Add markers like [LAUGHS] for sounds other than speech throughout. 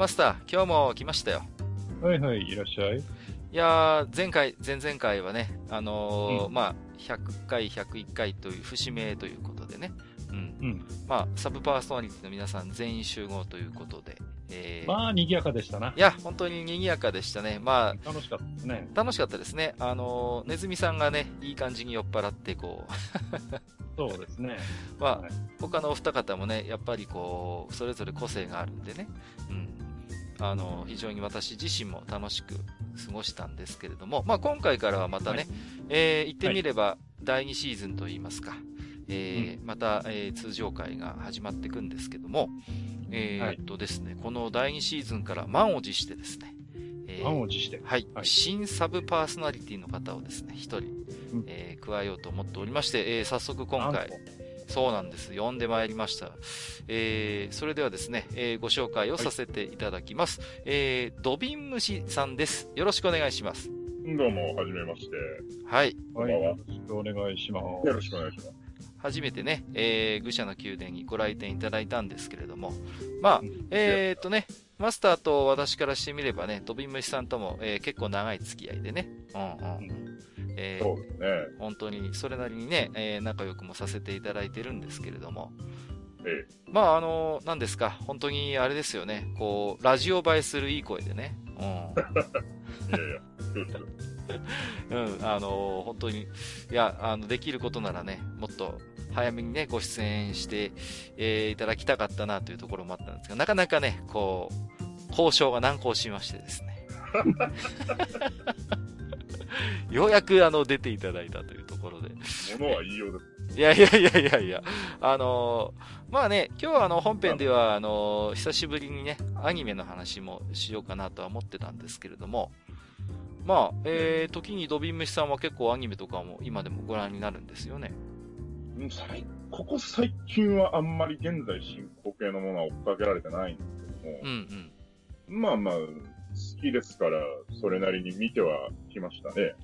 マスター、今日も来ましたよ。はいはい、いらっしゃい。いやー、前回、前々回はね、あのーうん、まあ、100回、101回という節目ということでね、うん。うん、まあ、サブパーソナリティの皆さん全員集合ということで、えー、まあ、賑やかでしたな。いや、本当に賑やかでしたね。まあ、楽しかったですね。楽しかったですね。あのー、ネズミさんがね、いい感じに酔っ払って、こうそうですね。[LAUGHS] まあ、はい、他のお二方もね、やっぱりこう、それぞれ個性があるんでね、うん。あの、非常に私自身も楽しく過ごしたんですけれども、まあ今回からはまたね、はい、えー、言ってみれば、第2シーズンといいますか、えー、うん、また、えー、通常会が始まっていくんですけども、えー、っとですね、この第2シーズンから満を持してですね、えー、満を持して。はい。はい、新サブパーソナリティの方をですね、一人、うん、えー、加えようと思っておりまして、えー、早速今回、そうなんです。呼んでまいりました。えー、それではですね、えー、ご紹介をさせていただきます。はい、えー、ドビンムシさんです。よろしくお願いします。どうも、はじめまして。はい。こんばんは。よろしくお願いします。よろしくお願いします。初めてね、えー、愚者の宮殿にご来店いただいたんですけれども、まあ、えー、っとね、マスターと私からしてみればね、飛び虫さんとも、えー、結構長い付き合いでね、うんうん。えー、そうですね。本当に、それなりにね、えー、仲良くもさせていただいてるんですけれども、ええ、まあ、あの、何ですか、本当にあれですよね、こう、ラジオ映えするいい声でね、うん。[LAUGHS] いやいや、うん、あの、本当に、いや、あの、できることならね、もっと早めにね、ご出演して、えー、いただきたかったなというところもあったんですが、なかなかね、こう、交渉が難航しましてですね。[LAUGHS] [LAUGHS] ようやくあの出ていただいたというところで。ものは言いようです。いやいやいやいやいや、あのー、まあね、今日はあの本編では、あのー、久しぶりにね、アニメの話もしようかなとは思ってたんですけれども、まあ、えー、時にドビンムシさんは結構アニメとかも今でもご覧になるんですよね。ここ最近はあんまり現在進行形のものは追っかけられてないんですけども、うんうん、まあまあ、好きですから、それなりに見てはきましたね。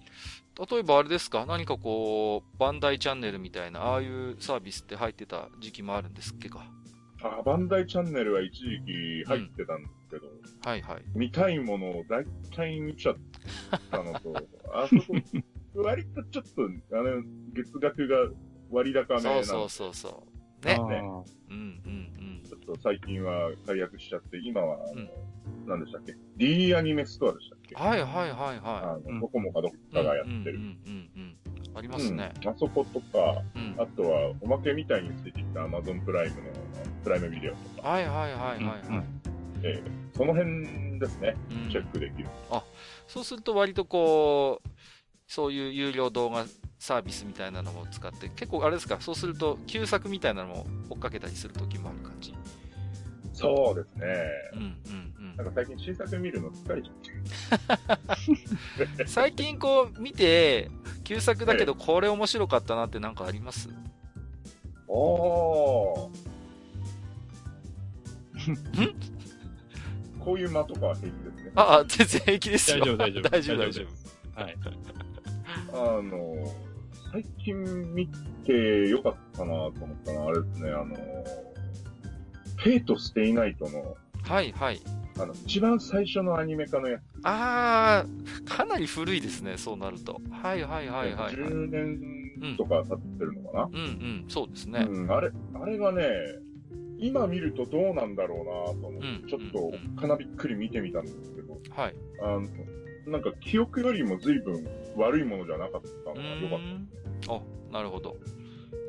例えばあれですか？何かこう、バンダイチャンネルみたいな、ああいうサービスって入ってた時期もあるんですっけか？あ、バンダイチャンネルは一時期入ってたんですけど、うん、はいはい。見たいものを大体見ちゃったのと、[LAUGHS] あそこ、割とちょっと、あの、月額が割高めなそうそうそうそう。ね。ね。うんうんうん。ちょっと最近は解約しちゃって、今は、あの、うん、何でしたっけ ?D アニメストアでしたっけ？はいはいはいはい。あの、どこもかどっかがやってる。うんうんうん。ありますね。あそことか、あとは、おまけみたいについてきた Amazon プライムの、プライムビデオとか。はいはいはいはいはい。えー、その辺ですね、チェックできる。あ、そうすると割とこう、そういう有料動画サービスみたいなのも使って、結構あれですか、そうすると、旧作みたいなのも追っかけたりするときもある感じ？そうですね。うんうんうん。なんか最近新作見るの疲れちゃって。[LAUGHS] 最近こう見て、旧作だけどこれ面白かったなってなんかあります？おお。こういう間とかは平気ですね。あ、あ、全然平気ですよ。大丈夫、大丈夫。[LAUGHS] 大丈夫、大丈夫。はい。あの、最近見てよかったなと思ったのは、あれですね、あの、フェイト・ステイナイトの、はいはい。あの、一番最初のアニメ化のやつ。あー、かなり古いですね、そうなると。はいはいはいはい、はい。10年とか経ってるのかな、うん、うん、うんそうですね。うん、あれ、あれがね、今見るとどうなんだろうなと思って、うん、ちょっとおっかなびっくり見てみたんですけど、はい。あの、なんか記憶よりも随分悪いものじゃなかったのが良かったあ、なるほど。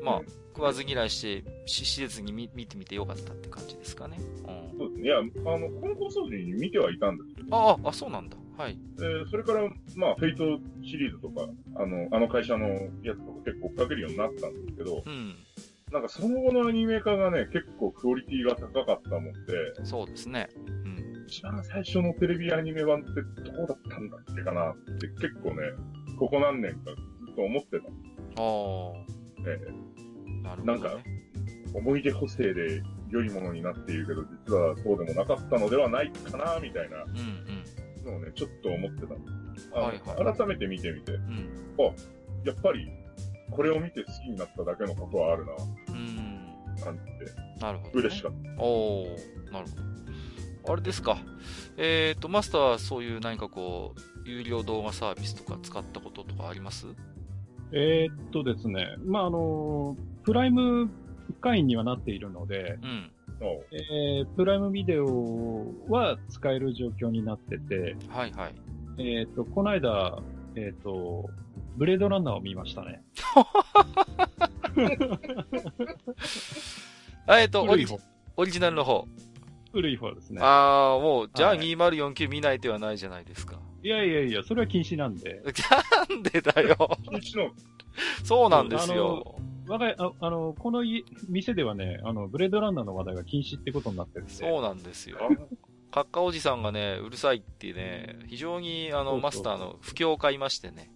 まあ、食わず嫌いして、し、しずに見見てみてよかったって感じですかね。うん。そうですね。いや、あの、コンコース時に見てはいたんですけど。ああ、あ、そうなんだ。はい。えーそれから、まあ、フェイトシリーズとか、あの、あの会社のやつとか結構追っかけるようになったんですけど、うん。なんかその後のアニメ化がね、結構クオリティが高かったもんで、そうですね。うん。一番最初のテレビアニメ版ってどうだったんだっけかなって結構ね、ここ何年かずっと思ってた。あえあ、なるほど、ね。なんかー思い出補正で良いものになっているけど、実はそうでもなかったのではないかな、みたいなうんうん。のをね、ちょっと思ってた。はいはい改めて見てみて、うん。やっぱり、これを見て好きになっただけのことはあるな、うん。感じて、なるほど、ね。嬉しかった。おー、なるほど。あれですか。えっ、と、マスターはそういう何かこう、有料動画サービスとか使ったこととかあります？えーっとですね、まあ、あの、プライム会員にはなっているので、うん。えープライムビデオは使える状況になってて、はいはい。えーっと、この間、えーっと、ブレードランナーを見ましたね。あ [LAUGHS] えっ、とオリオリジナルの方。古い方ですね。ああ、もう、じゃあはい2049見ない手はないじゃないですか。いやいやいや、それは禁止なんで。[LAUGHS] なんでだよ。一の、そうなんですよ。我が家、ああの、この家店ではね、あの、ブレードランナーの話題が禁止ってことになってるんで。そうなんですよ。あ [LAUGHS] カッカおじさんがね、うるさいってね、非常にあの、そうそうマスターの不況を買いましてね。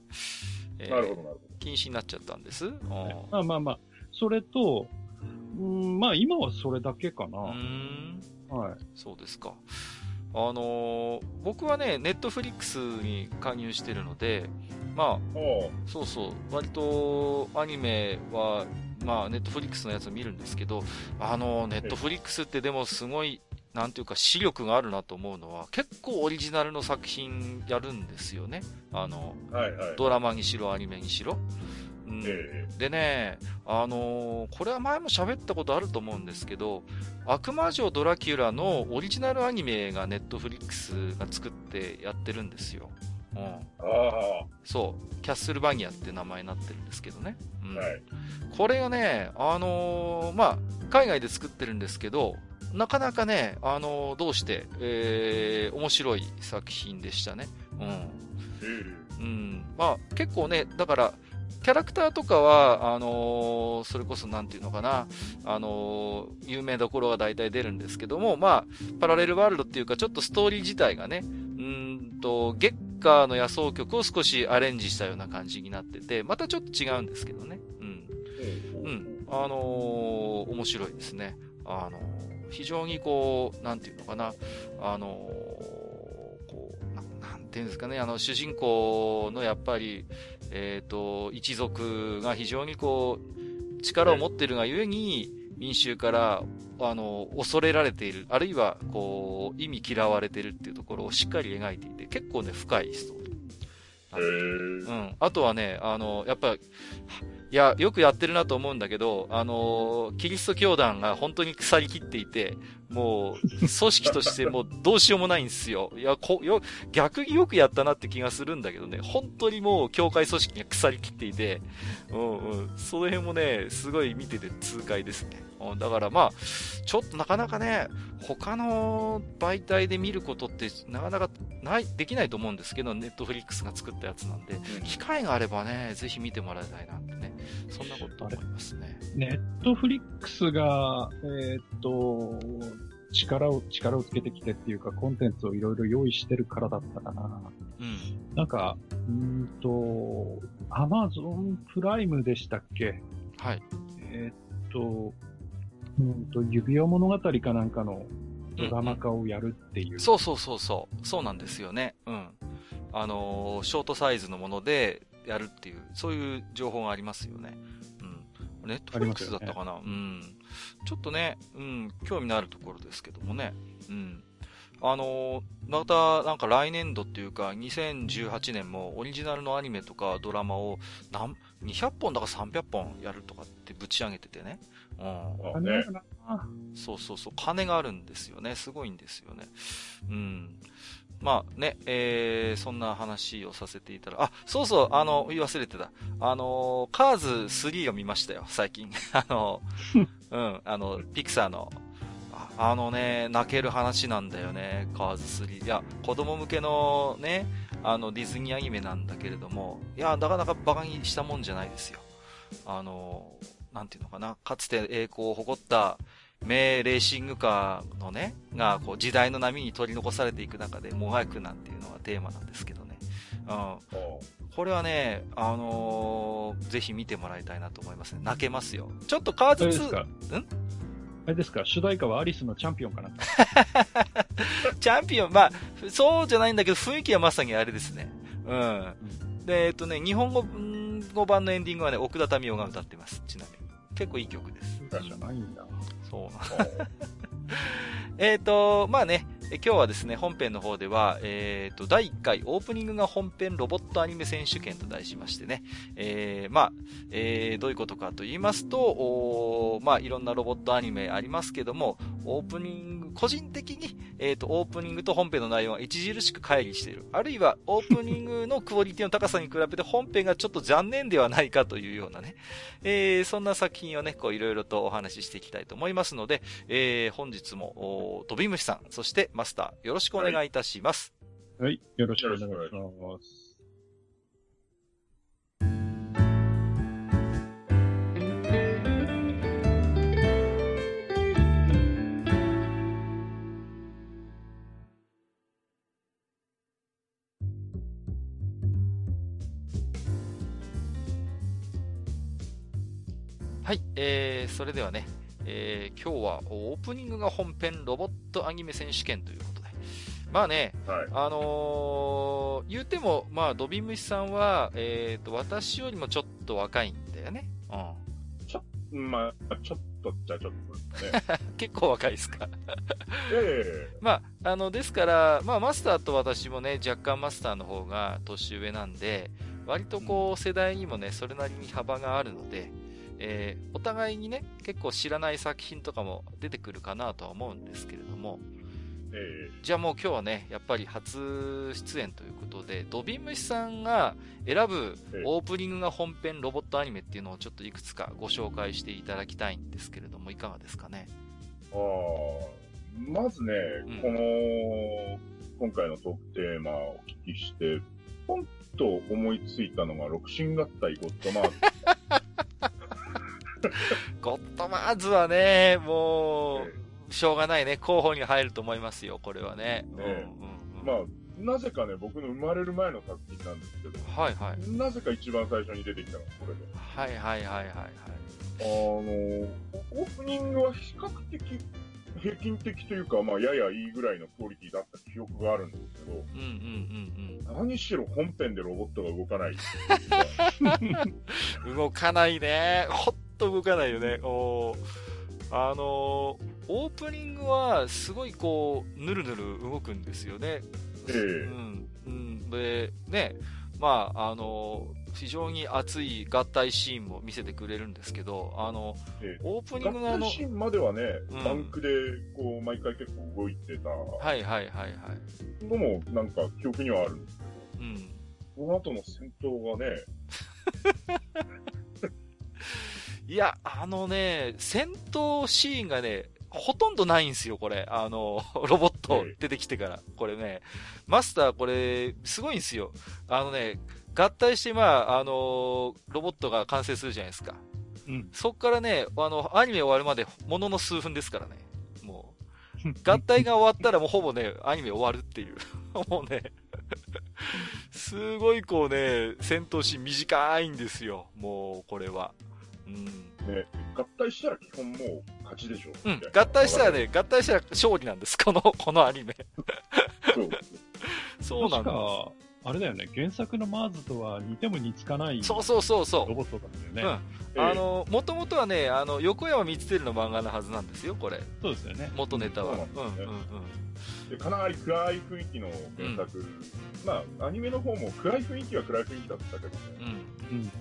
えーなるほど、なるほ禁止になっちゃったんです。うんまあまあまあ、それと、うん、まあ今はそれだけかな。はい。そうですか。あのー僕はね、ネットフリックスに加入してるので、まあ、そうそう、割とアニメは、まあ、ネットフリックスのやつを見るんですけど、あの、ネットフリックスってでもすごい、なんていうか、視力があるなと思うのは、結構オリジナルの作品やるんですよね。あの、はいはい。ドラマにしろ、アニメにしろ。でね、あのーこれは前も喋ったことあると思うんですけど、悪魔城ドラキュラのオリジナルアニメがネットフリックスが作ってやってるんですよ。うん。そう。キャッスルバニアって名前になってるんですけどね。うん。あ、はい。これがね、あのーまあ、海外で作ってるんですけど、なかなかね、あのーどうして、えー、面白い作品でしたね。うん。えうん、まあ結構ね、だから、キャラクターとかは、あのーそれこそなんていうのかな、あのー有名どころが大体出るんですけども、まあ、パラレルワールドっていうか、ちょっとストーリー自体がね、うーんと、月下の野草曲を少しアレンジしたような感じになってて、またちょっと違うんですけどね。うん。えうん。あのー面白いですね。あのー非常にこう、なんていうのかな、あのーこう、ななんていうんですかね、あの、主人公のやっぱり、えっ、と、一族が非常にこう、力を持っているがゆえに、民衆から、あの、恐れられている、あるいは、こう、意味嫌われているっていうところをしっかり描いていて、結構ね、深いストーリーうん。あとはね、あの、やっぱ、いや、よくやってるなと思うんだけど、あの、キリスト教団が本当に腐りきっていて、もう、組織としてもう [LAUGHS] どうしようもないんですよ。いや、こ、よ、逆によくやったなって気がするんだけどね、本当にもう、教会組織が腐りきっていて、うんうん、その辺もね、すごい見てて痛快ですね。うん、だからまあ、ちょっとなかなかね、他の媒体で見ることって、なかなかない、できないと思うんですけど、ネットフリックスが作ったやつなんで、機会があればね、ぜひ見てもらいたいなってね、そんなこと思いますね。ネットフリックスが、えーっと、力を、力をつけてきてっていうか、コンテンツをいろいろ用意してるからだったかな。うん。なんか、うーんと、アマゾンプライムでしたっけ？はい。えーっと、うーんと、指輪物語かなんかのドラマ化をやるっていう。そうそうそうそう。そうなんですよね。うん。あのーショートサイズのものでやるっていう、そういう情報がありますよね。うん。ネットフリックスだったかな、うん。ちょっとね、うん、興味のあるところですけどもね。うん。あのーまた、なんか来年度っていうか、2018年もオリジナルのアニメとかドラマを、なん、200本だか300本やるとかってぶち上げててね。うん。ああれねだなそうそうそう、金があるんですよね。すごいんですよね。うん。まあね、えー、そんな話をさせていただあ、そうそう、あの、言い忘れてた。あの、カーズ3を見ましたよ、最近。[LAUGHS] あの、[LAUGHS] うん、あの、ピクサーの、ああのね、泣ける話なんだよね、カーズ3。いや、子供向けのね、あの、ディズニーアニメなんだけれども、いや、なかなか馬鹿にしたもんじゃないですよ。あの、なんていうのかな、かつて栄光を誇った名レーシングカーのね、が、こう、時代の波に取り残されていく中でもがくなんていうのがテーマなんですけどね。うん。これはね、あのーぜひ見てもらいたいなと思いますね。泣けますよ。ちょっとカーズ2、あれですかん？あれですか主題歌はアリスのチャンピオンかな？[LAUGHS] チャンピオン、まあ、そうじゃないんだけど、雰囲気はまさにあれですね。うん。で、えっとね、日本語ん語版のエンディングはね、奥田民生が歌ってます。ちなみに。結構いい曲です。歌じゃないんだ。そう [LAUGHS] えっと、まあね、今日はですね、本編の方では、えっ、と、第1回オープニングが本編ロボットアニメ選手権と題しましてね、えーまあ、えーどういうことかと言いますと、おまあ、いろんなロボットアニメありますけども、オープニング、個人的に、えっ、と、オープニングと本編の内容が著しく乖離している。あるいは、オープニングのクオリティの高さに比べて本編がちょっと残念ではないかというようなね、えーそんな作品をね、こういろいろとお話ししていきたいと思いますので、えー本日も、飛び虫さん、そしてマスター、よろしくお願いいたします。はい。よろしくお願いします。はい、えー、それではね、えー今日はオープニングが本編ロボットアニメ選手権ということで。まあね、はい。あのー言うても、まあ、ドビムシさんは、えーと、私よりもちょっと若いんだよね。うん。まあ、ちょっとっちゃちょっとね。[LAUGHS] 結構若いですか？え [LAUGHS] まあ、あの、ですから、まあ、マスターと私もね、若干マスターの方が年上なんで、割とこう、世代にもね、それなりに幅があるので、えーお互いにね、結構知らない作品とかも出てくるかなとは思うんですけれども、ええじゃあもう今日はね、やっぱり初出演ということで、ドビムシさんが選ぶええオープニングが本編ロボットアニメっていうのをちょっといくつかご紹介していただきたいんですけれども、いかがですかね？ああ、まずね、うんこの、今回のトークテーマをお聞きして、ポンと思いついたのが、六神合体ゴッドマーク。[LAUGHS] [LAUGHS] ゴッドマーズはね、もえう、しょうがないね。候補に入ると思いますよ、これはね。まあ、なぜかね、僕の生まれる前の作品なんですけど、はいはい。なぜか一番最初に出てきたのがこれで。はいはいはいはいはい。あの、オープニングは比較的平均的というか、まあ、ややいいぐらいのクオリティだった記憶があるんですけど、うんうんうん何しろ本編でロボットが動かない。うん。動かないね。ほっと動かないよね。おーあのーオープニングはすごいこう、ぬるぬる動くんですよね。ええうん。うん。で、ね、まあ、あのー非常に熱い合体シーンも見せてくれるんですけど、あの、ええオープニングのあの、合体シーンまではね、うんバンクで、こう、毎回結構動いてたはいはいはいはい。のも、なんか記憶にはあるんですうん。この後の戦闘がね、[LAUGHS] いや、あのね、戦闘シーンがね、ほとんどないんですよ、これ。あの、[LAUGHS] ロボット出てきてから。これね、マスターこれ、すごいんですよ。あのね、合体して、まあ、あの、ロボットが完成するじゃないですか。うん。そっからね、あの、アニメ終わるまでものの数分ですからね。もう、[LAUGHS] 合体が終わったらもうほぼね、アニメ終わるっていう。[LAUGHS] もうね、すごいこうね、戦闘シーン短いんですよ。もう、これは。うん。ね、合体したら基本もう勝ちでしょ。うん合体したら。ね、合体したら勝利なんです、この、[LAUGHS] このアニメ。そう。そうなんだ。あれだよね、原作のマーズとは似ても似つかないそうそうそうそロボットだったう。よね。うん。あの、もともとはね、あの、横山光輝の漫画のはずなんですよ、これ。そうですよね。元ネタは。うん、そううん、うん。でかなり暗い雰囲気の原作。まあ、アニメの方も暗い雰囲気は暗い雰囲気だったけどね。うん。うん。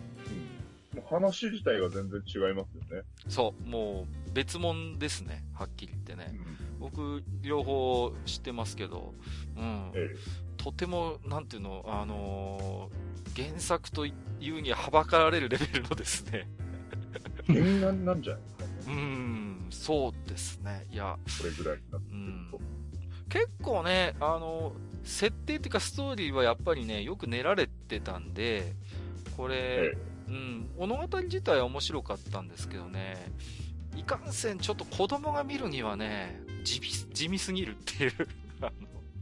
うん。もう話自体が全然違いますよね。そう、もう、別物ですね、はっきり言ってね。うん。僕、両方知ってますけど、うん。えとても、なんていうの、あのー原作というにははばかられるレベルのですね。え。原案なんじゃない？ですかね。うん。そうですね。いや、これぐらいになってくると。結構ね、あの、設定っていうかストーリーはやっぱりね、よく練られてたんで、これ、えうん、物語自体は面白かったんですけどね、いかんせんちょっと子供が見るにはね、地味地味すぎるっていう、[LAUGHS]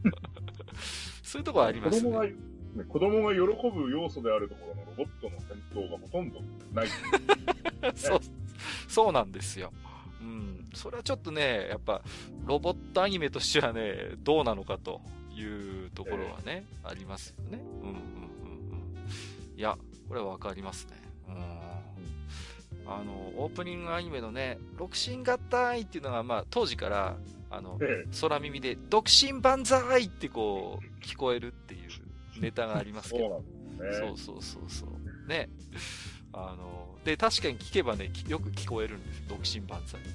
[LAUGHS] そういうところあります子供が、ね。ね、子供が喜ぶ要素であるところのロボットの戦闘がほとんどない。[LAUGHS] そう、そうなんですよ。うん。それはちょっとね、やっぱ、ロボットアニメとしてはね、どうなのかというところはね、ありますよね。うんうんうんうん。いや、これはわかりますね。うん。あの、オープニングアニメのね、六神合体っていうのが、まあ、当時から、あの、え空耳で、独身万歳ってこう、聞こえるっていうネタがありますけど [LAUGHS] そうね。そうそうそうそう。ね。あの、で、確かに聞けばね、きよく聞こえるんですよ。独身万歳って。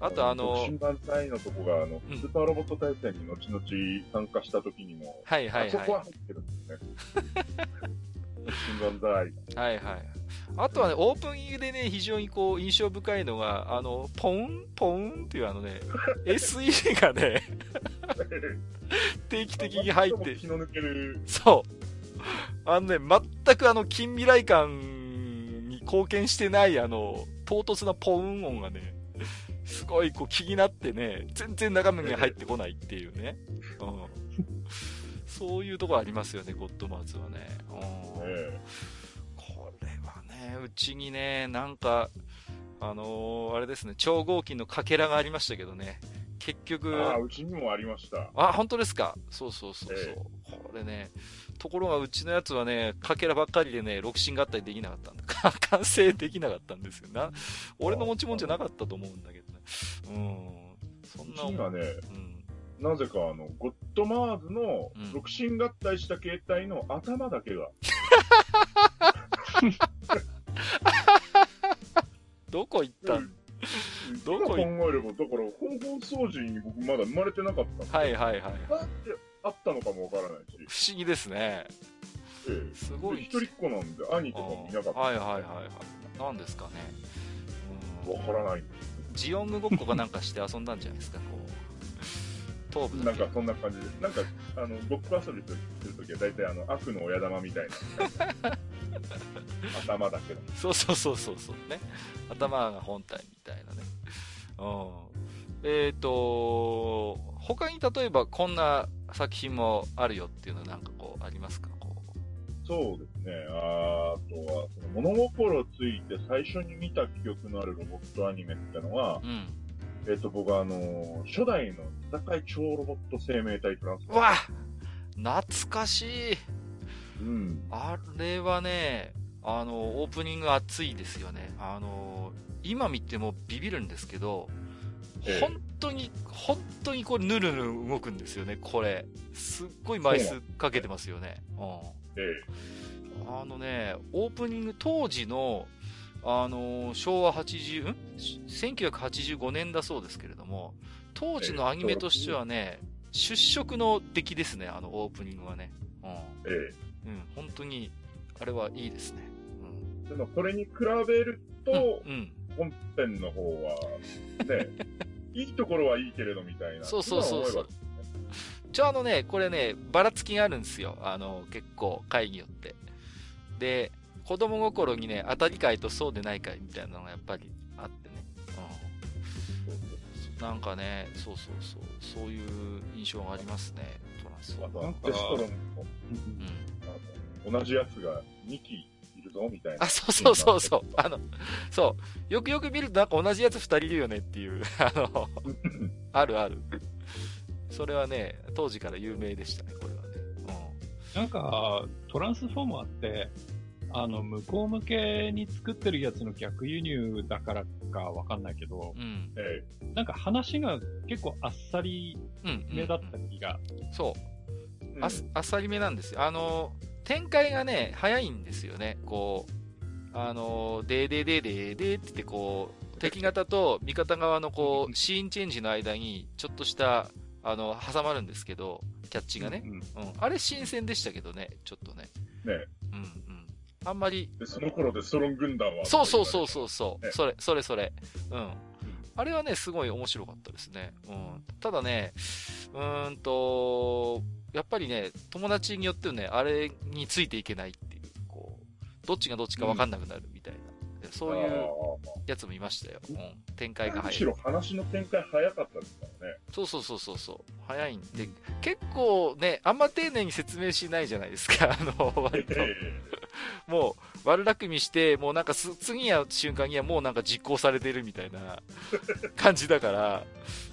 あとあの、新団体のとこが、あの、うんスーパーロボット対戦に後々参加した時にも、はいはいあそこはは入ってるんですね。[LAUGHS] 新団体。い。はいはい。あとはね、オープニングでね、非常にこう、印象深いのが、あの、ポン、ポンっていうあのね、[LAUGHS] SE がね、[LAUGHS] 定期的に入って、気の抜ける。そう。あのね、全くあの、近未来感に貢献してない、あの、唐突なポン音がね、すごいこう気になってね、全然中身に入ってこないっていうね。うん。そういうとこありますよね、ゴッドマーズはね。うん。えこれはね、うちにね、なんか、あのーあれですね、超合金のかけらがありましたけどね、結え局、ああ、うちにもありました。あ、本当ですか？そうそうそうそう、えこれね、ところがうちのやつはね、かけらばっかりでね、六神合体できなかったんだ。か [LAUGHS] 完成できなかったんですよな。俺の持ち物じゃなかったと思うんだけどね。うん。そんうなちにはね、うん。なぜかあの、ゴッドマーズのうん六神合体した形態の頭だけが、[LAUGHS] どこ行ったん？どこ今考えれば、だから本放送時に僕まだ生まれてなかったんで、はいはいはい。なんであったのかもわからないし、不思議ですね。ええすごい。一人っ子なんで、兄とかもいなかった。はいはいはいはい。なんですかね。うんわからない。ジオングごっこかなんかして遊んだんじゃないですか、こう。頭部なんか。そんな感じです。なんか、あの、ごっこ遊びするときは大体あの、悪の親玉みたいな。[LAUGHS] 頭だけど。そうそうそうそうそうね。頭が本体みたいなね。うん。えっ、と、他に例えばこんな作品もあるよっていうのはなんかこうありますか？こそうですね。あとは、その物心ついて最初に見た記憶のあるロボットアニメってのはう。、うん。えっ、と、僕はあの、初代の戦い超ロボット生命体トランスわ懐かしい。うん。あれはね、あの、オープニング熱いですよね。あの、今見てもビビるんですけど、ええ本当に、本当にこれヌルヌル動くんですよね、これ。すっごい枚数かけてますよね。うん。えあのね、オープニング当時の、あのー昭和80、ん ?1985 年だそうですけれども、当時のアニメとしてはね、出色の出来ですね、あのオープニングはね。ええうん。うん、本当に、あれはいいですね。えでも、それに比べると、うん。うん。本編の方は、ね、[LAUGHS] いいところはいいけれどみたいな。そうそうそうそうちょ、あのね、これね、ばらつきがあるんですよ。あの、結構、回によって。で、子供心にね、当たり会とそうでない会みたいなのがやっぱりあってね。うん。なんかね、そうそうそう、そういう印象がありますね、トランスフォーマーうん。同じやつが2機いるぞ、みたいな。あ、そうそうそうそう。あの、そう。よくよく見るとなんか同じやつ二人いるよねっていう、あの、[LAUGHS] あるある。それはね、当時から有名でしたね、これはね。なんか、トランスフォーマーって、あの、向こう向けに作ってるやつの逆輸入だからかわかんないけど、うん。うん。えなんか話が結構あっさりうん。めだった気が。そう。えあっあっさりめなんですよ。あの、展開がね、早いんですよね。こう、あの、でーでーでーでーでーって言ってこう、敵方と味方側のこう、シーンチェンジの間に、ちょっとした、あの、挟まるんですけど、キャッチがね。うんうん。あれ新鮮でしたけどね、ちょっとね。ねうんうん。あんまり、で、その頃でストロン軍団は。そうそうそうそうそう、ねそれ、それそれ。うん。あれはね、すごい面白かったですね。うん。ただね、うーんと、やっぱりね、友達によってはね、あれについていけないっていう、こう、どっちがどっちか分かんなくなるみたいな。そういうやつもいましたよ。うん。展開が早い。むしろ話の展開早かったですからね。そうそうそうそうそう。早いんで、結構ね、あんま丁寧に説明しないじゃないですか。あの、[LAUGHS] 割と。もう、悪巧みして、もうなんかす、次や瞬間にはもうなんか実行されてるみたいな感じだから、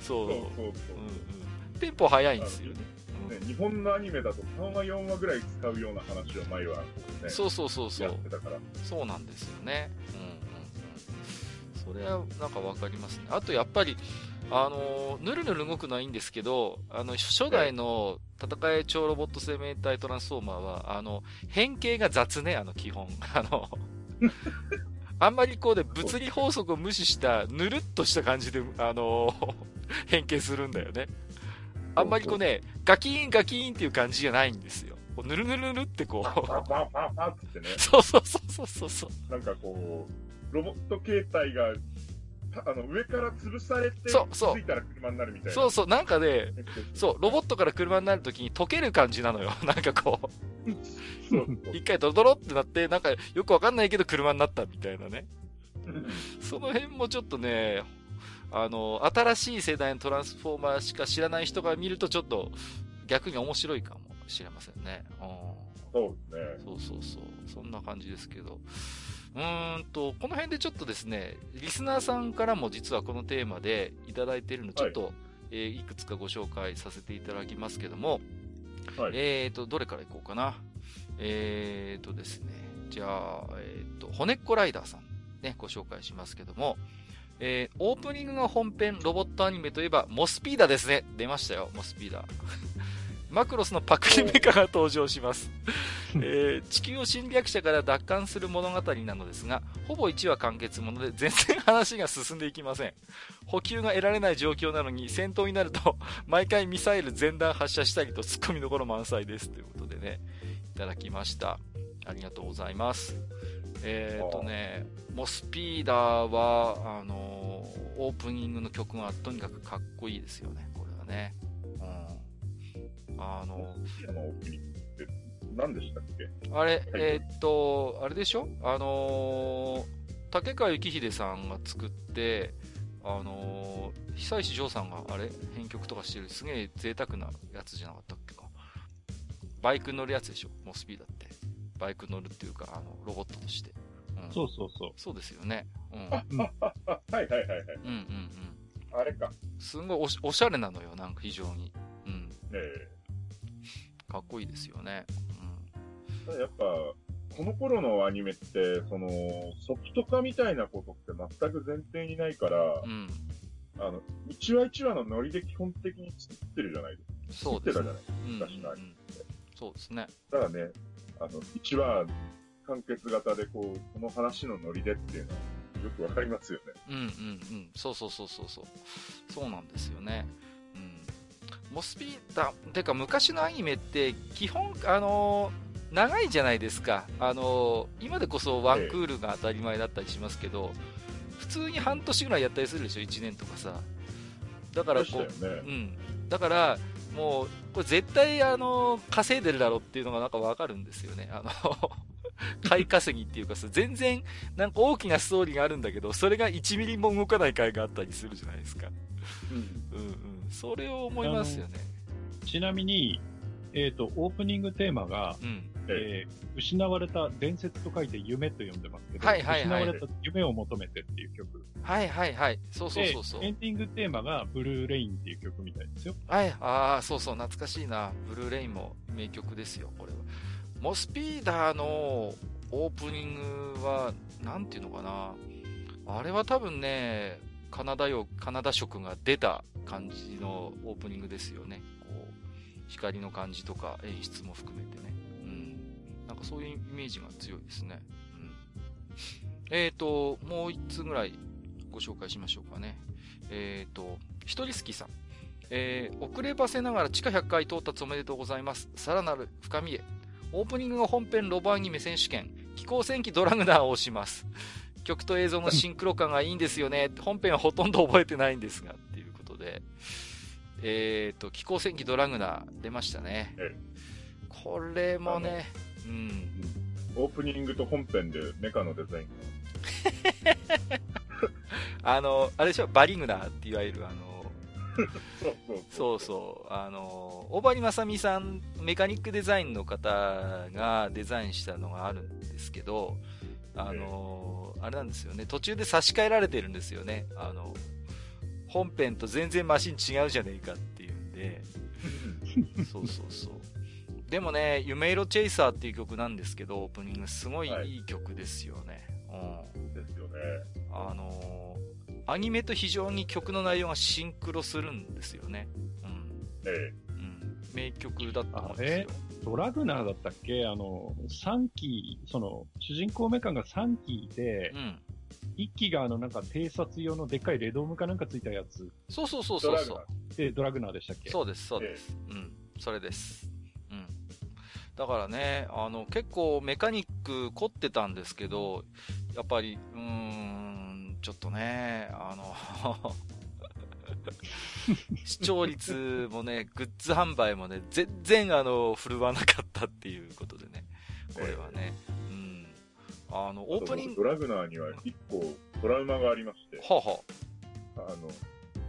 そう。そうそうそううんうん。テンポ早いんですよね。ね、日本のアニメだと3話4話ぐらい使うような話を毎話、ね、そうそうそうそうやっ。てたから。そうなんですよね。うん。それはなんかわかりますね。あとやっぱり、あのー、ぬるぬる動くのはいいんですけど、あの、初代の戦い超ロボット生命体トランスフォーマーは、あの、変形が雑ね、あの、基本。[LAUGHS] あの、あんまりこうで物理法則を無視した、ぬるっとした感じで、あのー [LAUGHS] 変形するんだよね。あんまりこうね、ガキーンガキーンっていう感じじゃないんですよ。こうぬるぬるぬるってこパンパンパンパンパンってねう、、そうそうそうそうそうそう。なんかこう、ロボット形態が、たあの、上から潰されて、そうそうついたら車になるみたいな。そうそう、なんかね、う。そう、ロボットから車になるときに溶ける感じなのよ。[LAUGHS] なんかこう、一回ドロドロってなって、なんかよくわかんないけど車になったみたいなね。その辺もちょっとね、あの、新しい世代のトランスフォーマーしか知らない人が見るとちょっと逆に面白いかもしれませんね。うんそうですね。そうそうそう。そんな感じですけど。うーんと、この辺でちょっとですね、リスナーさんからも実はこのテーマでいただいているの、ちょっと、いえーいくつかご紹介させていただきますけども、はい。えーと、どれからいこうかな。えーとですね、じゃあ、えーと、骨っこライダーさん、ね、ご紹介しますけども、えー、オープニングが本編ロボットアニメといえば、モスピーダですね。出ましたよ、モスピーダ。マクロスのパクリメカが登場します。えー地球を侵略者から奪還する物語なのですが、ほぼ1話完結もので全然話が進んでいきません。補給が得られない状況なのに戦闘になると毎回ミサイル全弾発射したりと突っ込みどころ満載ですということでね、いただきました。ありがとうございます。えっ、とね、モスピーダーは、あのーオープニングの曲がとにかくかっこいいですよね、これはね。うん。あの何でしたっけ？あれ、えーっと、あれでしょ？あのー竹川幸秀さんが作って、あのー久石譲さんがあれ？編曲とかしてるすげえ贅沢なやつじゃなかったっけか？バイク乗るやつでしょ？モスピーダって。バイク乗るっていうか、あの、ロボットとして。うん、そうそうそう。そうですよね。うん。[LAUGHS] はいはいはいはい。うんうんうん。あれか。すんごいおしおしゃれなのよ、なんか非常に。うん。えかっこいいですよね。えただやっぱ、この頃のアニメって、その、ソフト化みたいなことって全く前提にないから、うん。うん。あの、一話一話のノリで基本的に作ってるじゃないですか。そうですね作ってたじゃない。うんうん昔のアニうん。そうですね。ただね、あの、一話完結型でこう、この話のノリでっていうのはよくわかりますよね。うんうんうん。そうそうそうそうそう。そうなんですよね。うん。モスピーダー、てか昔のアニメって基本、あのー長いじゃないですか。あのー今でこそワンクールが当たり前だったりしますけど、普通に半年ぐらいやったりするでしょ、1年とかさ。だからこう、ね。うん。だから、もう、これ絶対、あの、稼いでるだろうっていうのがなんかわかるんですよね。あの、[LAUGHS] 買い稼ぎっていうかさ、全然、なんか大きなストーリーがあるんだけど、それが1ミリも動かない回があったりするじゃないですか。うん。うんうん。それを思いますよね。ちなみに、えっ、と、オープニングテーマが、うん。ええー失われた伝説と書いて夢と呼んでますけど、はいはいはい失われた夢を求めてっていう曲。はいはいはい。そうそうでそうそうエ。ンディングテーマがブルーレインっていう曲みたいですよ。はい、ああ、そうそう、懐かしいな。ブルーレインも名曲ですよ、これは。モスピーダーのオープニングは、なんていうのかな。あれは多分ね、カナダよ、カナダ色が出た感じのオープニングですよね。こう、光の感じとか演出も含めてね。うん。なんかそういうイメージが強いですね。うん。えーと、もう一つぐらいご紹介しましょうかね。えーと、ひとりすきさん。えー遅ればせながら地下100回到達おめでとうございます。さらなる深みへ。オープニングが本編ロボアニメ選手権、気候戦記ドラグナーを押します。曲と映像のシンクロ感がいいんですよね。本編はほとんど覚えてないんですが、っていうことで。えっ、と、気候戦記ドラグナー出ましたねえ。これもね、うん。オープニングと本編でメカのデザイン [LAUGHS] あの、あれでしょ、バリグナーっていわゆるあの、が。そうそうあの、大張正美さん、メカニックデザインの方がデザインしたのがあるんですけど、あの、あれなんですよね、途中で差し替えられてるんですよね。あの、本編と全然マシン違うじゃねえかっていうんで、そうそうそう。でもね、夢色チェイサーっていう曲なんですけど、オープニングすごいはいいい曲ですよね。うん。ですよね。あのーアニメと非常に曲の内容がシンクロするんですよね。うん。えうん。名曲だと思うんですよ。ドラグナーだったっけ？あの、3機、その、主人公メカが3機で、うん。1機があの、なんか偵察用のでっかいレドームかなんかついたやつそうそうそうそうそう。で、ドラグナーでしたっけ？そうです、そうです。うん。それです。うん。だからね、あの、結構メカニック凝ってたんですけど、やっぱり、うーん、ちょっとね、あの、[LAUGHS] 視聴率もね、グッズ販売もね、全然あの、振るわなかったっていうことでね、これはね、うん。あの、オープニング、ドラグナーには一個トラウマがありまして、はあはあ。の、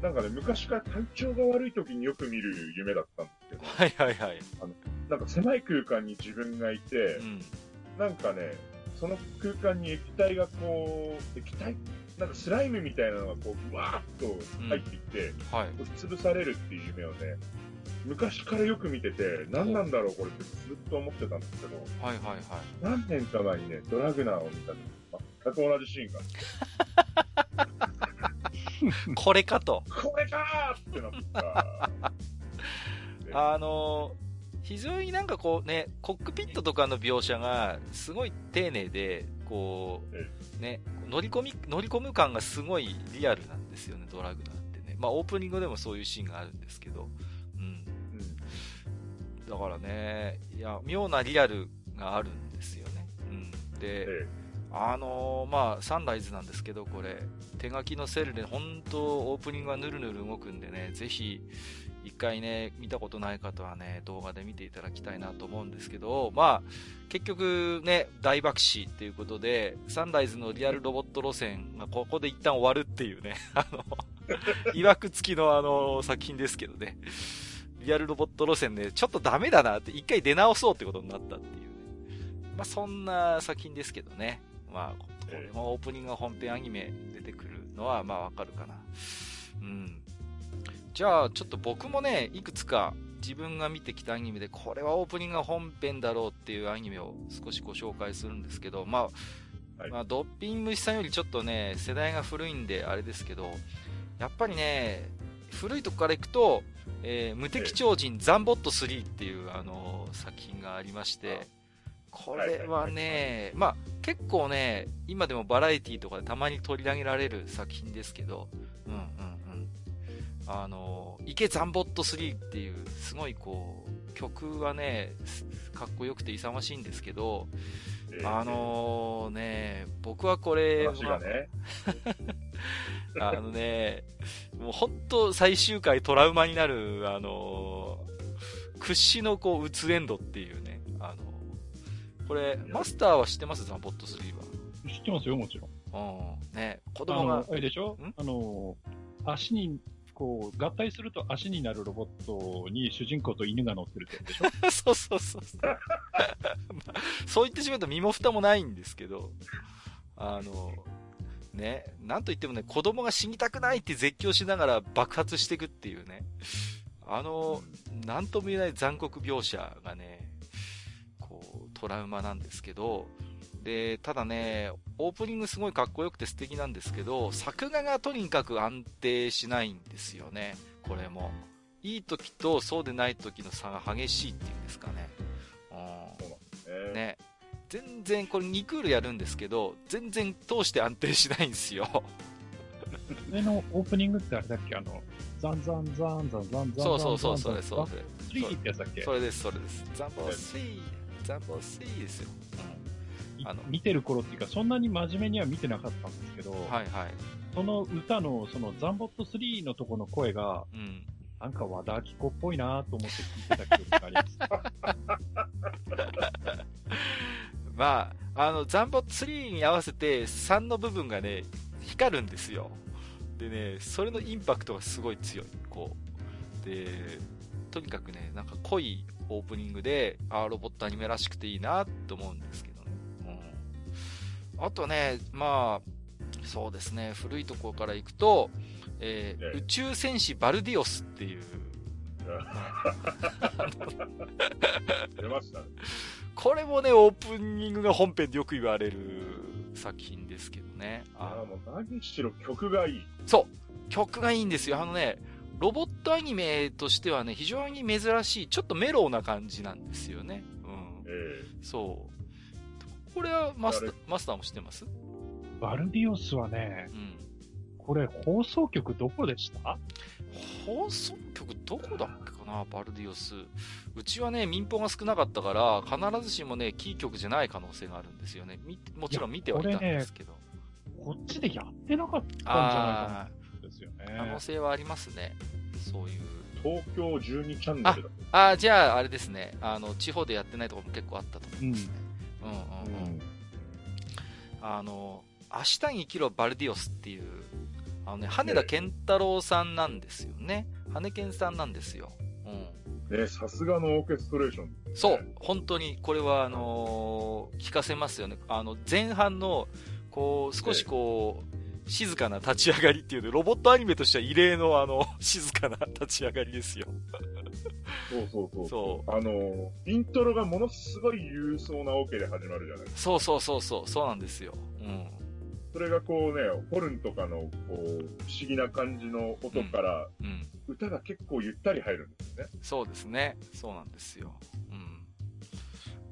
なんかね、昔から体調が悪い時によく見る夢だったんですけど、あ、はいはいはい。なんか狭い空間に自分がいてう、ん。なんかね、その空間に液体がこう、液体？なんかスライムみたいなのがこう、わーっと入ってきて、はい。押し潰されるっていう夢をね、昔からよく見てて、何なんだろうこれってずっと思ってたんですけど、はいはいはい。何年か前にね、ドラグナーを見た時全く同じシーンがあって、[LAUGHS] これかと。これかーってなった。[LAUGHS] であのー非常になんかこうね、コックピットとかの描写がすごい丁寧で、こえう、ね、乗り込み、乗り込む感がすごいリアルなんですよね、ドラグナーってね。まあオープニングでもそういうシーンがあるんですけど、うん。うんだからね、いや、妙なリアルがあるんですよね。うん。で、えあのーまあ、サンライズなんですけど、これ、手書きのセルで、本当オープニングはぬるぬる動くんでね、ぜひ、一回ね、見たことない方はね、動画で見ていただきたいなと思うんですけど、まあ、結局ね、大爆死っていうことで、サンライズのリアルロボット路線がここで一旦終わるっていうね、[LAUGHS] あの、曰く付きのあの、作品ですけどね、リアルロボット路線で、ちょっとダメだなって、一回出直そうってことになったっていうね。まあ、そんな作品ですけどね。まあ、これもオープニングが本編アニメ出てくるのは、まあわかるかな。うん。じゃあ、ちょっと僕もね、いくつか自分が見てきたアニメで、これはオープニングが本編だろうっていうアニメを少しご紹介するんですけど、まあ、はい。まあ、ドッピン虫さんよりちょっとね、世代が古いんであれですけど、やっぱりね、古いとこからいくと、えー無敵超人ザンボット3っていう、あの作品がありまして、これはね、まあ結構ね、今でもバラエティとかでたまに取り上げられる作品ですけど、うんうんうん。あの、池ザンボット3っていう、すごいこう、曲はね、すかっこよくて勇ましいんですけど、えあのね、僕はこれ、ね、[LAUGHS] あのね、もう本当最終回トラウマになる、あの屈指のこう、うつエンドっていうね、あのこれ、マスターは知ってます？ザンボット3知ってますよ、もちろん。は。うん。ね、子あ供がの、、あれでしょ？ん？あの、足に、こう、合体すると足になるロボットに主人公と犬が乗ってるってでしょ？[LAUGHS] そうそうそうそう。[LAUGHS] まあそう言ってしまうと身も蓋もないんですけど、あの、ね、なんと言ってもね、子供が死にたくないって絶叫しながら爆発していくっていうね、あの、なんとも言えない残酷描写がね、こう、トラウマなんですけど、で、ただね、オープニングすごいかっこよくて素敵なんですけど、作画がとにかく安定しないんですよね、これも。いい時とそうでない時の差が激しいっていうんですかね。うん。ね。全然、これ2クールやるんですけど、全然通して安定しないんですよ。上のオープニングってあれだっけ？あの、ザンザンザンザンザンザンそうそうそう、そンザう。ザンザンザンザンザンそれです、それです。ザンザンザン、ザンボット3ですよ。うんあの見てる頃っていうか、そんなに真面目には見てなかったんですけど、はいはい。その歌の、そのザンボット3のとこの声が、うん。なんか和田アキ子っぽいなと思って聞いてた記憶があります。[LAUGHS] まあ、あの、ザンボ3に合わせて3の部分がね、光るんですよ。でね、それのインパクトがすごい強い。こう。で、とにかくね、なんか濃いオープニングで、あーロボットアニメらしくていいなと思うんです。あとね、まあ、そうですね、古いところから行くと、えーええ宇宙戦士バルディオスっていう、出ましたね。これもね、オープニングが本編でよく言われる作品ですけどね。あああ、もう何しろ曲がいい。そう曲がいいんですよ。あのね、ロボットアニメとしてはね、非常に珍しい、ちょっとメロウな感じなんですよね。うん。えそう。これはマスタあー、マスターも知ってます？バルディオスはねう、ん。これ放送局どこでした？放送局どこだっけかな、バルディオス。うちはね、民放が少なかったから、必ずしもね、キー局じゃない可能性があるんですよね。みもちろん見てはいたんですけど。こっちでやってなかったんじゃないかあなですよね。あ、可能性はありますね。そういう。東京12チャンネルだと。あ、じゃあ、あれですね。あの、地方でやってないところも結構あったと思うんいますね。うんうんうん。あの、明日に生きろバルディオスっていう、あのね、羽田健太郎さんなんですよね。羽健さんなんですよ。うん。ね、さすがのオーケストレーション。そう、本当に、これは、あのー聞かせますよね。あの、前半の、こう、少しこう、静かな立ち上がりっていうのロボットアニメとしては異例の、あの、[LAUGHS] 静かな立ち上がりですよ。そうそうそう。そあの、イントロがものすごい勇壮なオケで始まるじゃないですか。そうそうそうそう、そうなんですよ。うん。それがこうね、ホルンとかの、こう、不思議な感じの音から、うん。歌が結構ゆったり入るんですよね。そうですね。そうなんですよ。うん。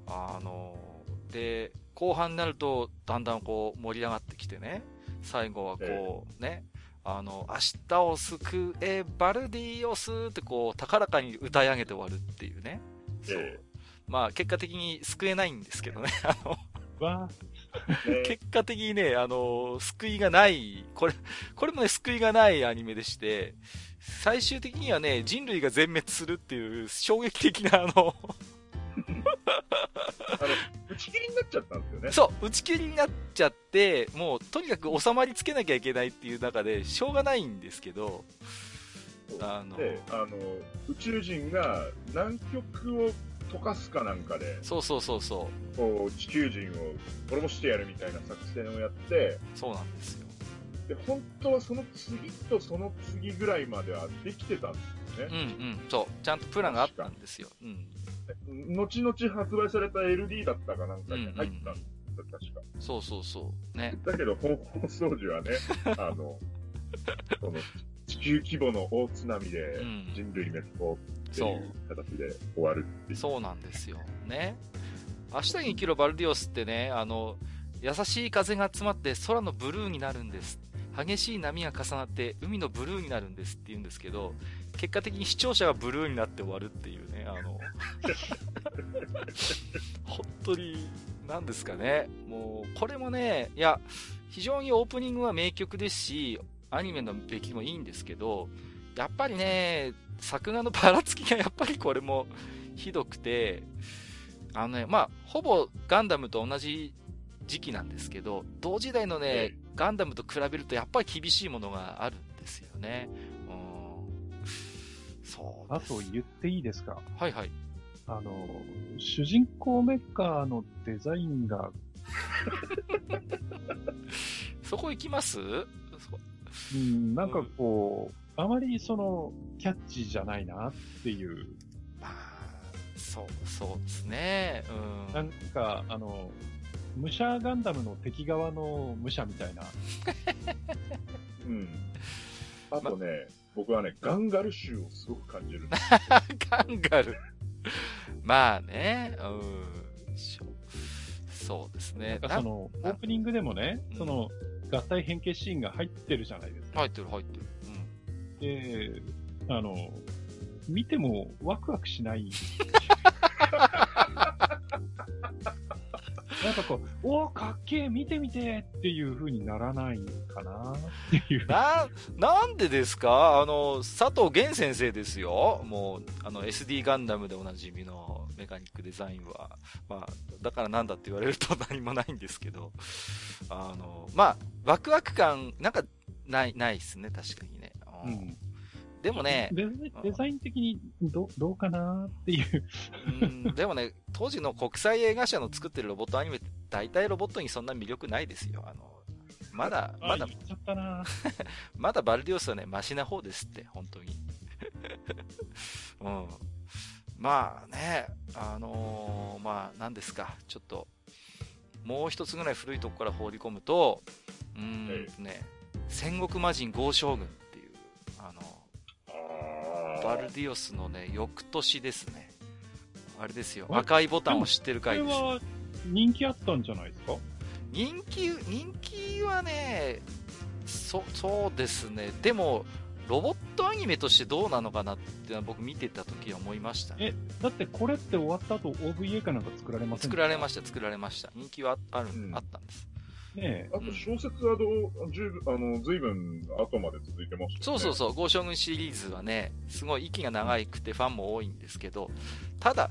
あのーで、後半になると、だんだんこう、盛り上がってきてね、最後はこう、ね、あの、明日を救え、バルディオスってこう、高らかに歌い上げて終わるっていうね。そう。えまあ、結果的に救えないんですけどね。[LAUGHS] あの、[LAUGHS] 結果的にね、あの、救いがない、これ、これもね、救いがないアニメでして、最終的にはね、人類が全滅するっていう衝撃的な、あの、[LAUGHS] 打ち切りになっちゃったんですよね。そう、打ち切りになっちゃって、もう、とにかく収まりつけなきゃいけないっていう中で、しょうがないんですけど、あので、あの、宇宙人が南極を溶かすかなんかで、そうそうそうそこう、地球人を滅ぼしてやるみたいな作戦をやって、う、そうなんですよ。で、本当はその次とその次ぐらいまではできてたんですようんね。うん、そう、ちゃんとプランがあったんですよ。うん、後々発売された LD だったかなんかに入ったんですよ、確か。そうそうそう、ね。だけど、本放送時はね、[LAUGHS] あの、その、地球規模の大津波でうん人類滅亡ってそいうう形で終わるっていう。そうなんですよ。ね。明日に生きろバルディオスってね、あの、優しい風が集まって空のブルーになるんです。激しい波が重なって海のブルーになるんですって言うんですけど、結果的に視聴者がブルーになって終わるっていうね、あの、[LAUGHS] 本当に、なんですかね。もう、これもね、いや、非常にオープニングは名曲ですし、アニメの出来もいいんですけど、やっぱりね、作画のばらつきがやっぱりこれもひどくて、あのね、まあ、ほぼガンダムと同じ時期なんですけど、同時代のね、ええガンダムと比べるとやっぱり厳しいものがあるんですよね。うん。そうあ。と言っていいですか？はいはい。あの、主人公メッカーのデザインが、[LAUGHS] そこ行きます？そうん、なんかこう、あまりその、キャッチーじゃないなっていう、まあ、そう、そうですね。うん。なんか、あの、武者ガンダムの敵側の武者みたいな、[LAUGHS] うん。あとね、僕はね、ガンガル臭をすごく感じる。カンガル。まあね、うん。そうですね。なんかその、オなープニングでもねうん、その、合体変形シーンが入ってるじゃないですか。入ってる入ってる。うん。で、あの、見てもワクワクしない。[LAUGHS] ななんかこう、おー、かっけー、見てみてっていう風にならないかなっていう。[LAUGHS] な、なんでですか？あの、佐藤源先生ですよ。もう、あの、SD ガンダムでおなじみのメカニックデザインは。まあ、だからなんだって言われると [LAUGHS] 何もないんですけど。あの、まあ、ワクワク感、なんか、ない、ないっすね、確かにね。ううんん。でもね、デザインデザイン的にどどうかなっていう。うん、でもね、当時の国際映画社の作ってるロボットアニメ大体ロボットにそんな魅力ないですよ。あの、まだ、まだ [LAUGHS] まだバルディオスはね、マシな方ですって、本当に。うん。まあね、あのーまあ、なんですか、ちょっと、もう一つぐらい古いとこから放り込むと、うーんとね、戦国魔人豪将軍バルディオスのね、翌年ですね。あれですよ、あ赤いボタンを知ってるこれ回です。は人気あったんじゃないですか？人気、人気はね、そ、そうですね。でも、ロボットアニメとしてどうなのかなってのは僕見てた時は思いましたね。え、だってこれって終わった後 OVA かなんか作られません作られましした、作られました。人気はあある、うんあったんです。た。ねあと小説はどう、十分、あの、随分後まで続いてましたよね。そうそうそう、豪将軍シリーズはね、すごい息が長くてファンも多いんですけど、ただ、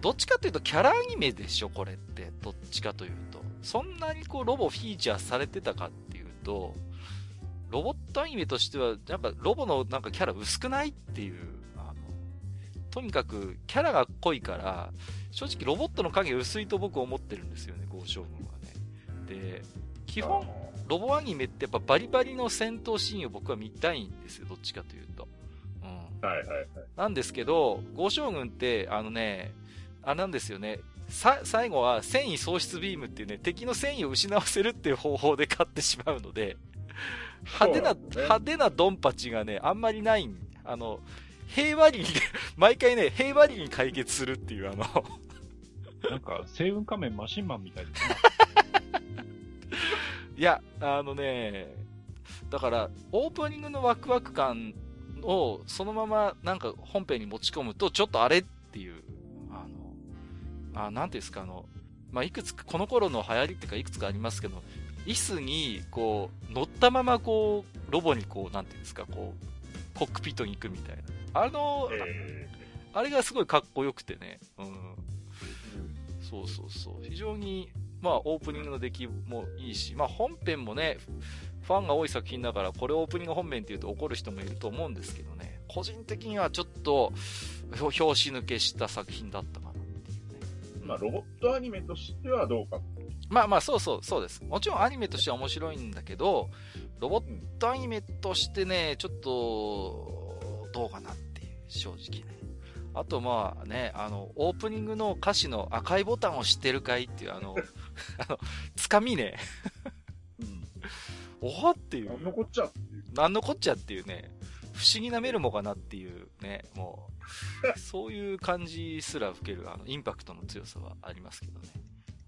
どっちかというとキャラアニメでしょ、これって。どっちかというと。そんなにこう、ロボフィーチャーされてたかっていうと、ロボットアニメとしては、やっぱロボのなんかキャラ薄くないっていう、あの、とにかくキャラが濃いから、正直ロボットの影薄いと僕思ってるんですよね、豪将軍はね。で、基本、ロボアニメってやっぱバリバリの戦闘シーンを僕は見たいんですよ、どっちかというと。うん。はいはいはい。なんですけど、豪将軍って、あのね、あれなんですよね。さ、最後は戦意喪失ビームっていうね、敵の戦意を失わせるっていう方法で勝ってしまうので、[LAUGHS] 派手な、ね派手なドンパチがね、あんまりないん、あの、平和裏に、[LAUGHS] 毎回ね、平和裏に解決するっていう、あの、なんか、星雲仮面マシンマンみたいですね。[LAUGHS] いや、あのね、だから、オープニングのワクワク感をそのままなんか本編に持ち込むと、ちょっとあれっていう、あの、あ、なんていうんですか、あの、まあ、いくつか、この頃の流行りっていうかいくつかありますけど、椅子に、こう、乗ったままこう、ロボにこう、なんていうんですか、こう、コックピットに行くみたいな。あの、えあれがすごいかっこよくてね、うん。そうそうそう。非常に、まあ、オープニングの出来もいいし、まあ、本編もね、ファンが多い作品だから、これオープニング本編って言うと怒る人もいると思うんですけどね、個人的にはちょっと、表紙抜けした作品だったかなっていうね。ーまあ、ロボットアニメとしてはどうか。まあまあ、そうそう、そうです。もちろんアニメとしては面白いんだけど、ロボットアニメとしてね、ちょっと、どうかなっていう、正直ね。あとまあね、あの、オープニングの歌詞の赤いボタンを知ってるかいっていう、あの、[LAUGHS] あの、つかみね、うん。[LAUGHS] おはっていうなん、のこっちゃっていう。なんのこっちゃっていうね、不思議なメルモかなっていうね、もう、[LAUGHS] そういう感じすら受ける、あの、インパクトの強さはありますけどね。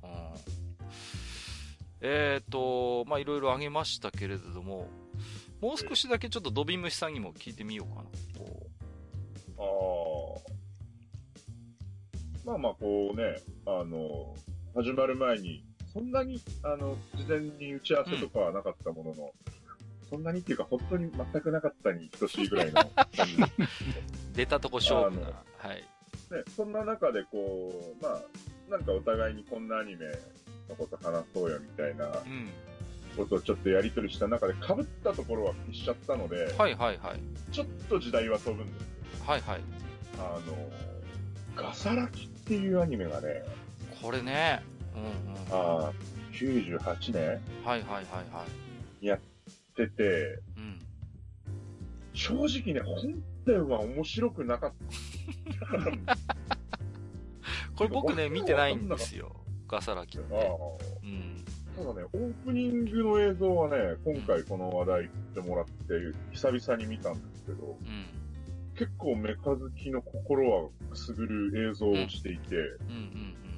うん。えっ、と、まあ、いろいろあげましたけれども、もう少しだけちょっとドビムシさんにも聞いてみようかな。こああ。まあまあ、こうね、あの、始まる前に、そんなに、あの、事前に打ち合わせとかはなかったものの、そんなにっていうか、本当に全くなかったに等しいぐらいの [LAUGHS] 出たとこ勝負な。あはい。ね、そんな中でこう、まあ、なんかお互いにこんなアニメのこと話そうよみたいなうん。ことをちょっとやりとりした中で被ったところは消しちゃったので、はいはいはい。ちょっと時代は飛ぶんですよ。はいはい。あの、ガサラキっていうアニメがね、これね。うんうん。はああ、98年いはいはいはい。出て、うん。正直ね、本編は面白くなかった。[LAUGHS] これ僕ね、見てないんですよ。ガサラキって。うん。ただね、オープニングの映像はね、今回この話題振ってもらって、久々に見たんですけど、うん。結構メカ好きの心はくすぐる映像をしていて、うんうんうん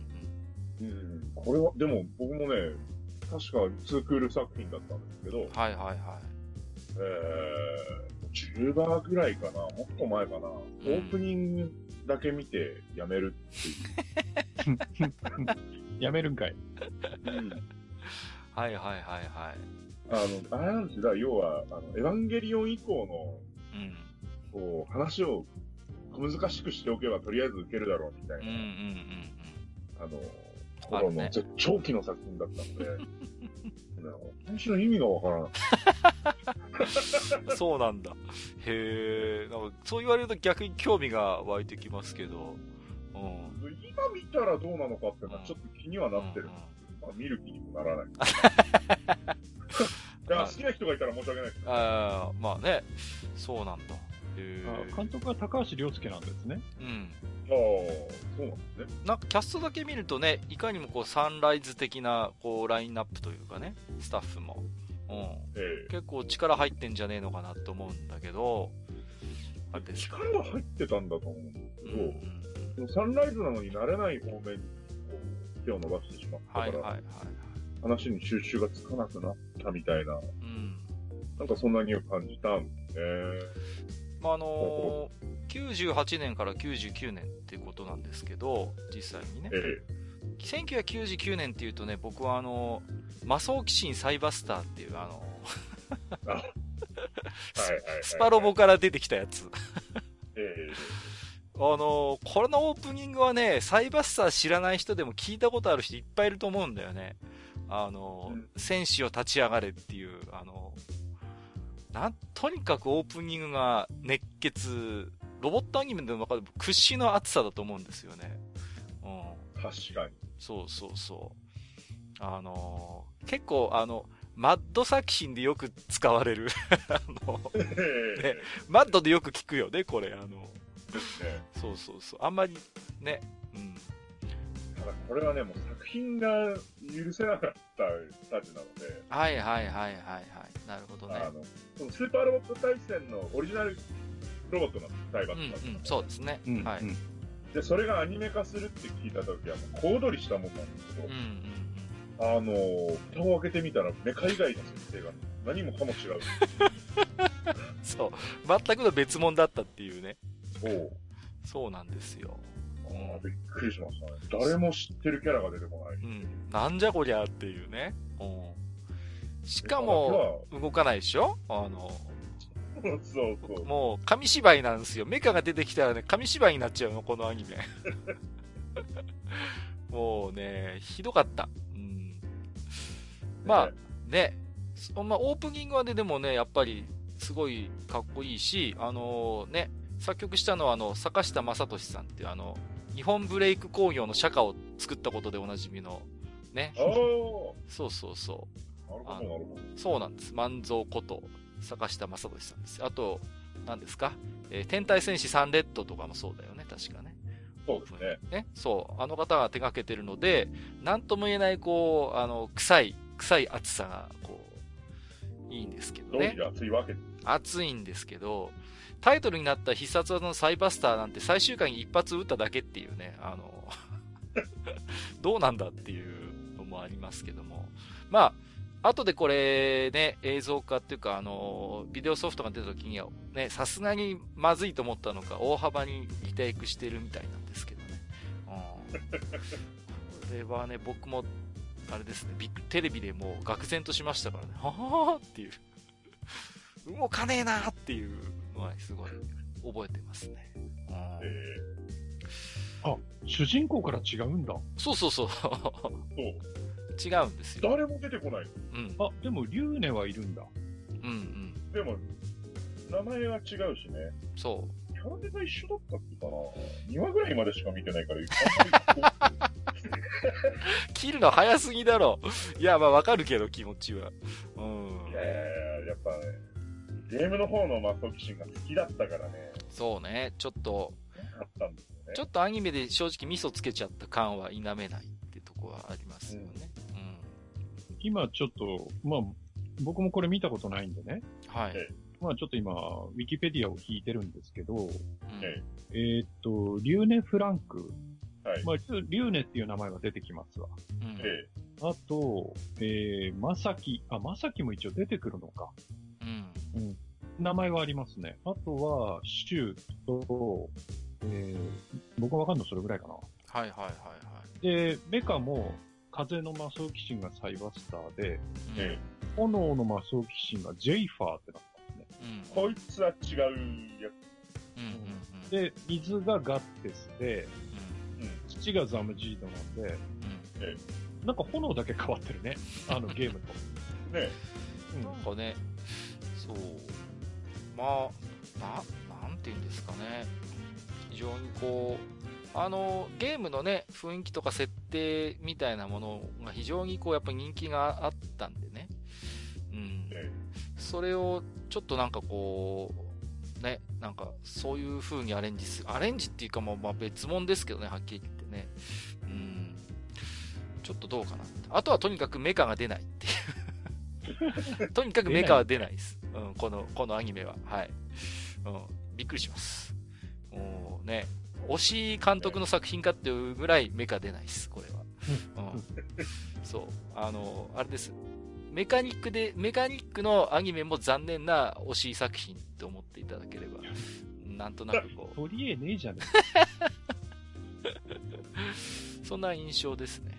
うん、これは、でも僕もね、確か2クール作品だったんですけど、うん。はいはいはえー、10話ぐらいかな、もっと前かな、オープニングだけ見てやめるっていう。[LAUGHS] やめるんかい。うん。はいはいはいはい。あの、あれなんで要は、あの、エヴァンゲリオン以降の、うん。こう、話を難しくしておけば、とりあえず受けるだろう、みたいうんうんな、あの、あ頃るねの絶頂期の作品だったので、[LAUGHS] ね話の意味がわからない。うんうん。[LAUGHS] そうなんだ。へえ。なんかそう言われると逆に興味が湧いてきますけど。うん。今見たらどうなのかっていうのはちょっと気にはなってるんですけど、まあ、見る気にもならない。だから好きな人がいたら申し訳ないですけど。ああ、まあね。そうなんだ。あ監督は高橋良介なんですね。うん。ああ、そうなんですね。なんかキャストだけ見るとね、いかにもこうサンライズ的なこうラインナップというかね、スタッフも。うん。ええ結構力入ってんじゃねえのかなと思うんだけど、あれですか。力は入ってたんだと思うんですけど、うんサンライズなのになれない方面にこう手を伸ばしてしまったから、はいはいはい。話に収集がつかなくなったみたいな、うん。なんかそんなに感じたんですね。まあ、あのー、98年から99年っていうことなんですけど、実際にね。え1999年っていうとね、僕はあのー、マソーキシンサイバスターっていうあの。スパロボから出てきたやつ。えあのーこれのオープニングはね、サイバスター知らない人でも聞いたことある人いっぱいいると思うんだよね。あのーうん戦士を立ち上がれっていう、あのーなん、とにかくオープニングが熱血、ロボットアニメの中でも屈指の熱さだと思うんですよね。うん。え確かに。そうそうそう。あのー結構あの、マッド作品でよく使われる。[LAUGHS] あの、え [LAUGHS] えマッドでよく聞くよね、これ。あの。そうそうそう。あんまり、ね、うん。ただこれはね、もう作品が許せなかったたちなので、はいはいはいはいはい。なるほどね。あの、そのスーパーロボット対戦のオリジナルロボットなんです、サイバうんうん、そうですね。うんはい。で、それがアニメ化するって聞いたときは、もう小躍りしたもんなんですけど、うんうん。あの、蓋を開けてみたら、メカ以外の設定が何もかも違う。[LAUGHS] そう。全くの別物だったっていうね。そう。そうなんですよ。あーびっくりしましたね。誰も知ってるキャラが出てこない。うん。なんじゃこりゃっていうね。うん。しかも、動かないでしょ？あの、そうそう。もう、紙芝居なんですよ。メカが出てきたらね、紙芝居になっちゃうの、このアニメ。[LAUGHS] もうね、ひどかった。うん。まあ、ね、そまあ、オープニングはね、でもね、やっぱり、すごいかっこいいし、あのね、作曲したのは、あの、坂下正俊さんっていう、あの、日本ブレイク工業の社歌を作ったことでおなじみの、ねあ。あ、そうそうそう。なるほど、なるほど。そうなんです。万蔵こと、坂下正俊さんです。あと、何ですか、えー天体戦士サンレッドとかもそうだよね、確かね。そうですね。ね。そう。あの方が手掛けてるので、なんとも言えない、こう、あの、臭い、臭い熱さが、こう、いいんですけどね。どうりが熱いわけです。熱いんですけど、タイトルになった必殺技のサイバスターなんて最終回に一発撃っただけっていうね、あの、[LAUGHS] どうなんだっていうのもありますけども。まあ、後でこれね、映像化っていうか、あの、ビデオソフトが出た時には、ね、さすがにまずいと思ったのか、大幅にリテイクしてるみたいなんですけどね。うん。これはね、僕も、あれですね、ビテレビでもう愕然としましたからね、ははーっていう。動かねえなーっていうのはすごい覚えてますね。うんえ主人公から違うんだ。そうそうそう。違うんですよ。誰も出てこない。うん。あ、でも、リューネはいるんだ。うんうん。でも、名前は違うしね。そキャラデザ一緒だったっけかな ?2 話ぐらいまでしか見てないから。[LAUGHS] 切るの早すぎだろ。いや、まあわかるけど、気持ちは。うんうい。やいやいややっぱね、ゲームの方のマストキシンが好きだったからね、そうね。ちょっと、あったんですよね。ちょっとアニメで正直味噌つけちゃった感は否めないってとこはありますよね。うん。今ちょっと、まあ、僕もこれ見たことないんでね。はい。えまあちょっと今、ウィキペディアを引いてるんですけど、うんええーっと、リューネ・フランク。はい。まあ、リューネっていう名前は出てきますわ。うんえあと、えー、まさき。あ、まさきも一応出てくるのか。うん。名前はありますね。あとは、シューと、えー、僕がわかんのそれぐらいかな。はいはいはいはい。で、メカも、風の魔装騎士がサイバスターで、うんえ炎の魔装騎士がジェイファーってなったんですね。うんこいつは違うやうんうんうんで、水がガッテスで、つ。うん。土がザムジードなんで、うんなんか炎だけ変わってるね。あのゲームと。ねうんなんかね、そう、まあ、な、なんていうんですかね、非常にこう、あの、ゲームのね、雰囲気とか設定みたいなものが非常にこう、やっぱ人気があったんでね、うん、えそれをちょっとなんかこう、ね、なんかそういう風にアレンジする、アレンジっていうかもうまあ別物ですけどね、はっきり言ってね、うん、ちょっとどうかな。あとはとにかくメカが出ないっていう。[LAUGHS] とにかくメカは出ないです。うん、この、このアニメは。はい。うん、びっくりします。もうね、推し監督の作品かっていうぐらいメカ出ないです、これは。うん。そう。あの、あれです。メカニックで、メカニックのアニメも残念な推し作品って思っていただければ、なんとなくこ取り柄ねえじゃねう、[LAUGHS] そんな印象ですね。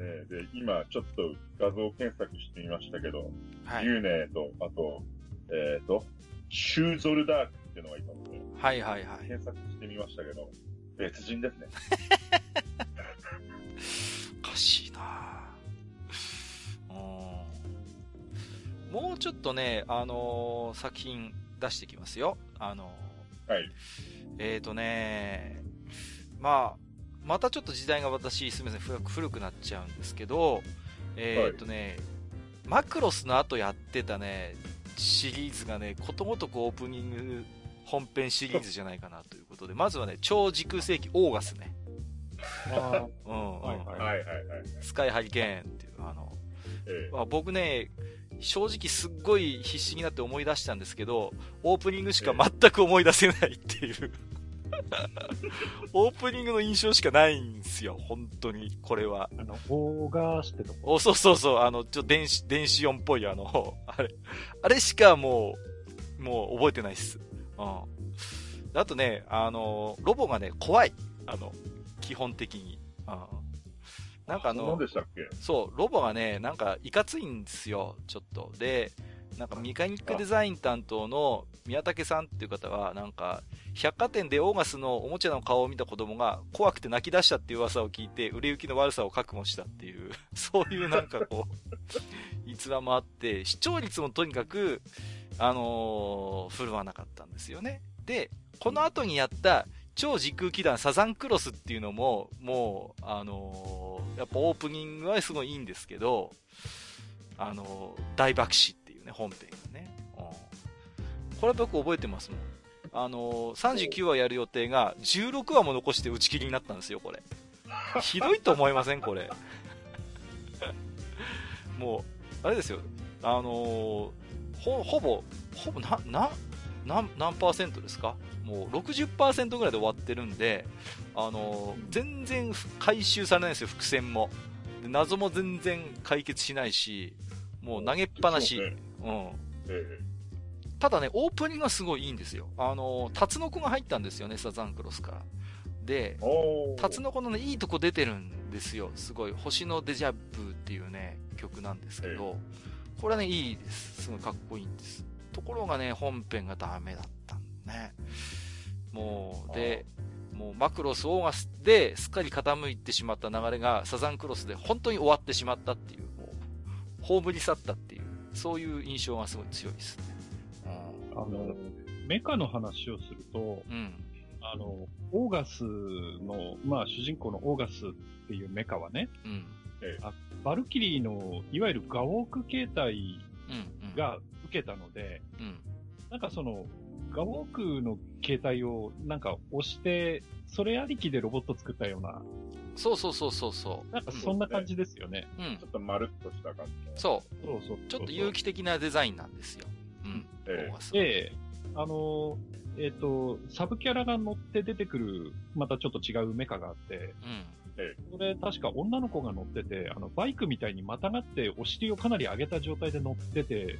うん。ねで、今ちょっと画像検索してみましたけど、はい。ユーネと、あと、えっ、と、シューゾルダークっていうのがいたので、はいはいはい。検索してみましたけど、別人ですね。[LAUGHS] おかしいなぁうんもうちょっとね、あのー作品出してきますよ。あのーはい。えーとね、まあ、またちょっと時代が私、すみません、古くなっちゃうんですけど、えーとね、マクロスの後やってたね、シリーズがね、ことごとくオープニング本編シリーズじゃないかなということで、まずはね、超時空世紀オーガスね。あうん、うんはいはいはいはいはい。スカイハリケーンっていう、あの、えまあ、僕ね、正直すっごい必死になって思い出したんですけど、オープニングしか全く思い出せないっていう。[LAUGHS] オープニングの印象しかないんですよ、本当に、これは。あの、オーガースってとこ。お、そうそうそう、あの、ちょ、電子、電子音っぽいあの、[LAUGHS] あれ、あれしかもう、もう覚えてないっす。うん。あとね、あの、ロボがね、怖い。あの、基本的に。うん。なんかあの何で、したっけ？そう、ロボがね、なんかいかついんですよ、ちょっと。で、なんかメカニックデザイン担当の宮武さんっていう方は、なんか、百貨店でオーガスのおもちゃの顔を見た子供が怖くて泣き出したっていう噂を聞いて、売れ行きの悪さを覚悟したっていう、[LAUGHS] そういうなんかこう、[LAUGHS] 逸話もあって、視聴率もとにかく、あのー振るわなかったんですよね。で、この後にやった超時空機団サザンクロスっていうのも、もう、あのーやっぱオープニングはすごいいいんですけど、あのー大爆死ね、本編がね。うん、これは僕覚えてますもん。あのー39話やる予定が16話も残して打ち切りになったんですよ、これ。ひどいと思いません？これ。[LAUGHS] もう、あれですよ。あのーほ、ほぼ、ほぼな、な、何、何パーセントですか？もう60%ぐらいで終わってるんで、あのー全然回収されないんですよ、伏線も。謎も全然解決しないし、もう投げっぱなし。そうん。えただね、オープニングはすごいいいんですよ。あのー、タツノコが入ったんですよね、サザンクロスから。でタツノコのね、いいとこ出てるんですよ。すごい。星のデジャブっていうね、曲なんですけど、これはね、いいです。すごいかっこいいんです。ところがね、本編がダメだったんね。もう、で、もうマクロス、オーガスで、すっかり傾いてしまった流れが、サザンクロスで本当に終わってしまったっていう、もう、葬り去ったっていう、そういう印象がすごい強いですね。あの、メカの話をすると、うん。うん。あの、オーガスの、まあ主人公のオーガスっていうメカはね、うん。バルキリーの、いわゆるガオーク形態うん。うん、が受けたので、うん。なんかその、ガオークの形態をなんか押して、それありきでロボット作ったような、そうそうそうそうそなんかそんな感じですよね。う。うんちょ。っとまるっとした感じの。そう。そうそうちょっと有機的なデザインなんですよ。うん。えーで、あの、えっ、と、サブキャラが乗って出てくる、またちょっと違うメカがあって、うん。これ確か女の子が乗ってて、あの、バイクみたいにまたがってお尻をかなり上げた状態で乗ってて、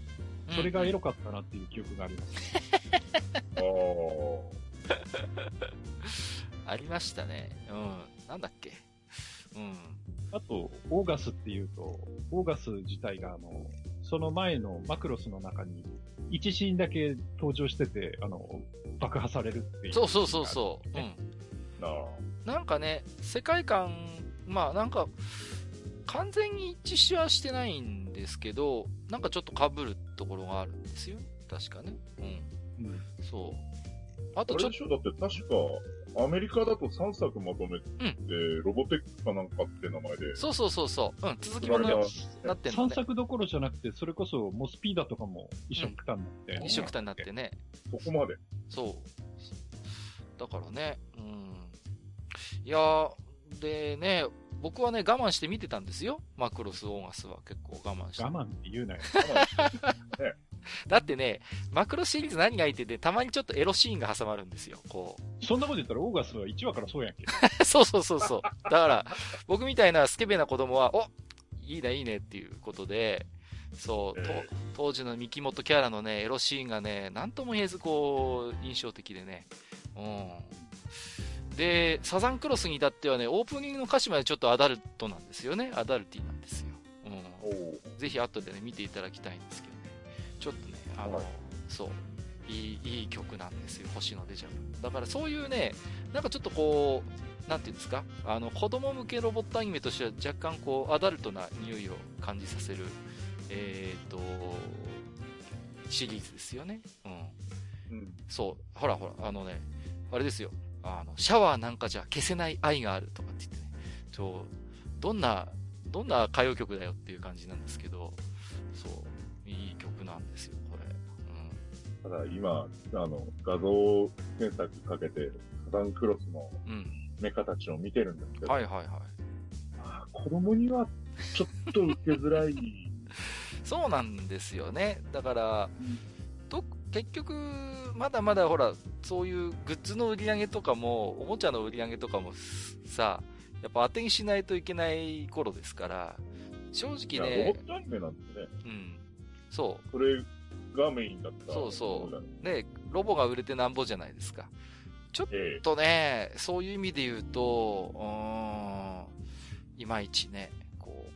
それがエロかったなっていう記憶があります。[LAUGHS] おありましたね。うん。なんだっけ？うん。あと、オーガスっていうと、オーガス自体が、あの、その前のマクロスの中に、一シーンだけ登場してて、あの、爆破されるっていう。そうそうそうそう。うん。ねなあ。なんかね、世界観、まあなんか、完全に一致しはしてないんですけど、なんかちょっと被るところがあるんですよ。確かね。うん。うん。そう。ああとちょっれでしょ？だって確か、アメリカだと3作まとめて、ロボテックかなんかって名前でと、。そうそうそうそう。うん、続きものたなってんの3ね。作どころじゃなくて、それこそモスピーダとかも一緒くたになって。一緒くたになってね。そこまで。そう。だからね、うん。いやー、でね、僕はね、我慢して見てたんですよ。マクロス・オーガスは結構我慢して。我慢って言うなよ。[LAUGHS] だってね、マクロシリーズ何がいいってね、たまにちょっとエロシーンが挟まるんですよ。こう。そんなこと言ったらオーガスは1話からそうやんけ。[LAUGHS] そうそうそうそう。だから、僕みたいなスケベな子供は、おいいねいいねっていうことで、そう、とえ当時の三木本キャラのね、エロシーンがね、なんとも言えずこう、印象的でね。うん。で、サザンクロスに至ってはね、オープニングの歌詞までちょっとアダルトなんですよね。アダルティなんですよ。うん。ぜひ後でね、見ていただきたいんですけどね。ちょっとね、あの、はいそう、いい、いい曲なんですよ、星のデジャブ。だからそういうね、なんかちょっとこう、なんていうんですか、あの、子供向けロボットアニメとしては若干こう、アダルトな匂いを感じさせる、えっ、と、シリーズですよね。うん。うん。そう、ほらほら、あのね、あれですよ。あの、シャワーなんかじゃ消せない愛があるとかって言ってね、ちょ、どんな、どんな歌謡曲だよっていう感じなんですけど、そう、なんですよ、これ。うただ今、あの、画像検索かけて、サザンクロスのん。うん。メカたちを見てるんですけど、はいはいはい。あー子供にはちょっと受けづらい。[LAUGHS] そうなんですよね。だから、と結局、まだまだほら、そういうグッズの売り上げとかも、おもちゃの売り上げとかもさ、やっぱ当てにしないといけない頃ですから、正い直ねやロボッ、トアニメなんてね、うん。そう。それがメインだった。そうそうだねね、ロボが売れてなんぼじゃないですか。ちょっええとね、そういう意味で言うと、うーん、いまいちね、こう、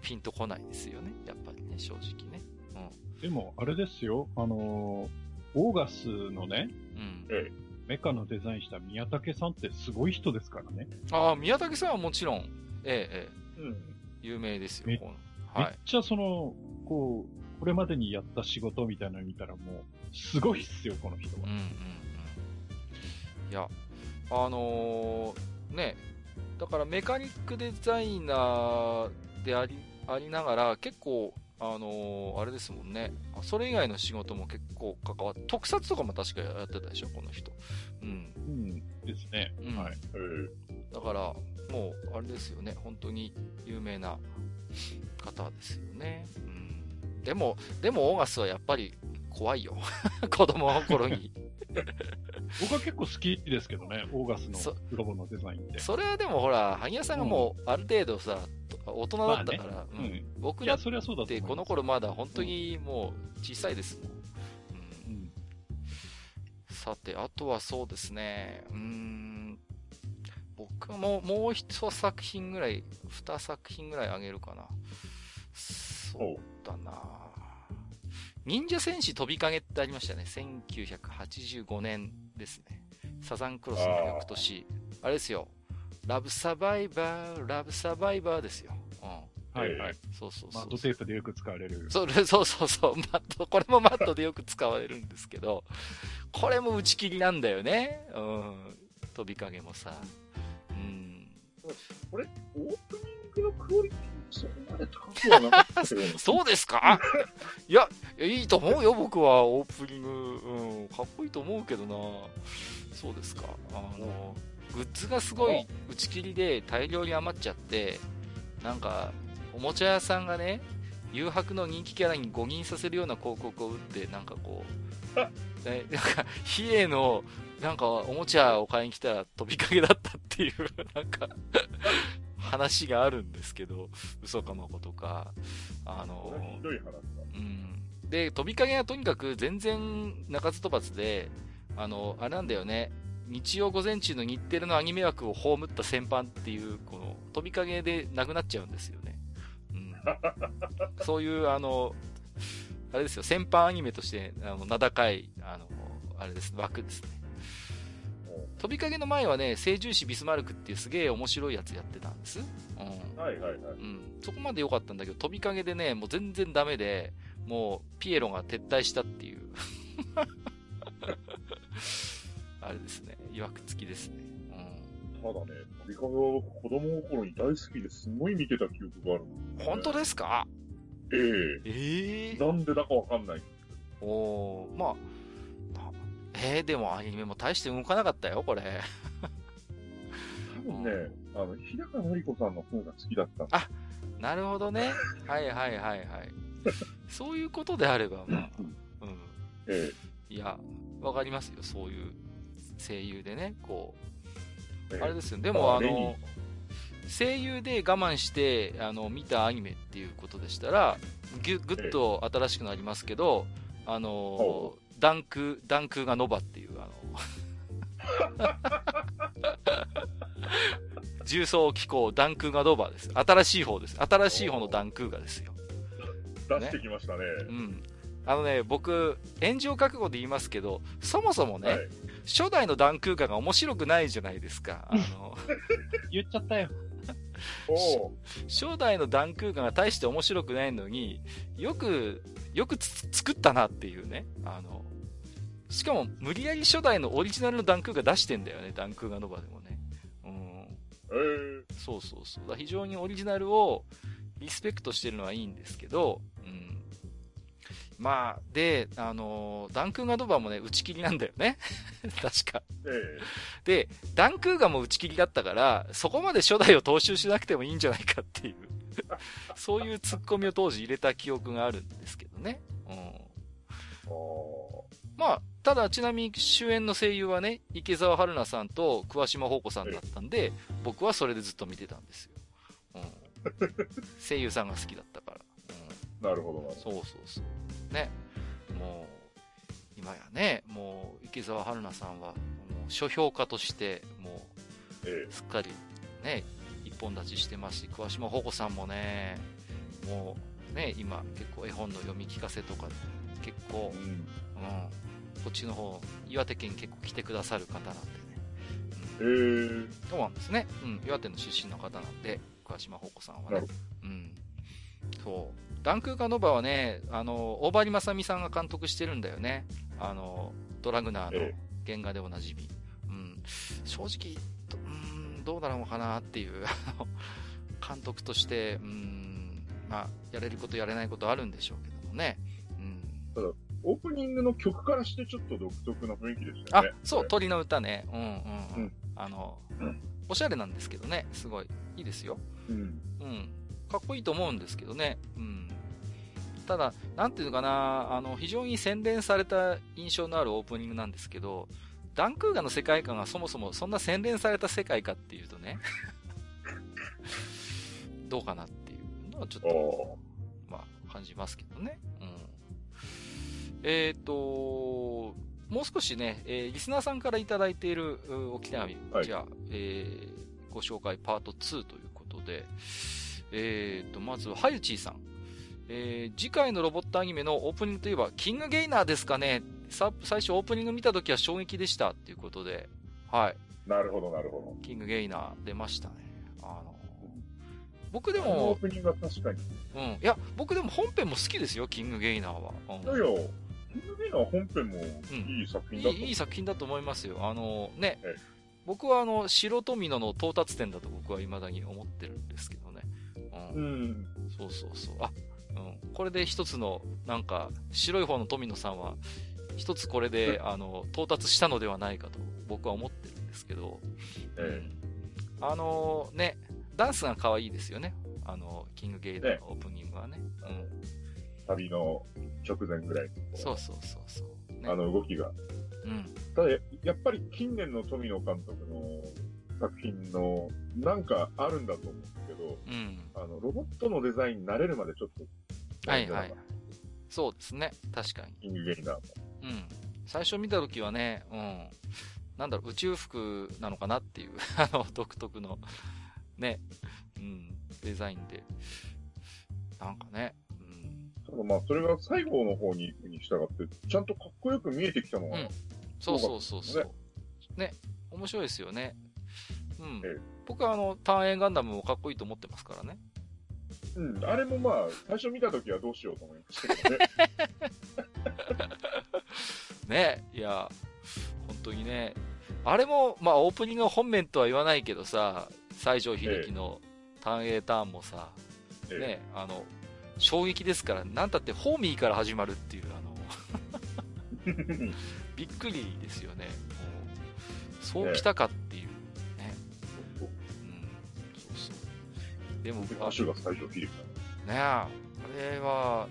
ピンとこないですよね。やっぱりね、正直ね。でも、あれですよ、あのー、オーガスのね、うん。えメカのデザインした宮武さんってすごい人ですからね。ああ、宮武さんはもちろん、ええ、ええ、うん。有名ですよ。めはい。ちゃその、こう、これまでにやった仕事みたいなの見たらもう、すごいっすよ、この人は。うんうんうん。いや、あのーね、だからメカニックデザイナーであり、ありながら、結構、あのーあれですもんね。それ以外の仕事も結構関わって、特撮とかも確かやってたでしょ、この人。うん。うん、ですね。うんはい。ええだから、もう、あれですよね。本当に有名な方ですよね。うん。でも、でも、オーガスはやっぱり怖いよ。[LAUGHS] 子供の頃に。[LAUGHS] 僕は結構好きですけどね、オーガスそのロボのデザインって。それはでもほら、萩谷さんがもう、ある程度さ、大人だったから、ううんん。僕だって、この頃まだ本当にもう小さいですもん。ううんん。さて、あとはそうですね、うーん、僕ももう一作品ぐらい、二作品ぐらいあげるかな。そうだな忍者戦士飛び影ってありましたね。1985年ですね。サザンクロスの翌年。あれですよ。ラブサバイバー、ラブサバイバーですよ。うん。はいはい。そうそうそうマッドテープでよく使われる。それ、そうそうそう、マット、これもマットでよく使われるんですけど、これも打ち切りなんだよね。うん。飛び影もさ。うん。これ、オープニングのクオリティそこまで高くはなかったけど、[LAUGHS] そうですか？いや、いいと思うよ、僕は、オープニング。うん、かっこいいと思うけどな。そうですか？あの、グッズがすごい打ち切りで大量に余っちゃって、なんか、おもちゃ屋さんがね、誘白の人気キャラに誤認させるような広告を打って、なんかこう、[LAUGHS] ね、なんか、比叡の、なんか、おもちゃを買いに来たら飛びかけだったっていう、[LAUGHS] なんか、話があるんですけど、嘘かまことか。あのこれはひどい話だ。うん。で、飛びかけはとにかく全然鳴かず飛ばずで、あの、あれなんだよね。日曜午前中の日テレのアニメ枠を葬った先般っていう、この、飛び影でなくなっちゃうんですよね。うん。[LAUGHS] そういう、あの、あれですよ、先般アニメとして、あの、名高い、あの、あれです、枠ですね。飛び影の前はね、聖獣士ビスマルクっていうすげえ面白いやつやってたんです。うん。はいはいはい。うん。そこまで良かったんだけど、飛び影でね、もう全然ダメで、もう、ピエロが撤退したっていう。[LAUGHS] あれですね。曰く付きですね。うん。ただね、飛び影は子供の頃に大好きですごい見てた記憶がある、ね、本当ですか？ええええー、なんでだかわかんない。おー、まあ、えー、でもアニメも大して動かなかったよ、これ。多分ね、あの、日高のり子さんの方が好きだった。あ、なるほどね。はいはいはいはい。そういうことであれば、まあ、うん。ええ、いや、わかりますよ、そういう声優でね、こう。ええ、あれですよ、でもあの、声優で我慢して、あの、見たアニメっていうことでしたら、ぐぐっと新しくなりますけど、あの、ダンク、ダンクがノバっていう、あの重装機構ダンクガノバです。新しい方です。新しい方のダンクーガですよ。出してきましたね。ねうん。あのね、僕、炎上覚悟で言いますけど、そもそもね、はい、初代のダンクーガが面白くないじゃないですか。あの [LAUGHS] 言っちゃったよ。初代のダンクーガが大して面白くないのに、よく、よく作ったなっていうね。あの、しかも、無理やり初代のオリジナルのダンクーが出してんだよね、ダンクーガノバでもね。うん。えー、そうそうそう。非常にオリジナルをリスペクトしてるのはいいんですけど、うん。まあ、で、あのー、ダンクーガノバもね、打ち切りなんだよね。[LAUGHS] 確か。えー、で、ダンクーガも打ち切りだったから、そこまで初代を踏襲しなくてもいいんじゃないかっていう [LAUGHS] そういうツッコミを当時入れた記憶があるんですけどね。うん。まあ、ただ、ちなみに主演の声優はね、池澤春菜さんと桑島宝子さんだったんで、僕はそれでずっと見てたんですよ。うん、[LAUGHS] 声優さんが好きだったから。うん、なるほどそうそうそう。ね。もう、今やね、もう、池澤春菜さんは、もう、書評家として、もう、すっかり、ね、一本立ちしてますし、桑島宝子さんもね、もう、ね、今、結構絵本の読み聞かせとか、結構、うん、うんこっちの方、岩手県結構来てくださる方なんでね。うん。そうなんですね。うん。岩手の出身の方なんで、桑島宝子さんはね。うん。そう。ダンクーカノバはね、あの、大張正美さんが監督してるんだよね。あの、ドラグナーの原画でおなじみ。うん。正直、うん、どうだろうかなっていう、監督として、うん、まあ、やれることやれないことあるんでしょうけどもね。うん。ただ、オープニングの曲からしてちょっと独特な雰囲気でしたね。あ、そう、鳥の歌ね。うんうんうん。うん、あの、うん、おしゃれなんですけどね、すごい、いいですよ。うん。うん。かっこいいと思うんですけどね。うん。ただ、なんていうのかな、あの、非常に洗練された印象のあるオープニングなんですけど、ダンクーガの世界観がそもそもそんな洗練された世界かっていうとね、[LAUGHS] どうかなっていうのはちょっと、まあ、感じますけどね。うん。えっ、ー、と、もう少しね、えー、リスナーさんからいただいているおき手紙、はい、じゃあ、えー、ご紹介パート2ということで、えっ、ー、と、まずは、はゆちーさん。えー、次回のロボットアニメのオープニングといえば、キングゲイナーですかねさ最初オープニング見た時は衝撃でしたっていうことで、はい。なるほど、なるほど。キングゲイナー出ましたね。あの、僕でも、オープニングは確かに。うん。いや、僕でも本編も好きですよ、キングゲイナーは。うん、いやいや、キングゲイナー本編もいい作品だと、うん、いい作品だと思いますよ。あの、ね、僕はあの、白富野の到達点だと僕は未だに思ってるんですけどね。うん。うん、そうそうそう。あ、うん。これで一つの、なんか、白い方の富野さんは、一つこれで、あの、到達したのではないかと僕は思ってるんですけど、ええ、あのね、ダンスが可愛いですよね。あの、キングゲイナーのオープニングはね。ねうん。旅の直前ぐらいそうそうそうそう、ね、あの動きが。うん。ただや、やっぱり近年の富野監督の作品の、なんかあるんだと思うんですけど、うん。あの、ロボットのデザインに慣れるまでちょっと。はいはい。そうですね。確かに。キングゲイナーも。うん。最初見たときはね、うん。なんだろう、宇宙服なのかなっていう、[LAUGHS] あの、独特の、ね、うん、デザインで。なんかね、うん。ただまあ、それが最後の方に行くに従って、ちゃんとかっこよく見えてきたのは、うんそうそうそうそう。ね、面白いですよね。うんええ。僕はあの、単影ガンダムもかっこいいと思ってますからね。うん、あれもまあ、最初見たときはどうしようと思いましたけどね。[LAUGHS] ね、いや、本当にね。あれも、まあ、オープニングの本面とは言わないけどさ、西城秀樹の単影ターンもさ、ええね、あの、衝撃ですから、なんたってホーミーから始まるっていう、あの、[LAUGHS] びっくりですよね。もうそうきたかっていう。ね。うん。そうそう。でも、歌手が最初秀樹だね。ねえ、あれは、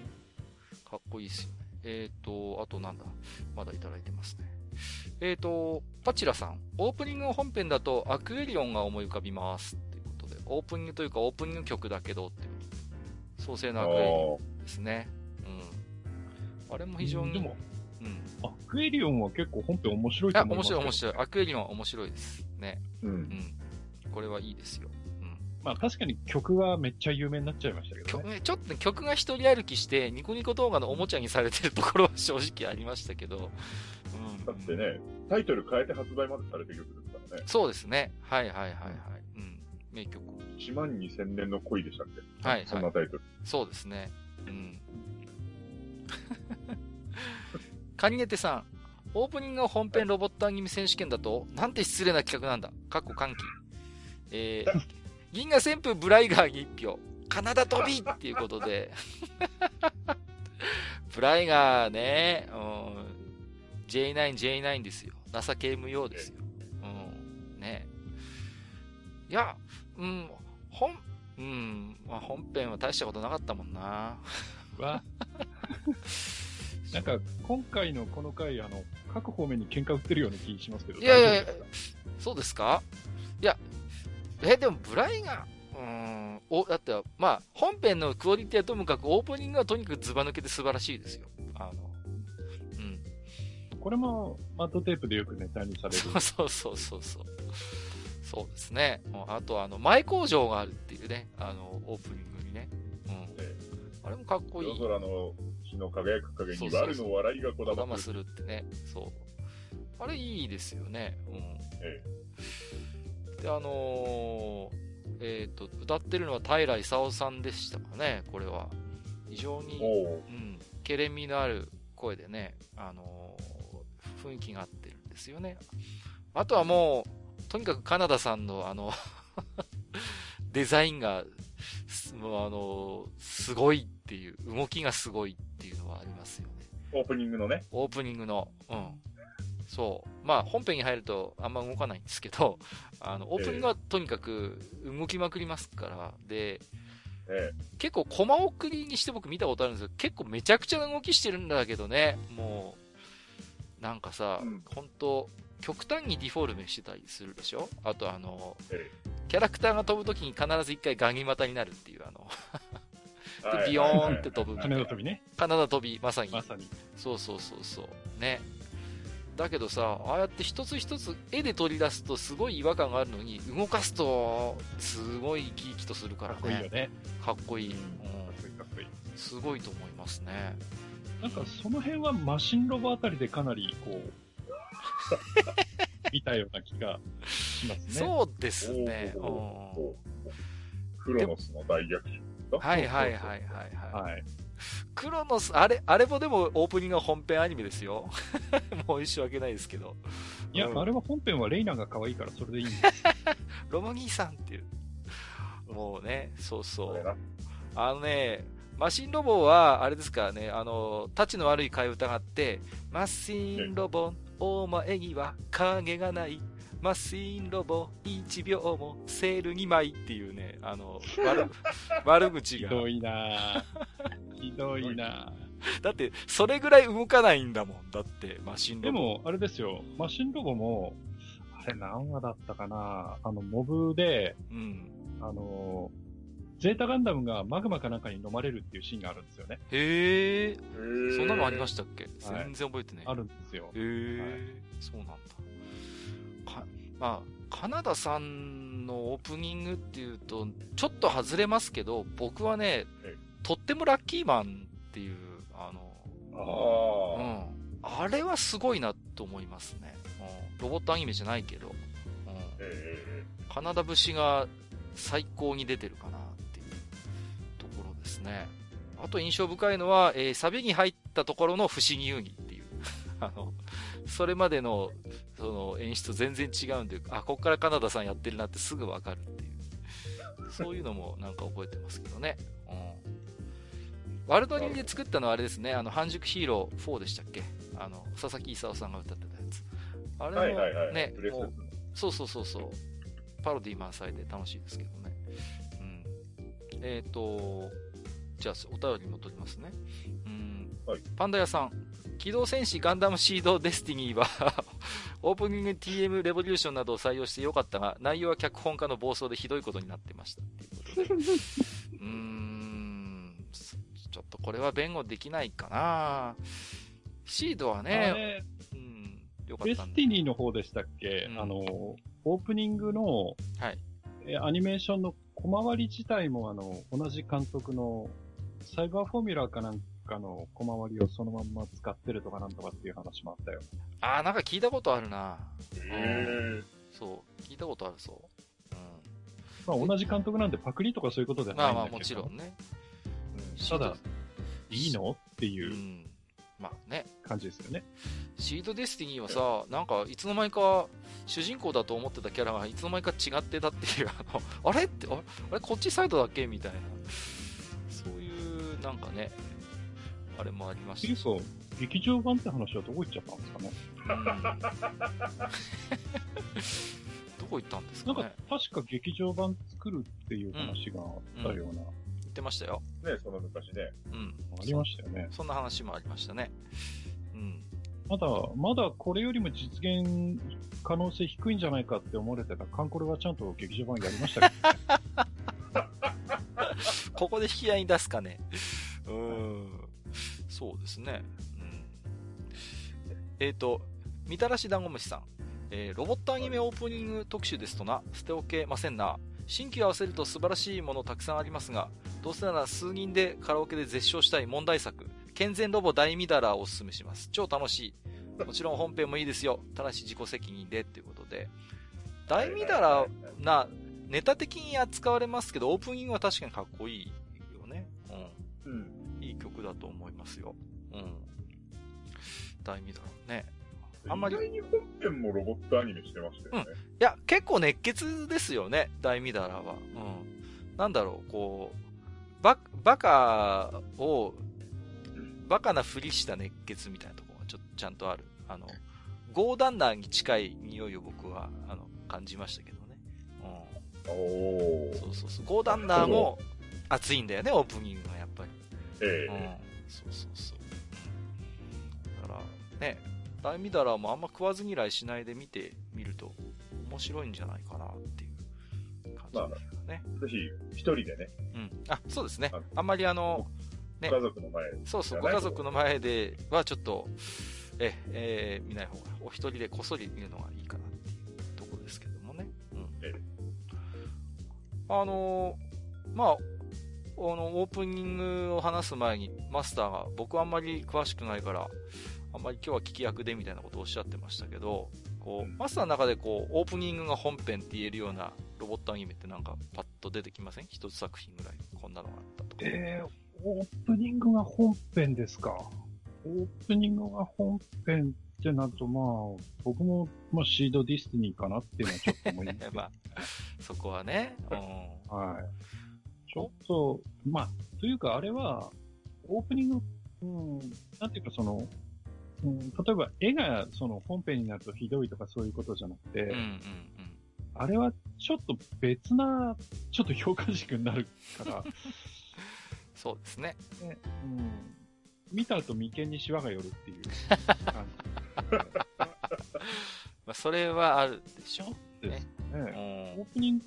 かっこいいですよね。えっ、と、あとなんだ、まだいただいてますね。えっ、と、パチラさん、オープニング本編だとアクエリオンが思い浮かびます。っていうことで、オープニングというかオープニング曲だけどって創世のアクエリオンですね。うん。あれも非常に、でも、うん。アクエリオンは結構本編面白いとあ、思いますよ面白い面白い。アクエリオンは面白いです。ね。う。うんん。これはいいですよ。うん。まあ確かに曲はめっちゃ有名になっちゃいましたけどね。ちょっとね、曲が一人歩きして、ニコニコ動画のおもちゃにされてるところは正直ありましたけど、うん。だってね、タイトル変えて発売までされた曲ですからね。そうですね。はいはいはいはい。うん。名曲。1万2000年の恋でしたっけ？はいはいそんなタイトル。そうですね。うん。[LAUGHS] カニネテさん、オープニングの本編ロボットアニメ選手権だと、なんて失礼な企画なんだ。かっこ歓喜。えー、[LAUGHS] 銀河旋風ブライガーに一票。カナダ飛びっていうことで。[LAUGHS] ブライガーね、うん、J9、J9 ですよ。情け無用ですよ。うん、ね。いや、うん、本、うん、まあ、本編は大したことなかったもんな。わ [LAUGHS] なんか、今回のこの回、あの、各方面に喧嘩売ってるような気しますけど。いやいやそうですか？いや、え、でもブライが、うーん、お、だって、まあ、本編のクオリティはともかくオープニングはとにかくズバ抜けて素晴らしいですよ。あの、うん。これも、マットテープでよくネタにされる。[LAUGHS] そうそうそうそうそう。ですね。うんあと、あの、前工場があるっていうね、あの、オープニングにね。うん。えあれもかっこいい。夜空の日の輝く影にそうそうそう悪の笑いがこだまする。ってね。そう。あれいいですよね。うん。えで、あのーえっ、と、歌ってるのは平勲さんでしたかね、これは。非常に、うん、けれみのある声でね、あのー雰囲気が合ってるんですよね。あとはもう、とにかくカナダさんのあの、[LAUGHS] デザインが、すもうあのーすごいっていう、動きがすごいっていうのはありますよね。オープニングのね。オープニングの、うん。そう。まあ、本編に入るとあんま動かないんですけど、あの、オープニングはとにかく動きまくりますから、で、え結構コマ送りにして僕見たことあるんですけど、結構めちゃくちゃな動きしてるんだけどね、もう、なんかさ、うん本当極端にディフォルメしてたりするでしょ？あとあの、えキャラクターが飛ぶときに必ず一回ガニ股になるっていう、あの、え [LAUGHS] でビヨーンって飛ぶみたいな羽田飛びね。カナダ飛び、まさに。まさに。そうそうそうそう。ね。だけどさ、ああやって一つ一つ絵で取り出すとすごい違和感があるのに、動かすと、すごい生き生きとするからかっこいいよね。ね。かっこいい。かっうこいいかっこいい。ん。すごいと思いますね。なんかその辺はマシンロボあたりでかなりこう、[LAUGHS] 見たような気がしますね。そうですね。クロノスの大逆襲。はいはいはいはいはい。はい。クロノス、あれ、あれもでもオープニングは本編アニメですよ。[LAUGHS] もう申し訳ないですけど。いや、うんあれは本編はレイナが可愛いからそれでいいんです。[LAUGHS] ロマ兄さんっていう。もうね、そうそう。あのね、マシンロボは、あれですからね、あの、タチの悪い替え歌があって、マシンロボ、お前には影がない。マシンロボ、1秒もセール2枚っていうね、あの、悪、[LAUGHS] 悪口が。ひどいなぁ。ひどいなぁ。だって、それぐらい動かないんだもん。だって、マシンロボ。でも、あれですよ、マシンロボも、あれ何話だったかなあの、モブで、うん。あの、ゼータガンダムがマグマかなんかに飲まれるっていうシーンがあるんですよね。へえ、そんなのありましたっけ？はい全然覚えてない。あるんですよ。へえ、はいそうなんだ。まあ、カナダさんのオープニングっていうと、ちょっと外れますけど、僕はねえ、とってもラッキーマンっていう、あの、うああ、ん。あれはすごいなと思いますね。うん、ロボットアニメじゃないけど、うん、えカナダ節が最高に出てるかなですね。あと印象深いのは、えーサビに入ったところの不思議遊戯っていう。[LAUGHS] あの、それまでの、その演出全然違うんで、あ、こっからカナダさんやってるなってすぐわかるっていう。そういうのもなんか覚えてますけどね。うん。ワルドリンで作ったのはあれですね、あの、半熟ヒーロー4でしたっけ？あの、佐々木勲さんが歌ってたやつ。あれも、はいはいはい。ねもうそうそうそうそう。パロディ満載で楽しいですけどね。うん。えっ、と、じゃあ、お便り戻りますね。うん。はいパンダ屋さん。機動戦士ガンダムシードデスティニーは [LAUGHS] オープニング TM レボリューションなどを採用してよかったが、内容は脚本家の暴走でひどいことになってました。うことで。うーん。ちょっとこれは弁護できないかなシードはあね、れ、うん、よかデスったんでティニーの方でしたっけ、うんあの、オープニングの、はい。えアニメーションの小回り自体もあの、同じ監督のサイバーフォーミュラーかなんかの小回りをそのまんま使ってるとかなんとかっていう話もあったよ。あー、なんか聞いたことあるな。えそう、聞いたことあるそう。うん。まあ同じ監督なんでパクリとかそういうことではないんだけど。まあまあもちろんね。ただ、いいのってう。いうんまあね。感じですよね。シードデスティニーはさ、なんかいつの間にか主人公だと思ってたキャラがいつの間にか違ってたっていう、あの、あれって、あれあれこっちサイドだっけみたいな。そういう、なんかね、あれもありましたし。結構、劇場版って話はどこ行っちゃったんですかね？うんどこ行ったんですかなんねか、確か劇場版作るっていう話があったような、言ってましたよ。ね、その昔ね。うん。ありましたよね。そんな話もありましたね。うん。まだ、まだこれよりも実現可能性低いんじゃないかって思われてたカンコレはちゃんと劇場版やりましたけど、ね、[LAUGHS] ここで引き合いに出すかね。うーん。そうですね。うん。えっ、と、みたらし団子虫さん。えーロボットアニメオープニング特集ですとな、捨ておけませんな。新規合わせると素晴らしいものたくさんありますが、どうせなら数人でカラオケで絶唱したい問題作、健全ロボ大ミダラーをおすすめします。超楽しい。もちろん本編もいいですよ。ただし自己責任でっていうことで。大ミダラーな、ネタ的に扱われますけど、オープニングは確かにかっこいいよね。ううん。ん。いい曲だと思いますよ。うん。大ミダラーね。あんまり意外に本編もロボットアニメしてましたよね。いや、結構熱血ですよね、大ミダラは。うん。なんだろう、こう、ババカを、バカなふりした熱血みたいなところがちょっとちゃんとある。あの、ゴーダンナーに近い匂いを僕は、あの、感じましたけどね。そうそうそう。ゴーダンナーも熱いんだよね、オープニングがやっぱり。えうんえ。そうそうそう。うんだから、ね、大ミダラーもあんま食わず嫌いしないで見てみると面白いんじゃないかなっていう感じですかね。ぜひ、一人でね、うん。あ、そうですねあ。あんまりあの、ね家族の前で。そうそう、ご家族の前ではちょっと、え、えー見ない方が、お一人でこっそり見るのがいいかなあのーまあ、あの、オープニングを話す前に、マスターが、僕はあんまり詳しくないから、あんまり今日は聞き役でみたいなことをおっしゃってましたけど、こう、マスターの中でこう、オープニングが本編って言えるようなロボットアニメってなんかパッと出てきません？一つ作品ぐらい。こんなのがあったとか。えー、オープニングが本編ですか？オープニングが本編ってなると、まあ、僕も、まあ、シードディスティニーかなっていうのはちょっと思います。[LAUGHS] まあ、そこはね、うん。[LAUGHS] はい。ちょっと、まあ、というかあれは、オープニング、うん、なんていうかその、うん、例えば絵がその本編になるとひどいとかそういうことじゃなくて、うんうんうん。あれはちょっと別な、ちょっと評価軸になるから、[LAUGHS] そうですね。ねうん、見た後眉間にシワが寄るっていう感 [LAUGHS] まあ、それはあるでしょ？うね。ん。オープニング、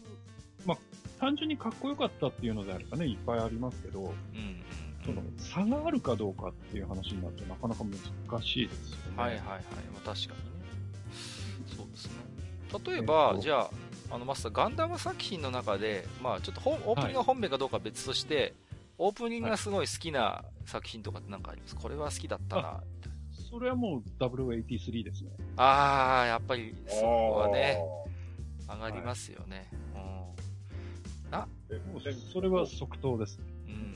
まあ、単純にかっこよかったっていうのであればね、いっぱいありますけど、うんうんその差があるかどうかっていう話になるとなかなか難しいですよね。はいはいはい。まあ、確かにね。そうですね。例えば、えっとじゃあ、あの、マスター、ガンダム作品の中で、まあ、ちょっと本オープニングが本編かどうかは別として、オープニングがすごい好きな作品とかって何かあります？これは好きだったな。それはもう083ですね。あー、やっぱり、そこはね、あ上がりますよね。ー。えもうそれは即答ですね。うん。うん。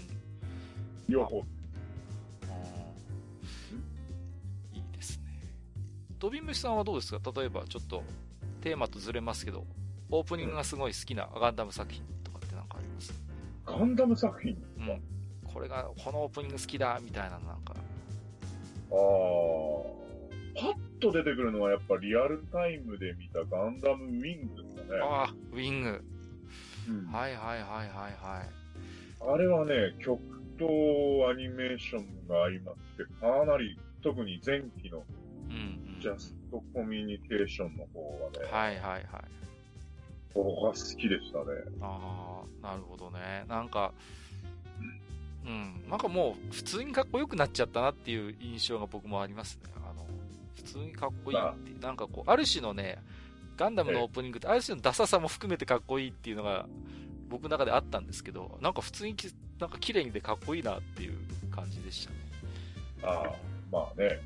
両方。いいですね。ドビムシさんはどうですか？例えば、ちょっと、テーマとずれますけど、オープニングがすごい好きなガンダム作品とかって何かあります？ガンダム作品？うん。これが、このオープニング好きだ、みたいなのなんか。ああ。パッと出てくるのはやっぱリアルタイムで見たガンダムウィングですかね。ああ、ウィング。うんはいはいはいはいはい。あれはね、曲とアニメーションが相まって、かなり、特に前期の。ジャストコミュニケーションの方がね、はいはいはい。僕は好きでしたね。ああ、なるほどね。なんか、うん。なんかもう、普通にかっこよくなっちゃったなっていう印象が僕もありますね。あの、普通にかっこいいっていう。なんかこう、ある種のね、ガンダムのオープニングって、ある種のダサさも含めてかっこいいっていうのが、僕の中であったんですけど、なんか普通にき、なんか綺麗にでかっこいいなっていう感じでしたね。ああ、まあね。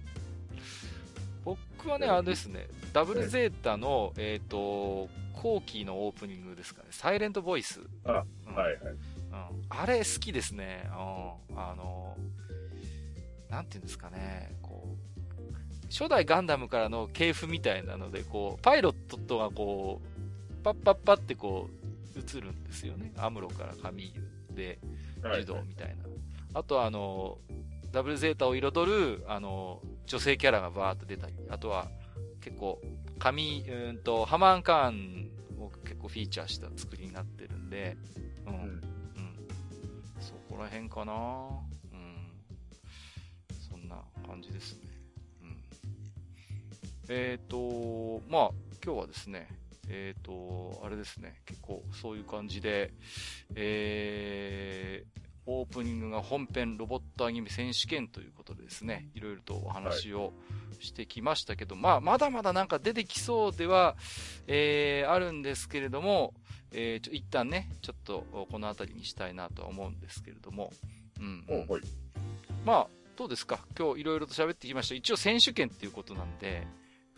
僕はね、あれですね、ダブルゼータの、えっ、と、後期のオープニングですかね、サイレントボイス。あうんはいはい。うん、あれ好きですね。うん、あの、なんていうんですかね、こう、初代ガンダムからの系譜みたいなので、こう、パイロットとがこう、パッパッパってこう、映るんですよね。アムロからカミーユで、はい柔道みたいな。あとはあの、ダブルゼータを彩る、あの、女性キャラがバーッと出たり、あとは結構、髪、うーんと、ハマーンカーンを結構フィーチャーした作りになってるんで、うん、うん、こら辺かなうん。そんな感じですね。うん。えっ、と、まあ、今日はですね、えっ、と、あれですね、結構そういう感じで、えー、オープニングが本編ロボットアニメ選手権ということでですね、いろいろとお話をしてきましたけど、まあ、まだまだなんか出てきそうでは、えー、あるんですけれども、えー、ちょ、一旦ね、ちょっとこの辺りにしたいなとは思うんですけれども、うん、うんおはい。まあ、どうですか？今日いろいろと喋ってきました。一応選手権っていうことなんで、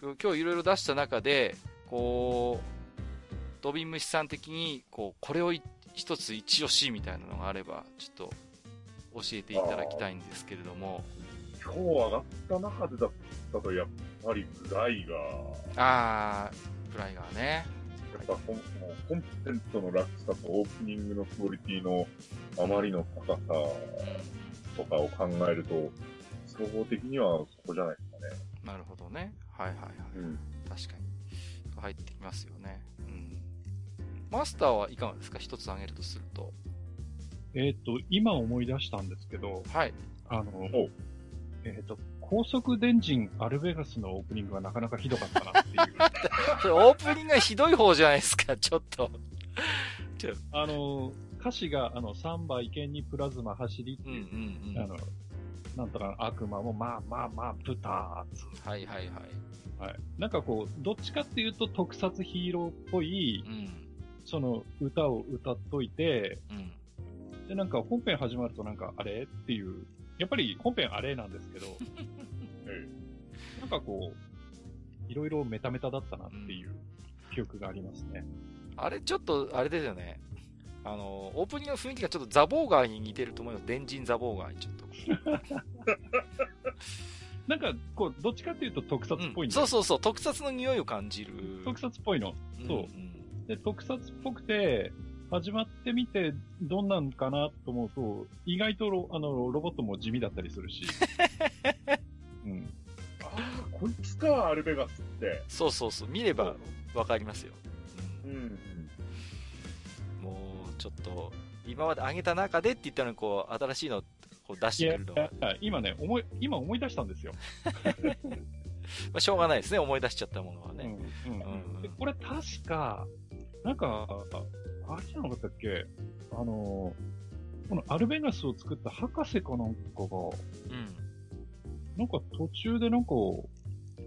今日いろいろ出した中で、こう、ドビン虫さん的に、こう、これをい一つ一押しみたいなのがあれば、ちょっと教えていただきたいんですけれども、今日上がった中でだったと、やっぱりブライが、あー、プライガーね。やっぱコンコンテンツの落差とオープニングのクオリティのあまりの高さとかを考えると、総合的にはそこじゃないですかね。なるほどね。はいはいはい。うん。確かに。入ってきますよね。うん。マスターはいかがですか？一つ挙げるとすると。えっ、と、今思い出したんですけど、はい。あのお、えっ、と、高速電人アルベガスのオープニングがなかなかひどかったなっていう。[LAUGHS] それオープニングがひどい方じゃないですか、ちょっと。あの、歌詞が、あの、サンバ意見にプラズマ走りってうんういう、んうん。あの、なんとか悪魔も、まあまあまあ、ブターっつうはいはいはい。はい。なんかこう、どっちかっていうと特撮ヒーローっぽい、うん。その歌を歌っといて、うん。で、なんか本編始まるとなんかあれっていう、やっぱり本編あれなんですけど、え [LAUGHS] なんかこう、いろいろメタメタだったなっていう記憶がありますね。あれちょっと、あれですよね。あの、オープニングの雰囲気がちょっとザボーガーに似てると思います。電人ザボーガーにちょっと。なんか、こう、どっちかっていうと特撮っぽいんだよそうそうそう、特撮の匂いを感じる。特撮っぽいの。そうんんで、特撮っぽくて、始まってみて、どんなんかなと思うと、意外とロあのロボットも地味だったりするし。[LAUGHS] うん。ああ、こいつか、アルベガスって。そうそうそう、見ればわかりますよ。うんうん。もう、ちょっと、今まで上げた中でって言ったのに、こう、新しいのをこう出してくるの今ね、思い、今思い出したんですよ。[LAUGHS] あ、しょうがないですね、思い出しちゃったものはうんね。うんうんでこれ確か、なんか、あれじゃなかったっけ？あの、このアルベガスを作った博士かなんかが、うん。なんか途中でなんか、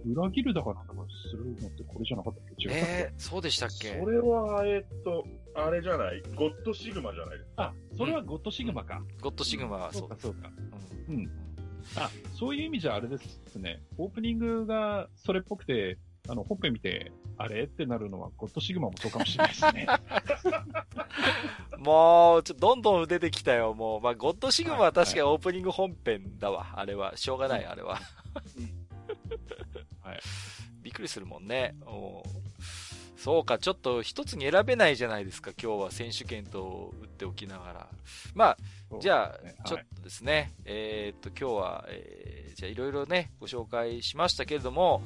裏切るだからなんだかするのってこれじゃなかったっけ？違ったっけ、えー、そうでしたっけ？それは、えっと、あれじゃない？ゴッドシグマじゃないですか。あ、それはゴッドシグマか。ゴッドシグマはそそう。かそうか。うんうん。あ、そういう意味じゃあれですね。オープニングがそれっぽくて、あの、本編見て、あれ？ってなるのは、ゴッドシグマもそうかもしれないですね。[LAUGHS] もう、ちょ、どんどん出てきたよ、もう。まあ、ゴッドシグマははい確かにオープニング本編だわ、あれは。しょうがない、あれは。はい。[LAUGHS] びっくりするもんね。おーそうか、ちょっと一つに選べないじゃないですか、今日は選手権と打っておきながら。まあ、じゃあ、ちょっとですね、えーっと、今日は、えーじゃあいろいろね、ご紹介しましたけれども、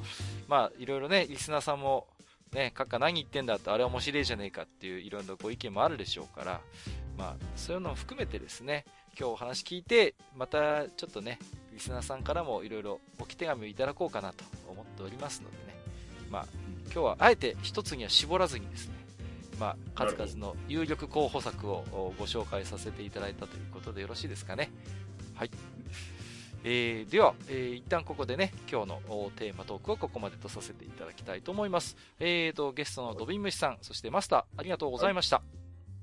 まあ、いろいろね、リスナーさんも、ね、カッカ何言ってんだって、あれ面白いじゃねえかっていういろんなご意見もあるでしょうから、まあ、そういうのも含めてですね、今日お話聞いて、またちょっとね、リスナーさんからもいろいろ置き手紙をいただこうかなと思っておりますのでね、まあ、今日はあえて一つには絞らずにですね、まあ、数々の有力候補作をご紹介させていただいたということでよろしいですかね。はい。えーでは、えー一旦ここでね、今日のおテーマトークはここまでとさせていただきたいと思います。えーと、ゲストのドビンムシさん、そしてマスター、ありがとうございました。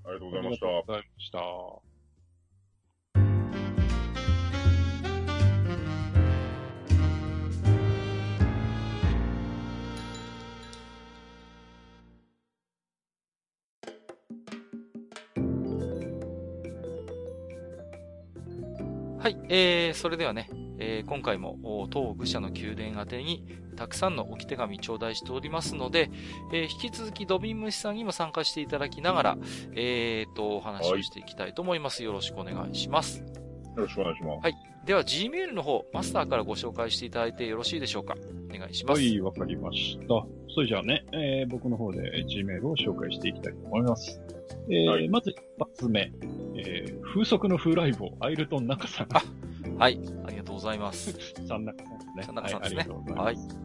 ありがとうごあざいました。りがとうございました。はい、えー、それではね、えー今回もお当愚者の宮殿宛てにたくさんの置き手紙頂戴しておりますので、えー引き続きドビンムシさんにも参加していただきながら、えーと、お話をしていきたいと思います。よろしくお願いします。よろしくお願いします。はい。では、Gmail の方、マスターからご紹介していただいてよろしいでしょうか？お願いします。はい、わかりました。それじゃあね、えー僕の方で Gmail を紹介していきたいと思います。えーはいまず一発目、えー風速の風来坊、アイルトン中さん。あはい。ありがとうございます。[LAUGHS] さん中さんですね。さん中さんですねはい、ありがとうございます。はい。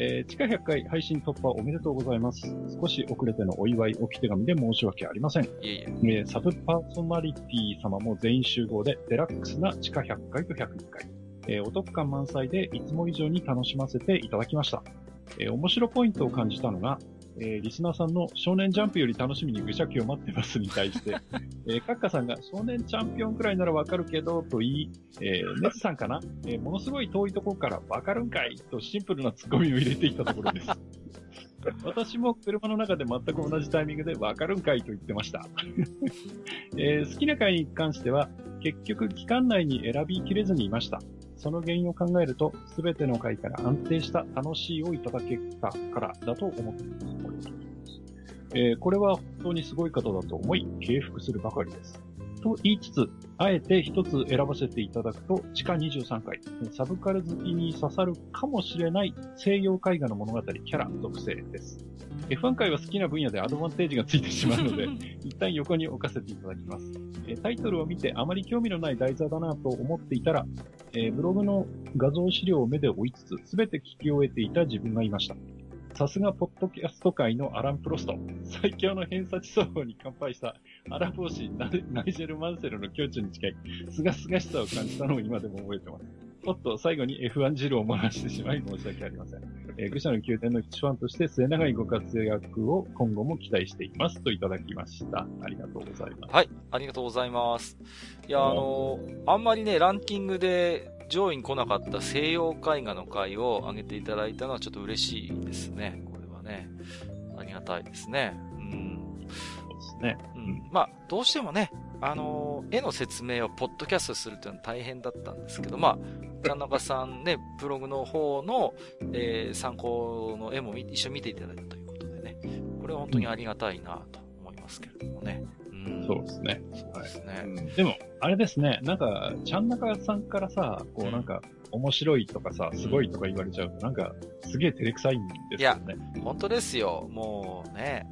えー地下100回配信突破おめでとうございます。少し遅れてのお祝い置き手紙で申し訳ありません。いえいえ。えーサブパーソナリティ様も全員集合でデラックスな地下100回と101回。えーお得感満載でいつも以上に楽しませていただきました。えー面白ポイントを感じたのが、えーリスナーさんの少年ジャンプより楽しみに愚者記を待ってますに対して、[LAUGHS] えーカッカさんが少年チャンピオンくらいならわかるけどと言い、えーネツさんかな、えーものすごい遠いところからわかるんかい？とシンプルなツッコミを入れていたところです。私も車の中で全く同じタイミングでわかるんかいと言ってました。[LAUGHS] えー好きな回に関しては、結局期間内に選びきれずにいました。その原因を考えると、すべての回から安定した楽しいをいただけたからだと思っています。えーこれは本当にすごい方だと思い、敬服するばかりです。と言いつつ、あえて一つ選ばせていただくと、地下23回、サブカル好きに刺さるかもしれない西洋絵画の物語キャラ属性です。F1 回は好きな分野でアドバンテージがついてしまうので、[LAUGHS] 一旦横に置かせていただきます。えータイトルを見てあまり興味のない題材だなと思っていたら、えーブログの画像資料を目で追いつつ、すべて聞き終えていた自分がいました。さすがポッドキャスト界のアラン・プロスト。最強の偏差値奏法に乾杯したアラボーシナナイジェル・マンセルの境地に近い、すがすがしさを感じたのを今でも覚えてます。おっと、最後に F1 汁を漏らしてしまい申し訳ありません。えー愚者の宮殿の一ファンとして末永いご活躍を今後も期待していますといただきました。ありがとうございます。はい。ありがとうございます。いや、あのあんまりね、ランキングで上位に来なかった西洋絵画の回を上げていただいたのはちょっと嬉しいですね。これはね。ありがたいですね。うん。そうですね。うん。まあ、どうしてもね、あの絵の説明をポッドキャストするっていうのは大変だったんですけど、まあ、田中さんね、ブログの方の、えー参考の絵も見一緒に見ていただいたということでね、これは本当にありがたいなと思いますけれどもね。うん。そうですね。そうですね。うんでも、あれですね、なんか、ちゃん中さんからさ、こうなんか、面白いとかさ、すごいとか言われちゃうと、なんか、すげえ照れくさいんですよね。本当ですよ。もうね、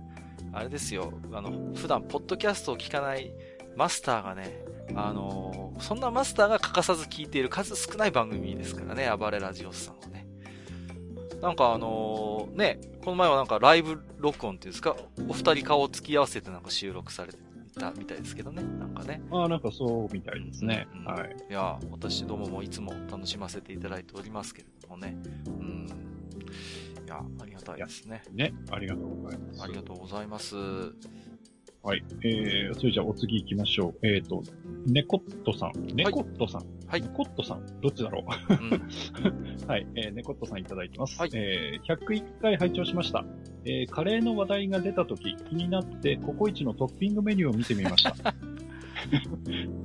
あれですよ。あの、普段、ポッドキャストを聞かないマスターがね、あのそんなマスターが欠かさず聞いている数少ない番組ですからね、暴れラジオスさんはね。なんかあのね、この前はなんかライブ録音っていうんですか、お二人顔を突き合わせてなんか収録されてたみたいですけどね、なんかね。ああ、なんかそうみたいですね。うんはい。いや、私どももいつも楽しませていただいておりますけれどもね。うん。いや、ありがたいですね。ね、ありがとうございます。ありがとうございます。はい。えー、それじゃあお次行きましょう。えっ、ー、と、ネコットさん。ネコットさん。はいネコットさん。どっちだろう？ん。う [LAUGHS] はい。えー、ネコットさんいただいてます。はいえー、101回拝聴しました。えー、カレーの話題が出たとき、気になって、ココイチのトッピングメニューを見てみました。[LAUGHS]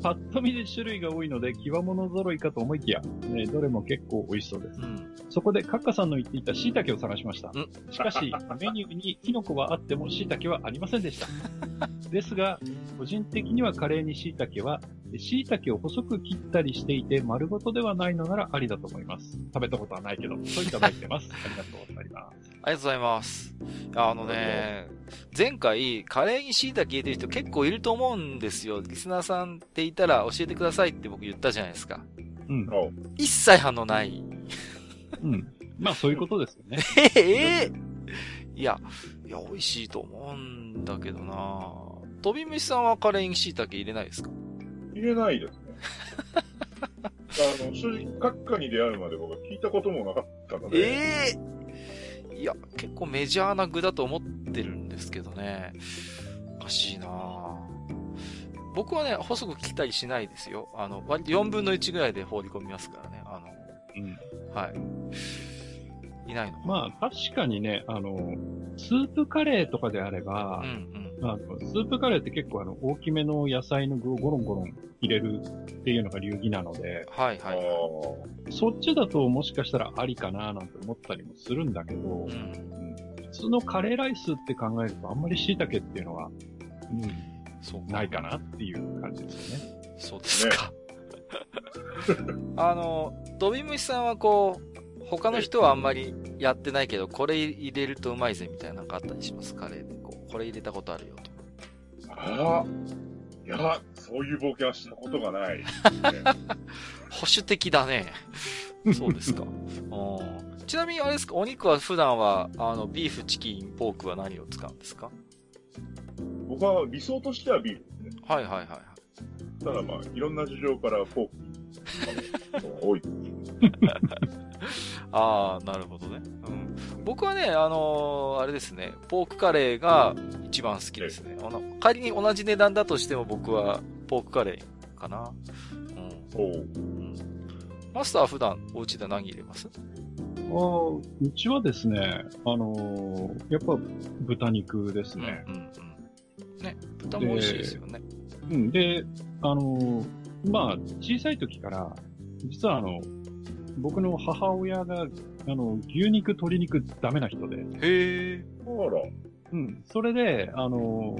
パッと見で種類が多いので、極物揃いかと思いきや、えーどれも結構美味しそうです。うん。そこで、カッカさんの言っていた椎茸を探しましたん。しかし、メニューにキノコはあっても椎茸はありませんでした。[LAUGHS] ですが、個人的にはカレーに椎茸は、椎茸を細く切ったりしていて丸ごとではないのならありだと思います。食べたことはないけど、そういただいてます。[LAUGHS] ありがとうございます。ありがとうございます。いやあのね、前回、カレーに椎茸入れてる人結構いると思うんですよ。リスナーさんっていたら教えてくださいって僕言ったじゃないですか。うん。一切反応ない。うん。まあ、そういうことですよね。[LAUGHS] ええいや、いや、美味しいと思うんだけどな飛び虫さんはカレーに椎茸入れないですか？入れないですね。あの、正直、閣下に出会うまで僕は聞いたこともなかったので。ええいや、結構メジャーな具だと思ってるんですけどね。おかしいな僕はね、細く切ったりしないですよ。あの、割と4分の1ぐらいで放り込みますからね。あうん。の、はい。いないのまあ、確かにね、あの、スープカレーとかであればう、んあのスープカレーって結構あの、大きめの野菜の具をゴロンゴロン入れるっていうのが流儀なので、うん。はいあはい。ーそっちだともしかしたらありかななんて思ったりもするんだけどう、ん。普通のカレーライスって考えるとあんまり椎茸っていうのは、うそうん、ないかなっていう感じですよね。そうですか。[LAUGHS] あの、ドビムシさんはこう、他の人はあんまりやってないけど、これ入れるとうまいぜみたいななんかあったりします？カレーで。こう、これ入れたことあるよとか。ああ。いや、そういう冒険はしたことがない。[LAUGHS] 保守的だね。そうですか。[LAUGHS] うんちなみにあれですか、お肉は普段は、あの、ビーフ、チキン、ポークは何を使うんですか？僕は理想としてはビールですね。はいはいはいはい。ただまあ、いろんな事情からフォーク多い。[LAUGHS] ああ、なるほどね。うん。僕はね、あのーあれですね、ポークカレーが一番好きですね。あの仮に同じ値段だとしても僕はポークカレーかな。うん。おううん。マスターは普段お家で何入れます？あーうちはですね、あのーやっぱ豚肉ですね。うんうんうん。ね、豚も美味しいですよね。うん、で、あのーまあ、小さい時から、実はあの、僕の母親が、あの、牛肉、鶏肉ダメな人で、へえ。あら。うん、それで、あの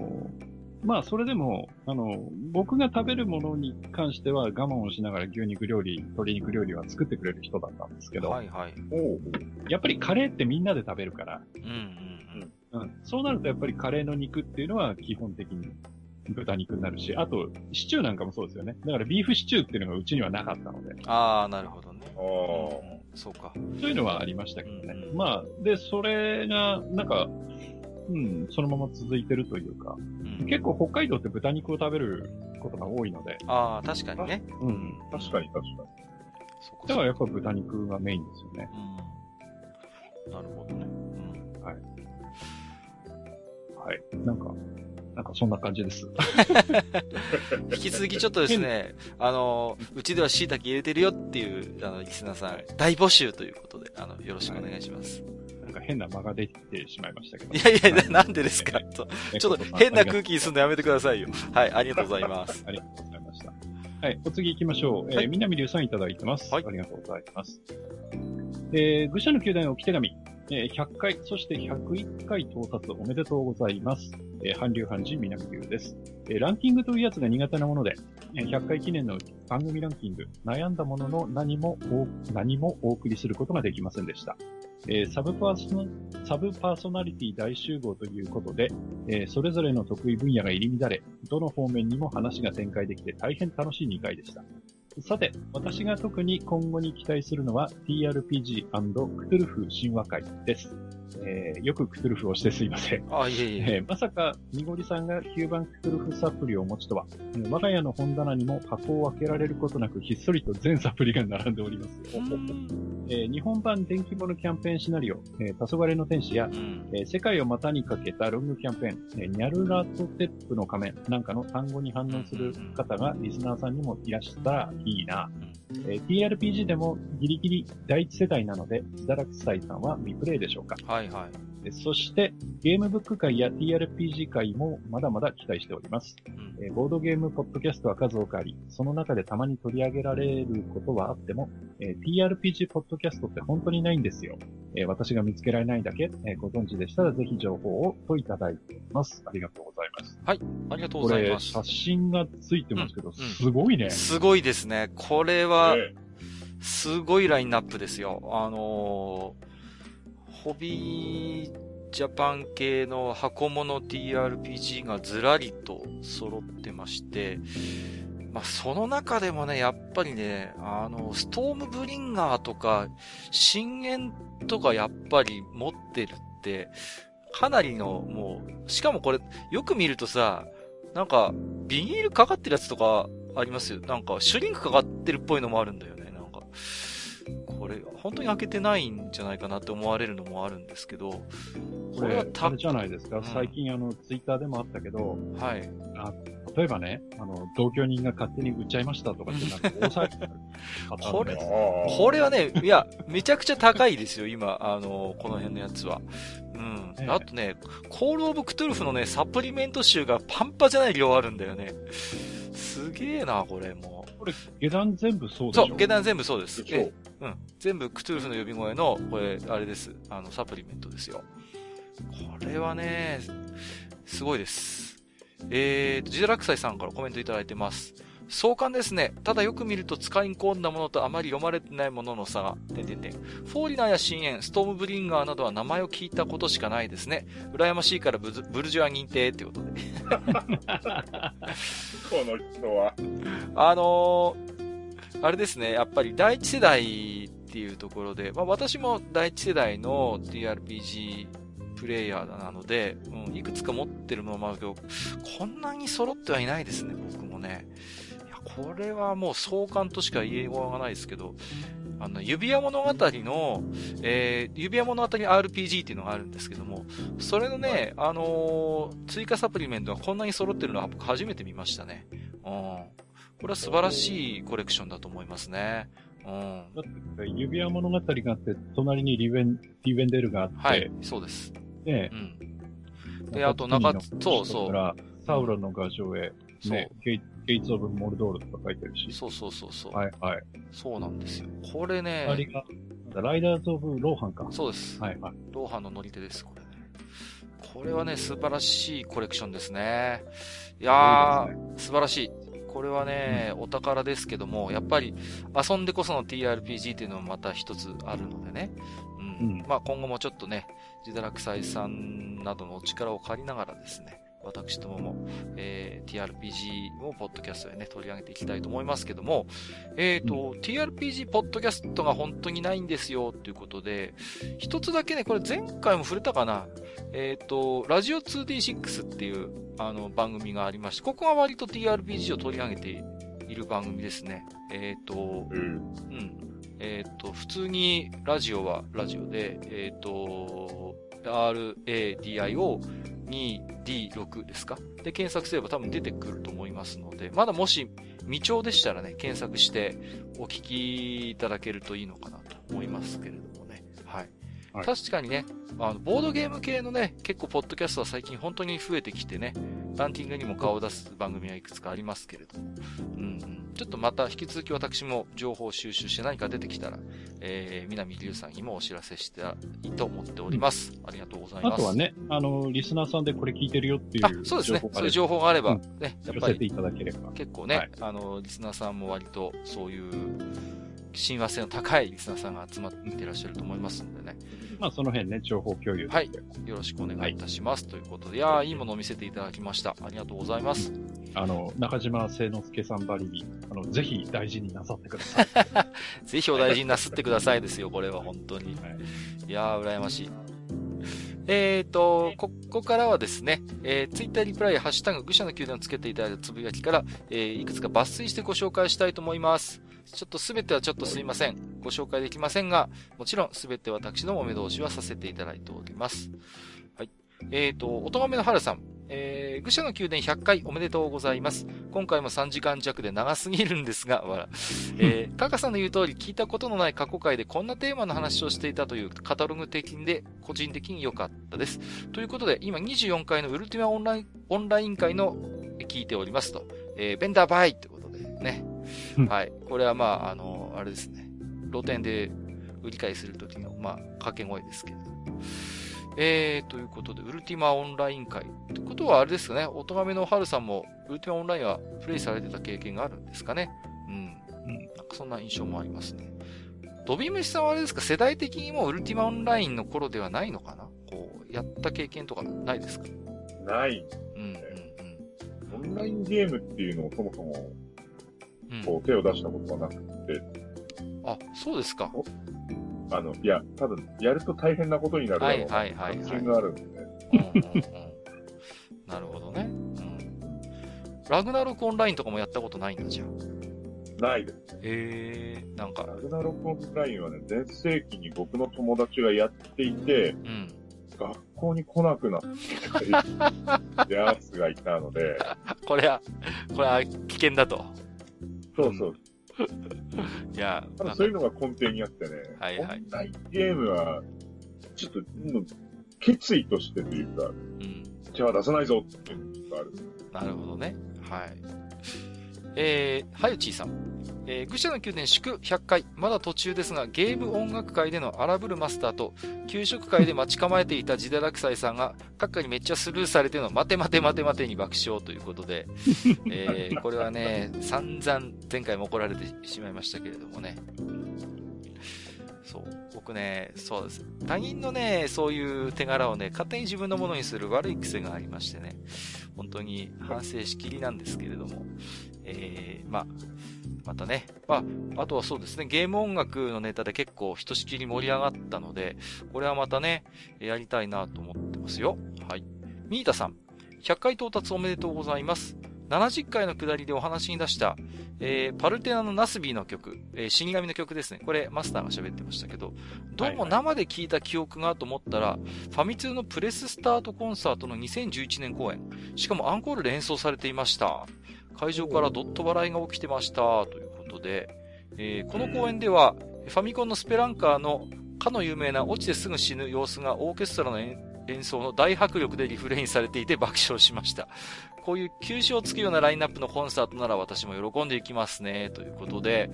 ーまあ、それでも、あの、僕が食べるものに関しては我慢をしながら牛肉料理、鶏肉料理は作ってくれる人だったんですけど、はいはい。やっぱりカレーってみんなで食べるから、うんうんうん、そうなるとやっぱりカレーの肉っていうのは基本的に豚肉になるし、あと、シチューなんかもそうですよね。だからビーフシチューっていうのがうちにはなかったので、うん。ああ、なるほどね。ああ。うんそうか。そういうのはありましたけどね。うんうんまあ、で、それが、なんか、うん、そのまま続いてるというか、うん結構北海道って豚肉を食べることが多いので、ああ、確かにね。うん。確かに確かに。そだからやっぱ豚肉がメインですよね。うん。なるほどね。うん。はい。なんか、なんかそんな感じです。[LAUGHS] 引き続きちょっとですね、[LAUGHS] あの、うちでは椎茸入れてるよっていう、あの、リスナーさん、大募集ということで、あの、よろしくお願いします。なんか変な間ができてしまいましたけど。いやいや、ななんでですかねとちょっと変な空気にすんのやめてくださいよ。はい、ありがとうございます。ありがとうございました。はい、お次行きましょう。えーはい南龍さんいただいてます。はいありがとうございます。えー、愚者の宮殿置き手紙、えー100回、そして101回到達おめでとうございます。えー、韓流韓人南龍です。えーランキングというやつが苦手なもので、えー100回記念の番組ランキング、悩んだものの何も、何もお送りすることができませんでした。えーサブパーソナ、サブパーソナリティ大集合ということで、えーそれぞれの得意分野が入り乱れ、どの方面にも話が展開できて大変楽しい2回でした。さて、私が特に今後に期待するのは TRPG& クトゥルフ神話会です。えーよくクトゥルフをしてすいません。あ、いえいえ。えーまさか、みごりさんが9番クトゥルフサプリをお持ちとは、えー我が家の本棚にも箱を開けられることなく、ひっそりと全サプリが並んでおります。えー日本版電気物キャンペーンシナリオ、えー、黄昏の天使や、うん。えー世界を股にかけたロングキャンペーン、えーニャルラトテップの仮面なんかの単語に反応する方がリスナーさんにもいらしたらいいな。えー TRPG でもギリギリ第一世代なので、自堕落斎さんは未プレイでしょうか？はいはい。えーそして、ゲームブック界や TRPG 界もまだまだ期待しております。うん。えーボードゲームポッドキャストは数多くあり、その中でたまに取り上げられることはあっても、えー TRPG ポッドキャストって本当にないんですよ。えー私が見つけられないだけ、えーご存知でしたらぜひ情報をといただいています。ありがとうございます。ありがとうございます。写真がついてますけど、んすごいね。すごいですね。これは、えすごいラインナップですよ。あのーホビージャパン系の箱物 TRPG がずらりと揃ってまして、まあ、その中でもね、やっぱりね、あの、ストームブリンガーとか、深淵とかやっぱり持ってるって、かなりの、もう、しかもこれ、よく見るとさ、なんか、ビニールかかってるやつとかありますよ。なんか、シュリンクかかってるっぽいのもあるんだよね。なんか、これ、本当に開けてないんじゃないかなって思われるのもあるんですけど、ここれはたれあれじゃないですか？ん最近あの、ツイッターでもあったけど、はい。例えばね、あの、同居人が勝手に売っちゃいましたとかってなんか大騒ぎになる [LAUGHS] これ。これはね、いや、めちゃくちゃ高いですよ、今、あの、この辺のやつは。うん。ええあとね、コールオブクトゥルフのね、サプリメント集が半端じゃない量あるんだよね。すげえな、これもこれ、下段全部そうう。でしょ？そう、下段全部そうです。えうん。全部クトゥルフの呼び声の、これ、あれです。あの、サプリメントですよ。これはね、すごいです。えーと、ジデラクサイさんからコメントいただいてます。壮観ですね。ただよく見ると使い込んだものとあまり読まれてないものの差が、点々点。フォーリナーや深淵、ストームブリンガーなどは名前を聞いたことしかないですね。羨ましいからブルジュア認定ってことで。この人は。あのー、あれですね、やっぱり第一世代っていうところで、まあ私も第一世代の TRPG プレイヤーなので、うん、いくつか持ってるものもあるけど、こんなに揃ってはいないですね、僕もね。いや、これはもう壮観としか言いようがないですけど、あの、指輪物語の、えー、指輪物語 RPG っていうのがあるんですけども、それのね、あのー追加サプリメントがこんなに揃ってるのは僕初めて見ましたね。うん。これは素晴らしいコレクションだと思いますね。うん。だって、指輪物語があって、隣にリベン、リベンデルがあって、はい、そうです。ねうん。であと中そうそうサウロンの画像へ、そうね、ゲイゲイツ・オブ・モルドールとか書いてるし。そうそうそうそう。はいはい。そうなんですよ。これあれね、が、なんだライダーズ・オブ・ローハンか。そうです。はいはい。ローハンの乗り手です、これね。これはね、素晴らしいコレクションですね。いやー、素晴らしい。これはね、お宝ですけども、やっぱり遊んでこその TRPG っていうのもまた一つあるのでね。うん。うんまあ今後もちょっとね、ジダラクサイさんなどのお力を借りながらですね、私どもも、えー TRPG をポッドキャストでね、取り上げていきたいと思いますけども、えっ、と、TRPG ポッドキャストが本当にないんですよ、ということで、一つだけね、これ前回も触れたかな。えっ、と、ラジオ 2D6 っていう、あの、番組がありまして、ここが割と TRPG を取り上げている番組ですね。えっ、と、うん。うん。えっ、と、普通にラジオはラジオで、えっ、と、RADIO2D6 ですか？で、検索すれば多分出てくると思いますので、まだもし未調でしたらね、検索してお聞きいただけるといいのかなと思いますけれども。はい。はい確かにね、あの、ボードゲーム系のね、結構ポッドキャストは最近本当に増えてきてね、ランキングにも顔を出す番組はいくつかありますけれども、うんうん、ちょっとまた引き続き私も情報収集して何か出てきたら、えー、南龍さんにもお知らせしたいと思っております。ありがとうございます。あとはね、あの、リスナーさんでこれ聞いてるよっていうあ、そうですね。そういう情報があれば、ね、やっぱり寄せていただければ。結構ね、はいあの、リスナーさんも割とそういう親和性の高いリスナーさんが集まっていらっしゃると思いますんでね、まあ、その辺ね、情報共有はいよろしくお願いいたします。ということで、いやー、いいものを見せていただきました。ありがとうございます。あの、中島聖之助さんばりに、あの、ぜひ大事になさってください。[LAUGHS] ぜひお大事になすってくださいですよ、これは本当に。はいいやー、羨ましい。えっ、ー、と、ここからはですね、えー、ツイッターリプライ、ハッシュタグ、愚者の宮殿をつけていただいたつぶやきから、えー、いくつか抜粋してご紹介したいと思います。ちょっとすべてはちょっとすいません。ご紹介できませんが、もちろんすべて私のお目通しはさせていただいております。はい。えっ、ー、と、おとがめの春さん。えー、愚者の宮殿100回おめでとうございます。今回も3時間弱で長すぎるんですが、わら。えー、[LAUGHS] カカさんの言う通り聞いたことのない過去回でこんなテーマの話をしていたというカタログ的で、個人的に良かったです。ということで、今24回のウルティマオンライン、オンライン会の聞いておりますと。えー、ベンダーバイってことでね。はい。これはまあ、あの、あれですね。露店で売り買いするときの、まあ、掛け声ですけれど。えー、ということで、ウルティマオンライン会。ってことはあれですかね、おとがめの春さんも、ウルティマオンラインはプレイされてた経験があるんですかね。うん。うん。なんかそんな印象もありますね。ドビムシさんはあれですか、世代的にもウルティマオンラインの頃ではないのかな？こう、やった経験とかないですか？ない。うんうんうん。オンラインゲームっていうのをそもそも、こう、手を出したことはなくて。あ、そうですか。あの、いや、多分、やると大変なことになるだろうはいはいはい、はい。があるんで、なるほどね。うん。ラグナロクオンラインとかもやったことないんだじゃん。ないです。へえー、なんか。ラグナロクオンラインはね、全盛期に僕の友達がやっていて、うん。学校に来なくなって [LAUGHS] やつがいたので。これは、これは危険だと。そうそう。[LAUGHS] いや、そういうのが根底にあってね、はいはい。オンラインゲームは、ちょっと、決意としてというか、うん。手は出さないぞっていうのがある。なるほどね。はい。えー、はゆちーさん。えー、愚者の宮殿祝100回、まだ途中ですが、ゲーム音楽会での荒ぶるマスターと、給食会で待ち構えていたジデラクサイさんが、閣下にめっちゃスルーされての、待て待て待て待てに爆笑ということで、[LAUGHS] えー、これはね、散々前回も怒られてしまいましたけれどもね。そう。僕ね、そうです。他人のね、そういう手柄をね、勝手に自分のものにする悪い癖がありましてね、本当に反省しきりなんですけれども、えー、まあ、またね。まあ、あとはそうですね、ゲーム音楽のネタで結構ひとしきり盛り上がったので、これはまたね、やりたいなと思ってますよ。はい。ミータさん、100回到達おめでとうございます。70回の下りでお話に出した、えー、パルテナのナスビーの曲、えー、死神の曲ですね。これ、マスターが喋ってましたけど、どうも生で聞いた記憶がと思ったら、はいはい、ファミ通のプレススタートコンサートの2011年公演、しかもアンコールで演奏されていました。会場からドット笑いが起きてました、ということで、えー、この公演では、ファミコンのスペランカーのかの有名な落ちてすぐ死ぬ様子がオーケストラの演奏の大迫力でリフレインされていて爆笑しました。こういう休止をつくようなラインナップのコンサートなら私も喜んでいきますね、ということで、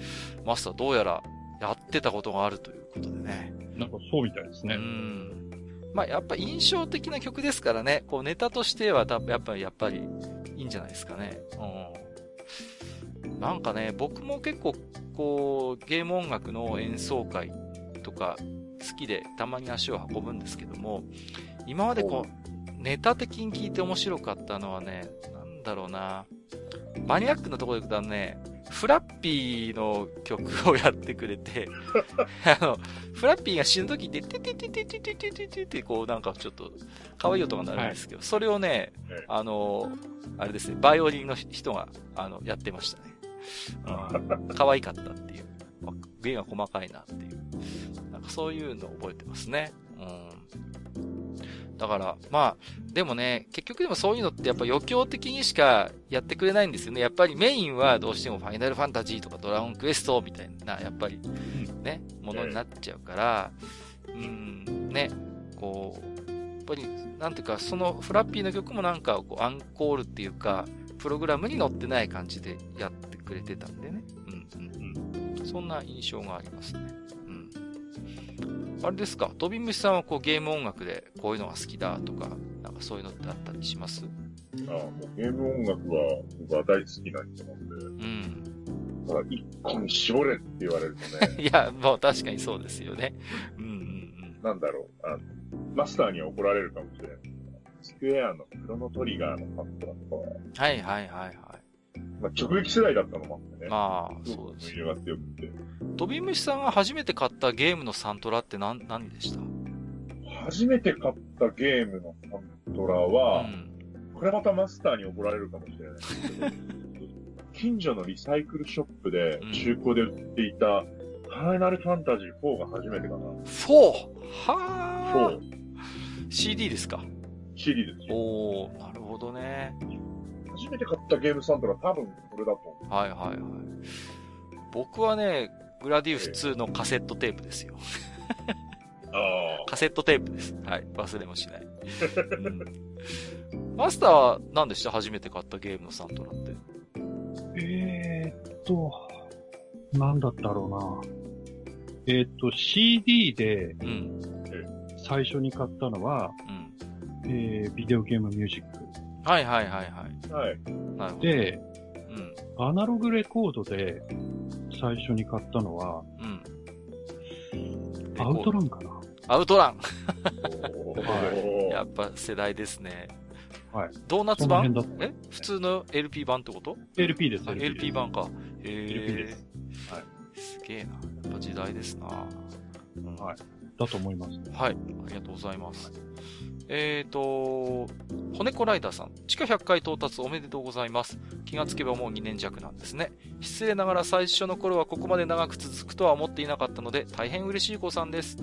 マスターどうやらやってたことがあるということでね。なんかそうみたいですね。うん。まあやっぱ印象的な曲ですからね、こうネタとしてはやっぱり、やっぱりんじゃないですかね。うん。なんかね、僕も結構、こう、ゲーム音楽の演奏会とか好きでたまに足を運ぶんですけども、今までこう、ネタ的に聞いて面白かったのはね、だろうな。マニアックなところで言うとね、フラッピーの曲をやってくれて、[LAUGHS] あの、フラッピーが死ぬ時に、てててててててててててこうなんかちょっと、可愛い音が鳴るんですけど、それをね、あの、あれですね、バイオリンの人が、あの、やってましたね。可愛かったっていう。芸が細かいなっていう。なんかそういうのを覚えてますね。うん。だから、まあ、でもね、結局でもそういうのってやっぱ余興的にしかやってくれないんですよね。やっぱりメインはどうしてもファイナルファンタジーとかドラゴンクエストみたいな、やっぱり、ね、ものになっちゃうから、うん、ね、こう、やっぱり、なんていうか、そのフラッピーの曲もなんかこうアンコールっていうか、プログラムに載ってない感じでやってくれてたんでね。うんうんうん。そんな印象がありますね。あれですか、飛び虫さんはこうゲーム音楽でこういうのが好きだとか、なんかそういうのってあったりします？ああ、ゲーム音楽は僕は大好きな人なんで。うん。ただ、一個に絞れって言われるとね。[LAUGHS] いや、もう確かにそうですよね。うんうんうん。なんだろう、あの、マスターには怒られるかもしれない。スクエアのクロノトリガーのパッドとかはいはいはいはい。まあ、直撃世代だったのもあってね。まあ、そうです、ね。盛りよくて。飛び虫さんが初めて買ったゲームのサントラって何、何でした？初めて買ったゲームのサントラうは、ん。これまたマスターに怒られるかもしれないですけど、[LAUGHS] 近所のリサイクルショップでうん中古で売っていた、ファイナルファンタジー4が初めてかな。4! はー。4、CD ですか？CD ですよ。おー、なるほどね。初めて買ったゲームサントラ多分これだと思う。はいはいはい。僕はね、グラディウス2のカセットテープですよ。あカセットテープです。はい。忘れもしない。[LAUGHS] うんマスターは何でした？初めて買ったゲームのサントラって。えーっと、なんだったろうな。えーっと、CD でうん。最初に買ったのは、うん。えー、ビデオゲームミュージック。はいはいはいはい。あ。はい。なるほど。で、うん。アナログレコードで最初に買ったのは、うん。アウトランかな。アウトラン。[LAUGHS] は [LAUGHS] やっぱ世代ですね。はい。ドーナツ版？辺だったえ？普通の LP 版ってこと？LP です、あ LP 版か。へ LP でえす。はい。すげえな。やっぱ時代ですな。うんはいだと思います。はい。ありがとうございます。えーと、骨子ライダーさん、地下100回到達おめでとうございます。気がつけばもう2年弱なんですね。失礼ながら最初の頃はここまで長く続くとは思っていなかったので、大変嬉しい子さんです。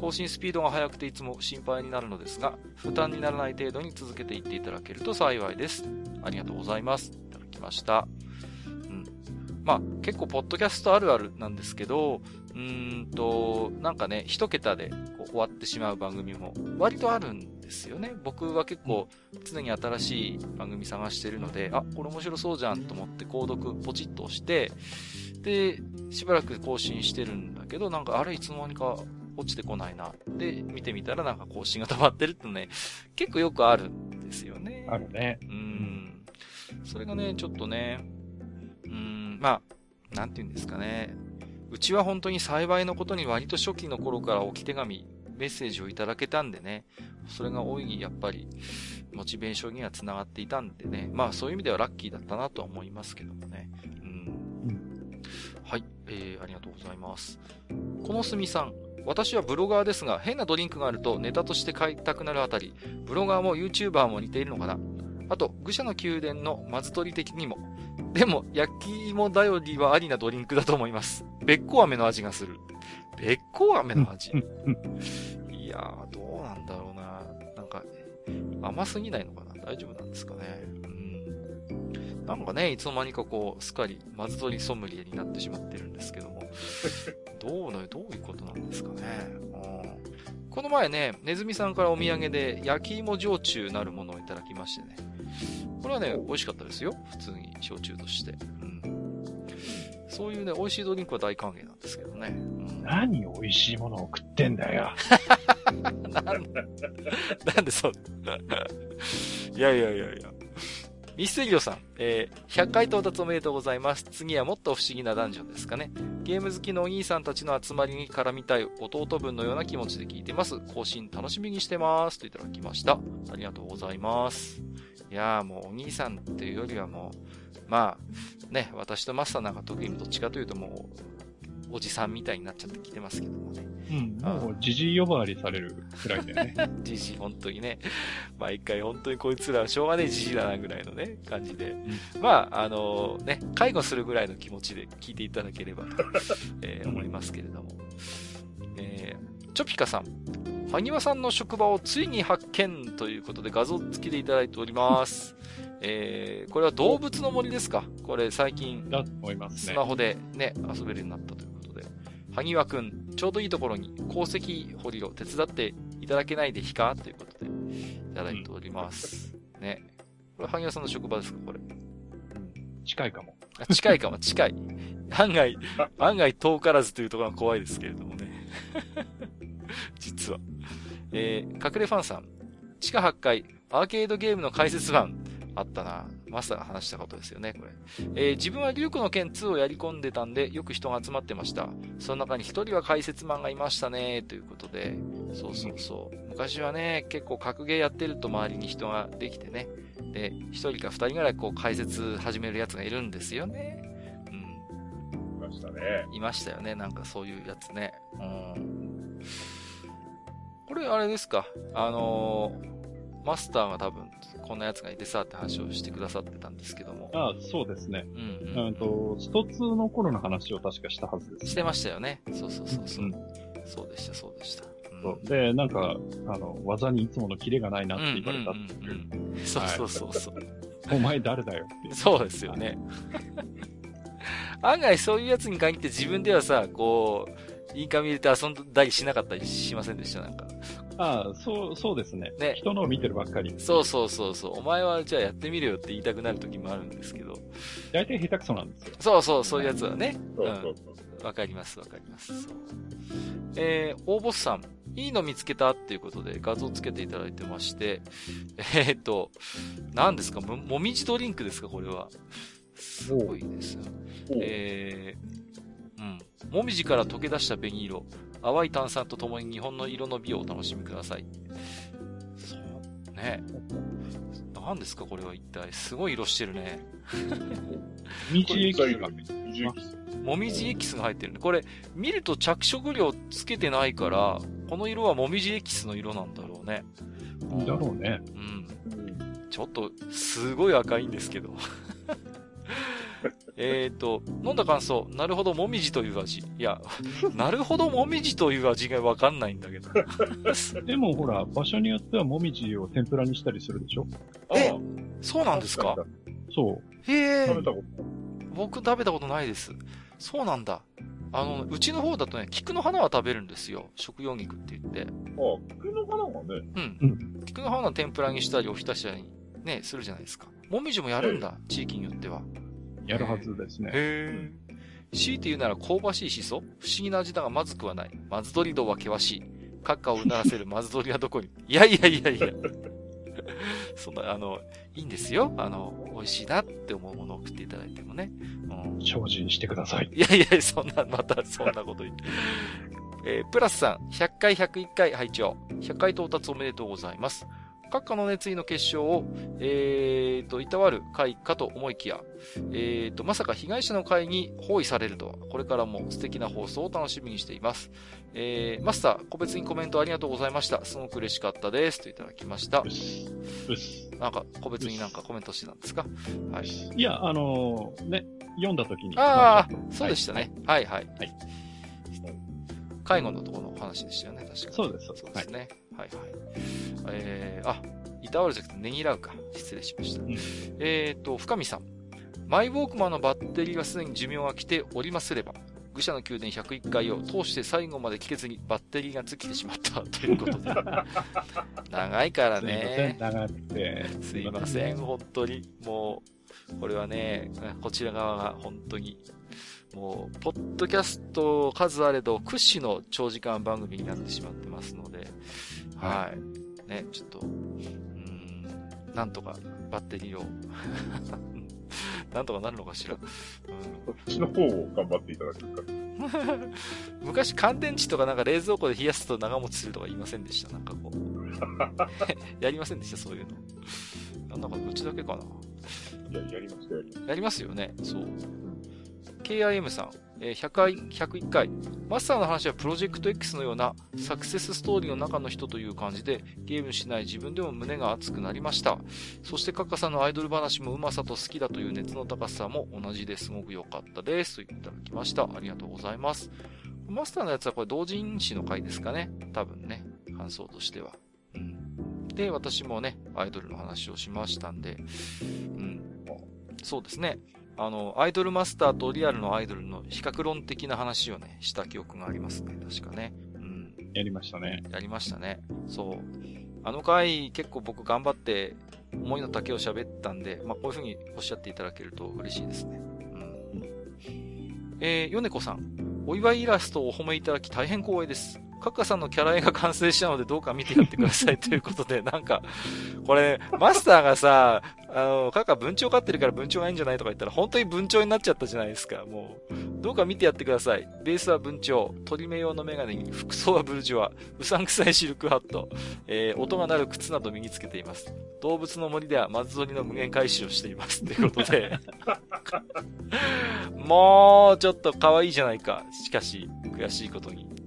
更新スピードが速くていつも心配になるのですが、負担にならない程度に続けていっていただけると幸いです。ありがとうございます。いただきました。うん。まあ、結構、ポッドキャストあるあるなんですけど、うーんと、なんかね、一桁でこう終わってしまう番組も割とあるんですよね。僕は結構常に新しい番組探してるので、あ、これ面白そうじゃんと思って購読ポチッと押して、で、しばらく更新してるんだけど、なんかあれいつの間にか落ちてこないな。で、見てみたらなんか更新が溜まってるってね、結構よくあるんですよね。あるね。うーん。それがね、ちょっとね、うーん、まあ、なんて言うんですかね。うちは本当に幸いのことに割と初期の頃から置き手紙、メッセージをいただけたんでね、それが大いにやっぱり、モチベーションには繋がっていたんでね、まあそういう意味ではラッキーだったなとは思いますけどもね。うん。はい、えー、ありがとうございます。このすみさん、私はブロガーですが、変なドリンクがあるとネタとして買いたくなるあたり、ブロガーも YouTuber も似ているのかなあと、愚者の宮殿のマズ取り的にも。でも、焼き芋頼りはありなドリンクだと思います。べっこ飴の味がする。べっこ飴の味？いやー、どうなんだろうな。なんか、甘すぎないのかな？大丈夫なんですかね？うん。なんかね、いつの間にかこう、すっかり、マズ取りソムリエになってしまってるんですけども。どうの、どういうことなんですかね？うん。この前ね、ネズミさんからお土産で、焼き芋焼酎なるものをいただきましてね。これはね、美味しかったですよ。普通に焼酎として。うん。そういうね、美味しいドリンクは大歓迎なんですけどね。うん、何美味しいものを食ってんだよ。な [LAUGHS] んなんでそう。いやいやいやいや。ミステリオさん、えー、100回到達おめでとうございます。次はもっと不思議なダンジョンですかね。ゲーム好きのお兄さんたちの集まりに絡みたい弟分のような気持ちで聞いてます。更新楽しみにしてます。といただきました。ありがとうございます。いやーもうお兄さんっていうよりはもう、まあ、ね、私とマスターなんか特にどっちかというともう、おじさんみたいになっちゃってきてますけどもね。うん。もう、じじい呼ばわりされるくらいだよね。[LAUGHS] じじい、本当にね。毎回本当にこいつらはしょうがねえじじいだなぐらいのね、感じで。まあ、あのね、介護するぐらいの気持ちで聞いていただければと、えー思いますけれども。えー、チョピカさん。萩和さんの職場をついに発見ということで画像付きでいただいております。[LAUGHS] えー、これは動物の森ですか？これ最近だと思いますねスマ。ホでね、遊べるようになったということで。萩和くん、ちょうどいいところに鉱石掘りを手伝っていただけないでひか？ということで、いただいております。ね。これ萩和さんの職場ですか？これ。近いかも。あ近いかも、近い。案外、[LAUGHS] 案外遠からずというところが怖いですけれどもね。[LAUGHS] 実は。えー、隠れファンさん。地下8階、アーケードゲームの解説版。あったな。マスターが話したことですよね、これ。えー自分はリュウクの剣2をやり込んでたんで、よく人が集まってました。その中に一人は解説マンがいましたね、ということで。そうそうそう。昔はね、結構格ゲーやってると周りに人ができてね。で、一人か二人ぐらいこう解説始めるやつがいるんですよね。うん。いましたね。いましたよね。なんかそういうやつね。うん。これあれですかあのー、マスターが多分、こんなやつがいてさって話をしてくださってたんですけども。あそうですね。うん、うん。うんと、スト2の頃の話を確かしたはずです。してましたよね。そうそうそうそう。うんそうでした、そうでした。うんで、なんか、あの、技にいつものキレがないなって言われたっていう。うんうんうんうんそうそうそうそう。[LAUGHS] お前誰だよっていう。そうですよね。[LAUGHS] 案外そういうやつに限って自分ではさ、こう、インカム入れて遊んだりしなかったりしませんでした？なんか。ああ、そう、そうですね。ね人のを見てるばっかり。そうそうそうそう。お前はじゃあやってみるよって言いたくなる時もあるんですけど。大体下手くそなんですよ。そうそう、そういうやつはね。そうそうそう。わかります、わかります。そうえー、大ボスさん、いいの見つけた？っていうことで画像つけていただいてまして、えー、っと、何ですか？も、もみじドリンクですか？これは。すごいですよ。えー、うん。もみじから溶け出した紅色、淡い炭酸とともに日本の色の美をお楽しみください。そう、ね。何ですかこれは一体。すごい色してるね。道駅これが二重キスもみじエキスが入ってるね。これ、見ると着色料つけてないから、この色はもみじエキスの色なんだろうね。だろうね。うん。うんちょっと、すごい赤いんですけど。えっと、飲んだ感想、なるほど、もみじという味。いや、[LAUGHS] なるほど、もみじという味がわかんないんだけど。[LAUGHS] でもほら、場所によってはもみじを天ぷらにしたりするでしょ？えあそうなんですか？そう。へえ食べたこと僕食べたことないです。そうなんだ。あの、うちの方だとね、菊の花は食べるんですよ。食用菊って言って。あ、菊の花がね、うん。うん菊の花の天ぷらにしたり、おひたしにね、するじゃないですか。もみじもやるんだ。地域によっては。やるはずですね。へえ。強いて言うなら香ばしいしそ不思議な味だがまずくはない。まず鳥道は険しい。閣下をうならせるまず鳥はどこに？いやいやいやいや。そんな、あの、いいんですよ。あの、美味しいなって思うものを送っていただいてもね。うん。精進してください。いやいや、そんな、またそんなこと言って。えープラスさん、100回101回拝聴100回到達おめでとうございます。閣下の熱意の結晶を、えーと、いたわる会かと思いきや、えーと、まさか被害者の会に包囲されるとは、これからも素敵な放送を楽しみにしています。えー、マスター、個別にコメントありがとうございました。すごく嬉しかったです。といただきましたなんか、個別になんかコメントしてたんですか？はい。いや、あのーね、読んだ時に。ああま、そうでしたね。はい、はい、はい介護のところのお話でしたよね、確かそうですそうですそうですね。はい、はい、えー、あ、いたわるじゃなくてねぎらうか。失礼しました。うんえーと、深見さん。マイウォークマンのバッテリーがすでに寿命が来ておりますれば、愚者の宮殿101回を通して最後まで聞けずにバッテリーが尽きてしまった [LAUGHS] ということで。長いからね。長くて。すいません、本当に。もう、これはね、こちら側が本当に、もう、ポッドキャスト数あれど屈指の長時間番組になってしまってますので、はい。ね、ちょっと、うーん、なんとかバッテリーを、[LAUGHS] なんとかなるのかしら。うんこっちの方を頑張っていただけるか。[LAUGHS] 昔乾電池とかなんか冷蔵庫で冷やすと長持ちするとか言いませんでした？なんかこう。[LAUGHS] やりませんでした？そういうの。なんだかうちだけかな？いや、やりました、やりましやりますよね。そう。KIM さん、えー100回、101回。マスターの話はプロジェクト X のようなサクセスストーリーの中の人という感じで、ゲームしない自分でも胸が熱くなりました。そしてカッカさんのアイドル話もうまさと好きだという熱の高さも同じですごく良かったです。といただきました。ありがとうございます。マスターのやつはこれ同人誌の回ですかね。多分ね。感想としては。うん。で、私もね、アイドルの話をしましたんで、うん。そうですね。あの、アイドルマスターとリアルのアイドルの比較論的な話をね、した記憶がありますね。確かね。うん。やりましたね。やりましたね。そう。あの回、結構僕頑張って、思いの丈を喋ったんで、まあ、こういう風におっしゃっていただけると嬉しいですね。うん。えー、ヨネコさん。お祝いイラストをお褒めいただき大変光栄です。カッカさんのキャラ絵が完成したのでどうか見てやってくださいということで、[LAUGHS] なんか、これ、マスターがさ、あの、カッカ文鳥飼ってるから文鳥がいいんじゃないとか言ったら、本当に文鳥になっちゃったじゃないですか、もう。どうか見てやってください。ベースは文鳥、鳥目用のメガネに、服装はブルジョア、うさんくさいシルクハット、えー、音が鳴る靴など身につけています。動物の森では松鳥の無限回収をしています。ということで。[LAUGHS] もう、ちょっと可愛いじゃないか。しかし、悔しいことに。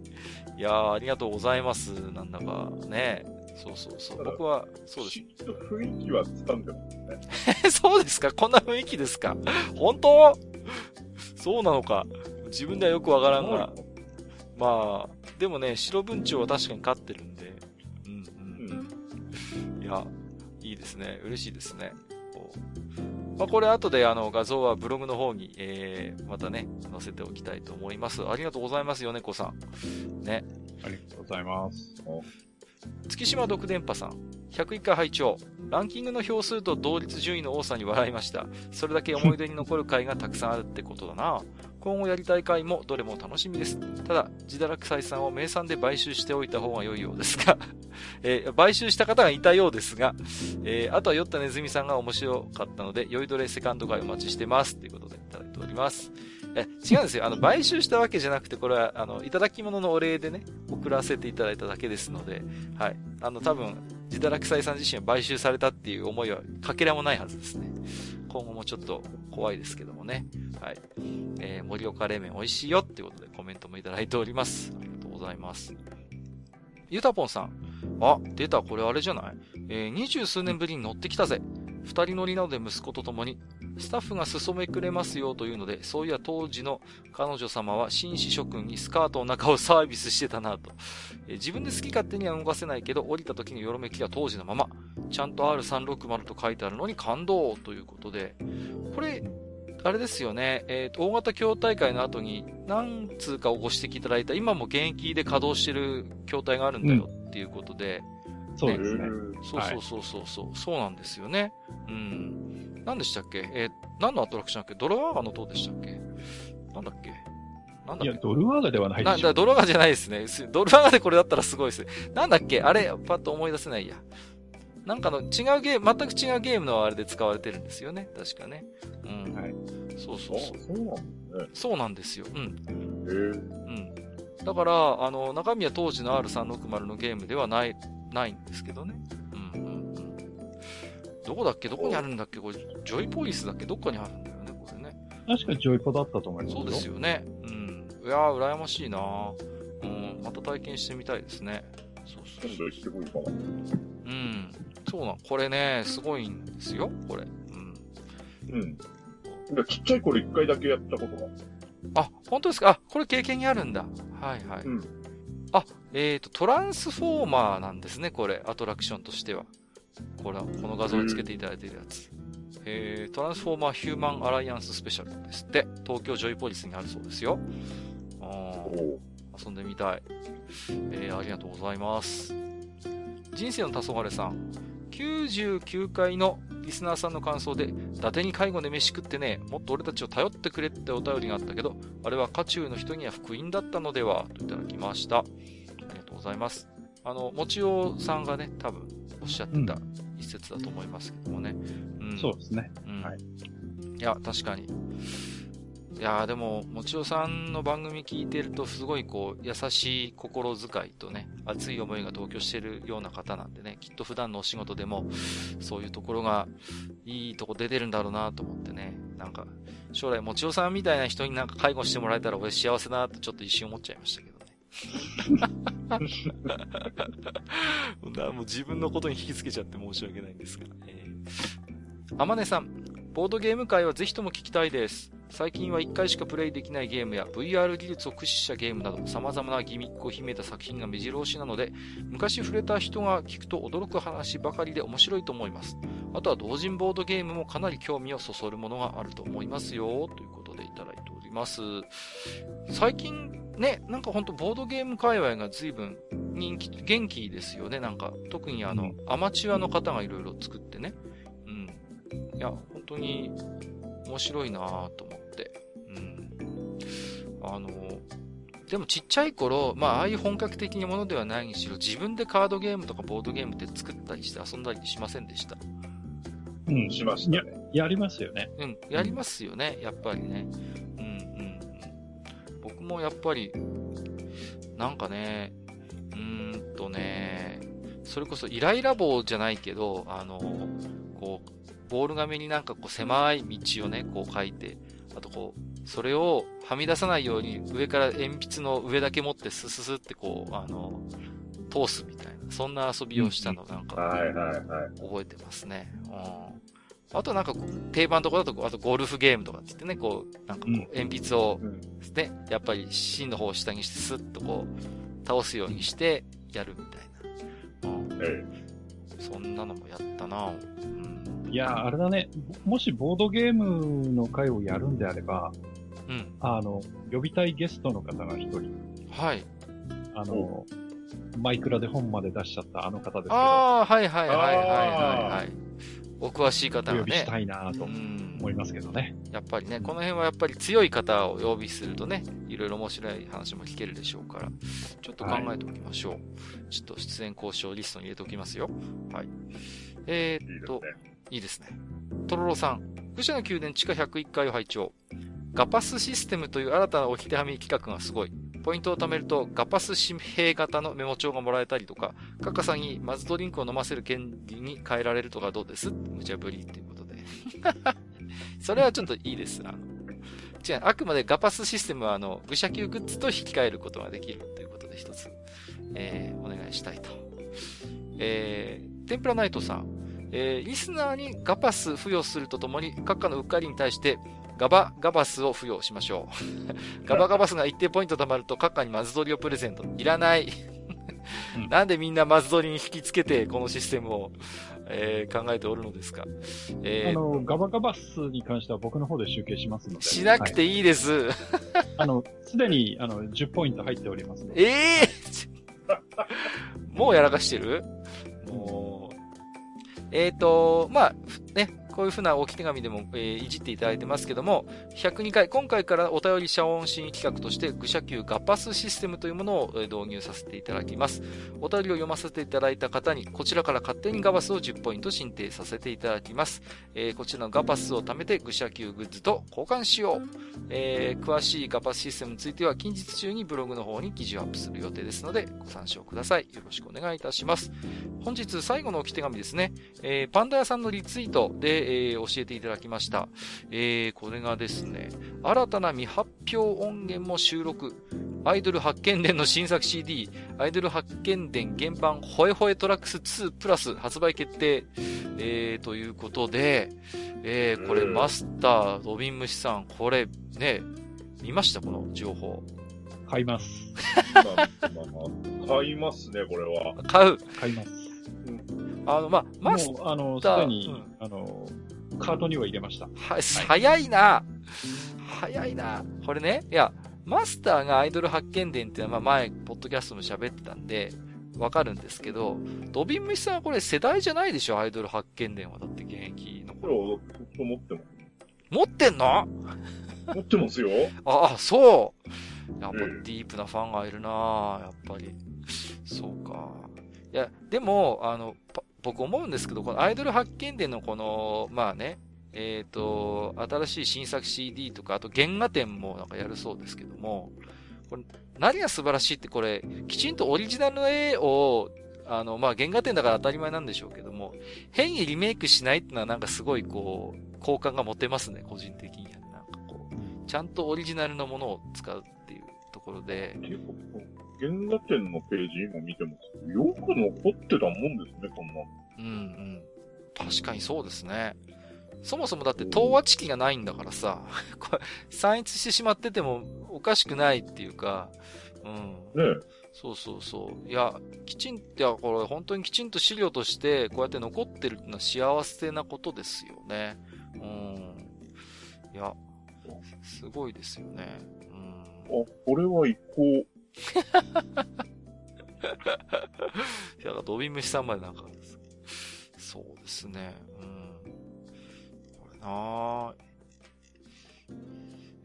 いやー、ありがとうございます。なんだか、ね。そうそうそう。僕は、そうです雰囲気は掴んでますね。え、[LAUGHS] そうですか？こんな雰囲気ですか？本当？そうなのか？自分ではよくわからんが。まあ、でもね、白文鳥は確かに勝ってるんで。うんうんうん。いや、いいですね。嬉しいですね。こうまあ、これ後であの画像はブログの方に、えー、またね、載せておきたいと思います。ありがとうございます米子さん。ね。ありがとうございます。月島独電波さん。101回拝聴ランキングの票数と同率順位の多さに笑いました。それだけ思い出に残る回がたくさんあるってことだな。今後やりたい回もどれも楽しみです。ただ、自堕落採算を名産で買収しておいた方が良いようですが、[LAUGHS] えー買収した方がいたようですが、えーあとは酔ったネズミさんが面白かったので、酔いどれセカンド回お待ちしてます。ということでいただいております。え、違うんですよ。あの、買収したわけじゃなくて、これは、あの、いただき物のお礼でね、送らせていただいただけですので、はい。あの、多分、自堕落斎さん自身は買収されたっていう思いはかけらもないはずですね。今後もちょっと怖いですけどもね。はい。えー、盛岡冷麺美味しいよっていうことでコメントもいただいております。ありがとうございます。ゆたぽんさん。あ、出た、これあれじゃない？えー、二十数年ぶりに乗ってきたぜ。二人乗りなので息子と共に、スタッフが裾めくれますよというので、そういや当時の彼女様は紳士諸君にスカートの中をサービスしてたなと。[LAUGHS] えー自分で好き勝手には動かせないけど、降りた時のよろめきは当時のまま。ちゃんと R360 と書いてあるのに感動ということで、これ、あれですよね、えーと、大型競大会の後に何通かをご指摘いただいた、今も現役で稼働してる筐体があるんだよっていうことで、そうですね。そうそうそうそうそう、そうなんですよね。うん。何でしたっけ？えー何のアトラクションだっけ？ドロワーガの塔でしたっけ？なんだっけ？なんだいや、っけドルワーガではないなでしょだドロワーガじゃないですね。すドロワーガでこれだったらすごいですね。なんだっけ？あれ、パッと思い出せないや。なんかの違うゲーム、全く違うゲームのあれで使われてるんですよね。確かね。うん。はいそうあ、そうそう。そうなんだね。そうなんですよ。うん。へえ。うん。だから、あの、中身は当時の R360 のゲームではない、ないんですけどね。どこだっけ？どこにあるんだっけ？これ、ジョイポリスだっけ？どっかにあるんだよね、これね。確かジョイポだったと思いますそうですよね。うん。いやー、羨ましいなうん。また体験してみたいですね。そうそう今度行ってこいかな。うん。そうなん。これね、すごいんですよ、これ。うん。うん。でちっちゃい頃一回だけやったことがあ本当ですか？あ、これ経験にあるんだ。はいはい。うん。あ、えっ、と、トランスフォーマーなんですね、これ、アトラクションとしては。これ、この画像につけていただいているやつ。えー、トランスフォーマーヒューマンアライアンススペシャルですって、東京ジョイポリスにあるそうですよ。あ遊んでみたい。えー、ありがとうございます。人生の黄昏さん。99回のリスナーさんの感想で、伊達に介護で飯食ってね、もっと俺たちを頼ってくれってお便りがあったけど、あれは家中の人には福音だったのではといただきました。ありがとうございます。あの、もちおさんがね、多分おっしゃってた一節だと思いますけどもね。うん。そうですね。うん。はいいや、確かに。いやーでも、もちおさんの番組聞いてると、すごいこう、優しい心遣いとね、熱い思いが同居してるような方なんでね、きっと普段のお仕事でも、そういうところが、いいとこ出てるんだろうなと思ってね、なんか、将来、もちおさんみたいな人になんか介護してもらえたら俺幸せだなってちょっと一瞬思っちゃいましたけどね。だもう自分のことに引きつけちゃって申し訳ないんですが。えー、あまねさん、ボードゲーム界はぜひとも聞きたいです。最近は1回しかプレイできないゲームや VR 技術を駆使したゲームなど様々なギミックを秘めた作品が目白押しなので、昔触れた人が聞くと驚く話ばかりで面白いと思います。あとは同人ボードゲームもかなり興味をそそるものがあると思いますよ、ということでいただいております。最近ね、なんかほんとボードゲーム界隈が随分人気、元気ですよね、なんか。特にあの、アマチュアの方がいろいろ作ってね。うん。いや、本当に面白いなぁと思って。うん。あの、でもちっちゃい頃、まあ、ああいう本格的なものではないにしろ、自分でカードゲームとかボードゲームって作ったりして遊んだりしませんでした？うん。しましたやね。やりますよね。うん、やりますよね、やっぱりね。僕もやっぱり、なんかね、うーんとね、それこそイライラ棒じゃないけど、あの、こう、ボール紙になんかこう狭い道をね、こう書いて、あとこう、それをはみ出さないように上から鉛筆の上だけ持ってスススってこう、あの、通すみたいな、そんな遊びをしたのなんか。覚えてますね。うん。あとなんか定番のところだと、あとゴルフゲームとかって言ってね、こう、なんかこう、鉛筆をうん。ね、やっぱり芯の方を下にしてスッとこう、倒すようにしてやるみたいな。うん。えそんなのもやったなうん。いや、あれだね。もしボードゲームの会をやるんであれば、うん。あの、呼びたいゲストの方が一人、はい。あの、マイクラで本まで出しちゃったあの方ですけど、ああ、はいはいはいはいはいはい。お詳しい方がね。お呼びしたいなとうん思いますけどね。やっぱりね、この辺はやっぱり強い方をお呼びするとね、いろいろ面白い話も聞けるでしょうから、ちょっと考えておきましょう。ちょっと出演交渉リストに入れておきますよ。はい。えーっと、ね。いいですね。トロロさん、愚者の宮殿地下101階を拝聴ガパスシステムという新たなおきてはみ企画がすごい。ポイントを貯めると、ガパス紙幣型のメモ帳がもらえたりとか、カッカさんにマズドリンクを飲ませる権利に変えられるとかどうです？無茶ぶりっていうことで。[LAUGHS] それはちょっといいです。あの、違う、あくまでガパスシステムはあの、愚者級グッズと引き換えることができるということで一つ、えー、お願いしたいと。えー、天ぷらナイトさん、えーリスナーにガパス付与するとともに、閣下のうっかりに対して、ガバガバスを付与しましょう。[LAUGHS] ガバガバスが一定ポイント貯まると、閣下にマズドリをプレゼント。いらない。うんなんでみんなマズドリに引きつけて、このシステムを、えー考えておるのですか。えーあの、ガバガバスに関しては僕の方で集計しますので。しなくていいです。はいあの、すでに、あの、10ポイント入っておりますので。ええもうやらかしてる？もう。えっ、と、まあ、ふね、こういうふうな置き手紙でも、えーいじっていただいてますけども、102回、今回からお便り謝恩新企画として、愚者級ガパスシステムというものを導入させていただきます。お便りを読ませていただいた方に、こちらから勝手にガバスを10ポイント申請させていただきます。えーこちらのガパスを貯めて愚者級グッズと交換しよう。えー詳しいガパスシステムについては近日中にブログの方に記事をアップする予定ですのでご参照ください。よろしくお願いいたします。本日最後の置き手紙ですね。えーパンダ屋さんのリツイートで、えー教えていただきました。えーこれがですね、新たな未発表音源も収録。アイドル発見伝の新作 CD、アイドル発見伝原版ホエホエトラックス2プラス発売決定。えーということで、えーこれうんマスター、ロビン虫さん、これね、見ました？この情報。買います。[LAUGHS] 買いますね、これは。買う。買います。あの、まあ、マスもう、あの、すターでに、あの、カートには入れました。は、早いな。早いな。これね、いや、マスターがアイドル発見伝っていうのは、まあ前、ポッドキャストも喋ってたんで、わかるんですけど、ドビンムシさんはこれ世代じゃないでしょ？アイドル発見伝は。だって現役のこ頃。れをずっと持ってます。持ってんの？持ってますよ。[LAUGHS] あ、あ、そう。やっぱうんディープなファンがいるなやっぱり。そうか。いや、でも、あの、パ僕思うんですけど、このアイドル発見伝のこの、まあね、えっ、と、新しい新作 CD とか、あと原画展もなんかやるそうですけども、これ、何が素晴らしいってこれ、きちんとオリジナルの絵を、あの、まあ、原画展だから当たり前なんでしょうけども、変にリメイクしないっていうのはなんかすごいこう、好感が持てますね、個人的には。なんかこう、ちゃんとオリジナルのものを使うっていうところで、結構、原画展のページ今見てますよく残ってたもんですね、こんなの。うんうん。確かにそうですね。そもそもだって東和地機がないんだからさ、[LAUGHS] これ、散逸してしまっててもおかしくないっていうか、うん。ねそうそうそう。いや、きちんと、いや、これ本当にきちんと資料としてこうやって残ってるってのは幸せなことですよね。うん。いや、すごいですよね。うん。あ、これは一向。いや、ドビムシさんまでなんか、そうですね。うん。これなぁ。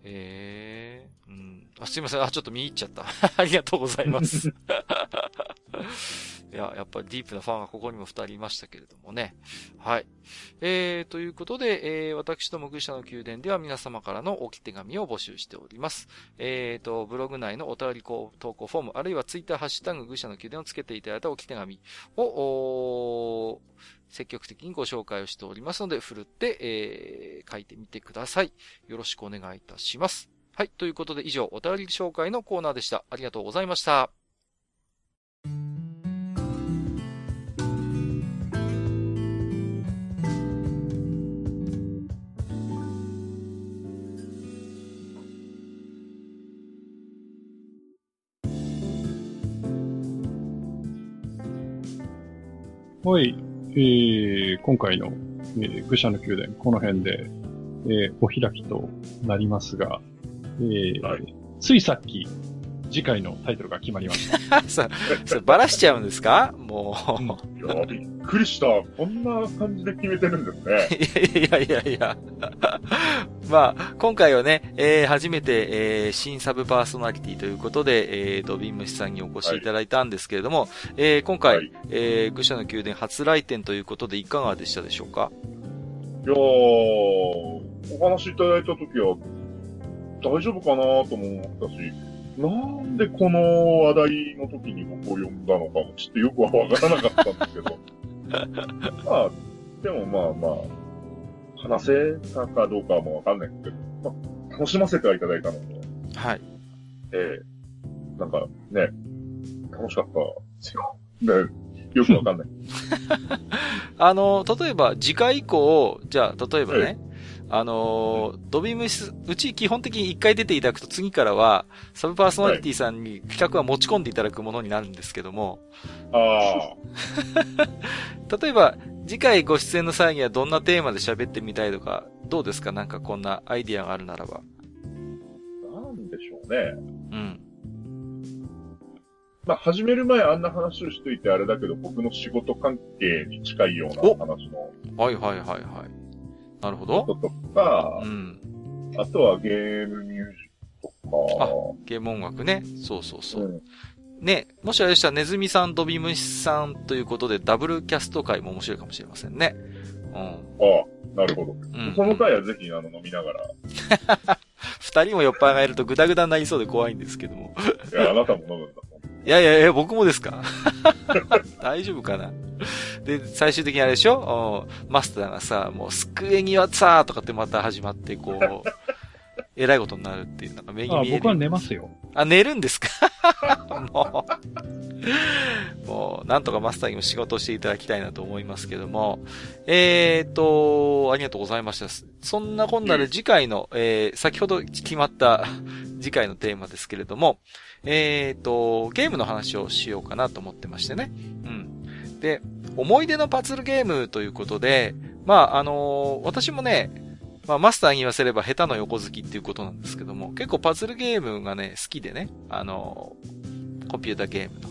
ええうん。あ、すいません。あ、ちょっと見入っちゃった。[LAUGHS] ありがとうございます。いや、やっぱりディープなファンがここにも二人いましたけれどもね。はい。えー、ということで、えー、私ども愚者の宮殿では皆様からの置き手紙を募集しております。えーと、ブログ内のお便り投稿フォーム、あるいはツイッターハッシュタグ愚者の宮殿をつけていただいた置き手紙を、積極的にご紹介をしておりますので、ふるって、えー、書いてみてください。よろしくお願いいたします。はい。ということで以上、お便り紹介のコーナーでした。ありがとうございました。はい。えー、今回の、えー、愚者の宮殿、この辺で、えー、お開きとなりますが、えー、はい、ついさっき、次回のタイトルが決まりました。[LAUGHS] そ、そばらしちゃうんですか？もう。いや、びっくりした。こんな感じで決めてるんですね。[LAUGHS] いやいやいやいや。まあ、今回はね、えー、初めて、えー、新サブパーソナリティということで、えー、ドビンムシさんにお越しいただいたんですけれども、はい、えー、今回、はい、えー、愚者の宮殿初来店ということでいかがでしたでしょうか？いやー、お話いただいたときは、大丈夫かなとも思ったし、なんでこの話題の時に僕を呼んだのかもちょっとよくはわからなかったんですけど。[LAUGHS] まあ、でもまあまあ、話せたかどうかはもうわかんないですけど、まあ、楽しませてはいただいたので。はい。ええー、なんかね、楽しかったですよ。[LAUGHS] ね、よくわかんない。[LAUGHS] あの、例えば次回以降、じゃあ、例えばね、あのー、ドビームス、うち基本的に一回出ていただくと次からは、サブパーソナリティさんに企画は持ち込んでいただくものになるんですけども。ああ。[LAUGHS] 例えば、次回ご出演の際にはどんなテーマで喋ってみたいとか、どうですか？なんかこんなアイディアがあるならば。なんでしょうね。うん。まあ、始める前あんな話をしといてあれだけど、僕の仕事関係に近いような話の。はいはいはいはい。なるほど。とか、うん。あとはゲームミュージックとか。あ、ゲーム音楽ね。そうそうそう。うんね、もしあれでしたら、ネズミさん、ドビムシさんということで、ダブルキャスト会も面白いかもしれませんね。うん。ああ、なるほど。うん、その回はぜひ、あの、飲みながら。[LAUGHS] 二人も酔っ払えるとグダグダになりそうで怖いんですけども。いや、あなたも飲むんだいやいやいや、僕もですか？大丈夫かな？で、最終的にあれでしょ？マスターがさ、もう、スクエニはさーとかってまた始まって、こう、えらいことになるっていう、なんか目に見える。僕は寝ますよ。あ、寝るんですか？[LAUGHS] もう、もう、なんとかマスターにも仕事をしていただきたいなと思いますけども。えーと、ありがとうございました。そんなこんなで次回の、えー、先ほど決まった次回のテーマですけれども、えっ、ー、と、ゲームの話をしようかなと思ってましてね。うん。で、思い出のパズルゲームということで、まあ、あのー、私もね、まあ、マスターに言わせれば下手の横好きっていうことなんですけども、結構パズルゲームがね、好きでね、あのー、コンピュータゲームの。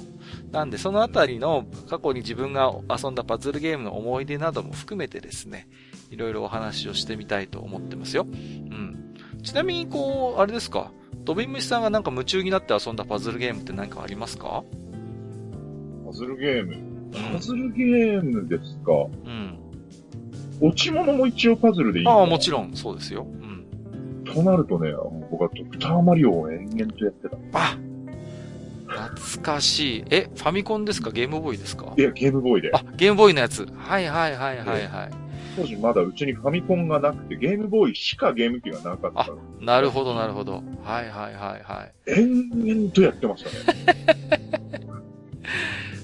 なんで、そのあたりの過去に自分が遊んだパズルゲームの思い出なども含めてですね、いろいろお話をしてみたいと思ってますよ。うん。ちなみに、こう、あれですか？ドビムシさんがなんか夢中になって遊んだパズルゲームって何かありますか？パズルゲームパズルゲームですか？うん。落ち物も一応パズルでいいああ、もちろん、そうですよ。うん。となるとね、僕はドクターマリオを延々とやってた。あ懐かしい。え、ファミコンですか？ゲームボーイですか？いや、ゲームボーイで。あ、ゲームボーイのやつ。はいはいはいはいはい。当時まだうちにファミコンがなくて、ゲームボーイしかゲーム機がなかった。なるほど、なるほど。はいはいはいはい。延々とやってましたね。[LAUGHS]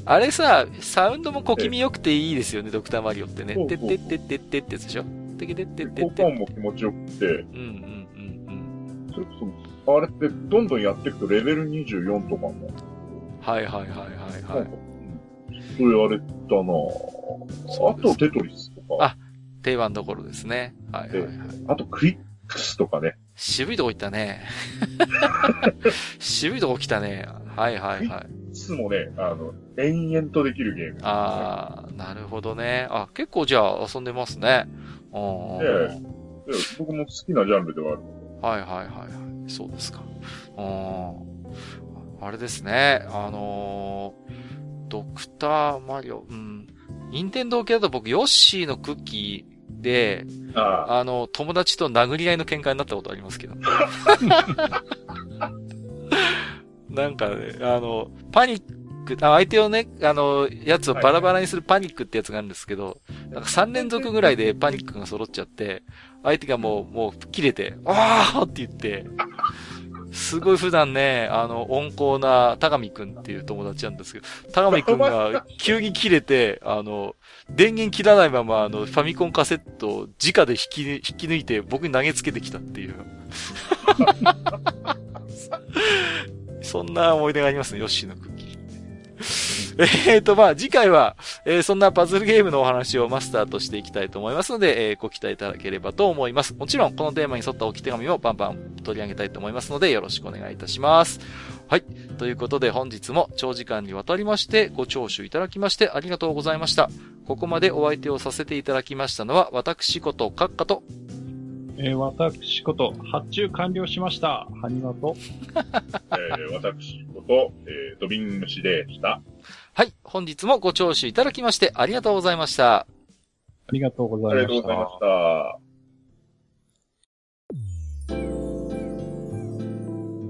あれさ、サウンドも小気味良くていいですよね、ドクターマリオってね。てってってってってってやつでしょ？てけてってってって。も気持ちよくて。うんうんうんうん。それこそ、あれってどんどんやっていくとレベル24とかも。はいはいはいはいはい。そう言われたなあとテトリスとか。あ、定番どころですね。はいはいはい。あとクリックスとかね。渋いとこ行ったね。[LAUGHS] 渋いとこ来たね。はいはいはい。いつもね、あの、延々とできるゲーム、ね、ああ、なるほどね。あ、結構じゃあ遊んでますね。ええ僕も好きなジャンルではある。はいはいはいはい。そうですか。ああれですね。あのードクターマリオ、うん。任天堂系だと僕、ヨッシーのクッキーで、ああの、友達と殴り合いの喧嘩になったことありますけど。[LAUGHS] なんかね、あの、パニック、あ相手をね、あの、やつをバラバラにするパニックってやつがあるんですけど、なんか3連続ぐらいでパニックが揃っちゃって、相手がもう、もう、切れて、あーって言って、すごい普段ね、あの、温厚な田上くんっていう友達なんですけど、田上くんが急に切れて、あの、電源切らないまま、あの、ファミコンカセットを直で引き、引き抜いて僕に投げつけてきたっていう。[LAUGHS] そんな思い出がありますね、ヨッシーのクッキー。[LAUGHS] えっと、まあ、次回は、えー、そんなパズルゲームのお話をマスターとしていきたいと思いますので、えー、ご期待いただければと思います。もちろん、このテーマに沿った置き手紙もバンバン取り上げたいと思いますので、よろしくお願いいたします。はい。ということで、本日も長時間にわたりまして、ご聴取いただきましてありがとうございました。ここまでお相手をさせていただきましたのは、私こと、閣下と、えー、私こと、発注完了しました。ハニワと。[LAUGHS] えー、私こと、えー、ドビン虫でした。はい。本日もご聴取いただきましてありがとうございました。ありがとうございました。ありがとうございました。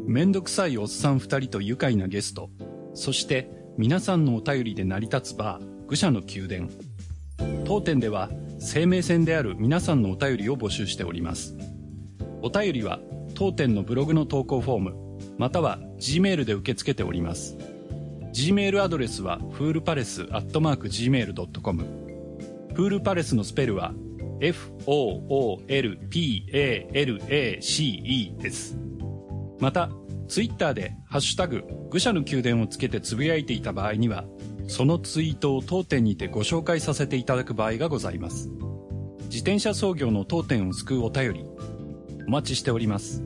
めんどくさいおっさん二人と愉快なゲスト、そして皆さんのお便りで成り立つバー、愚者の宮殿。当店では生命線である皆さんのお便りを募集しております。お便りは当店のブログの投稿フォーム、または Gmail で受け付けております。Gmail アドレスはフールパレスアットマーク Gmail.com フールパレスのスペルは FOOLPALACE ですまたツイッターで「ハッシュタグ愚者の宮殿」をつけてつぶやいていた場合にはそのツイートを当店にてご紹介させていただく場合がございます。自転車操業の当店を救うお便りお待ちしております。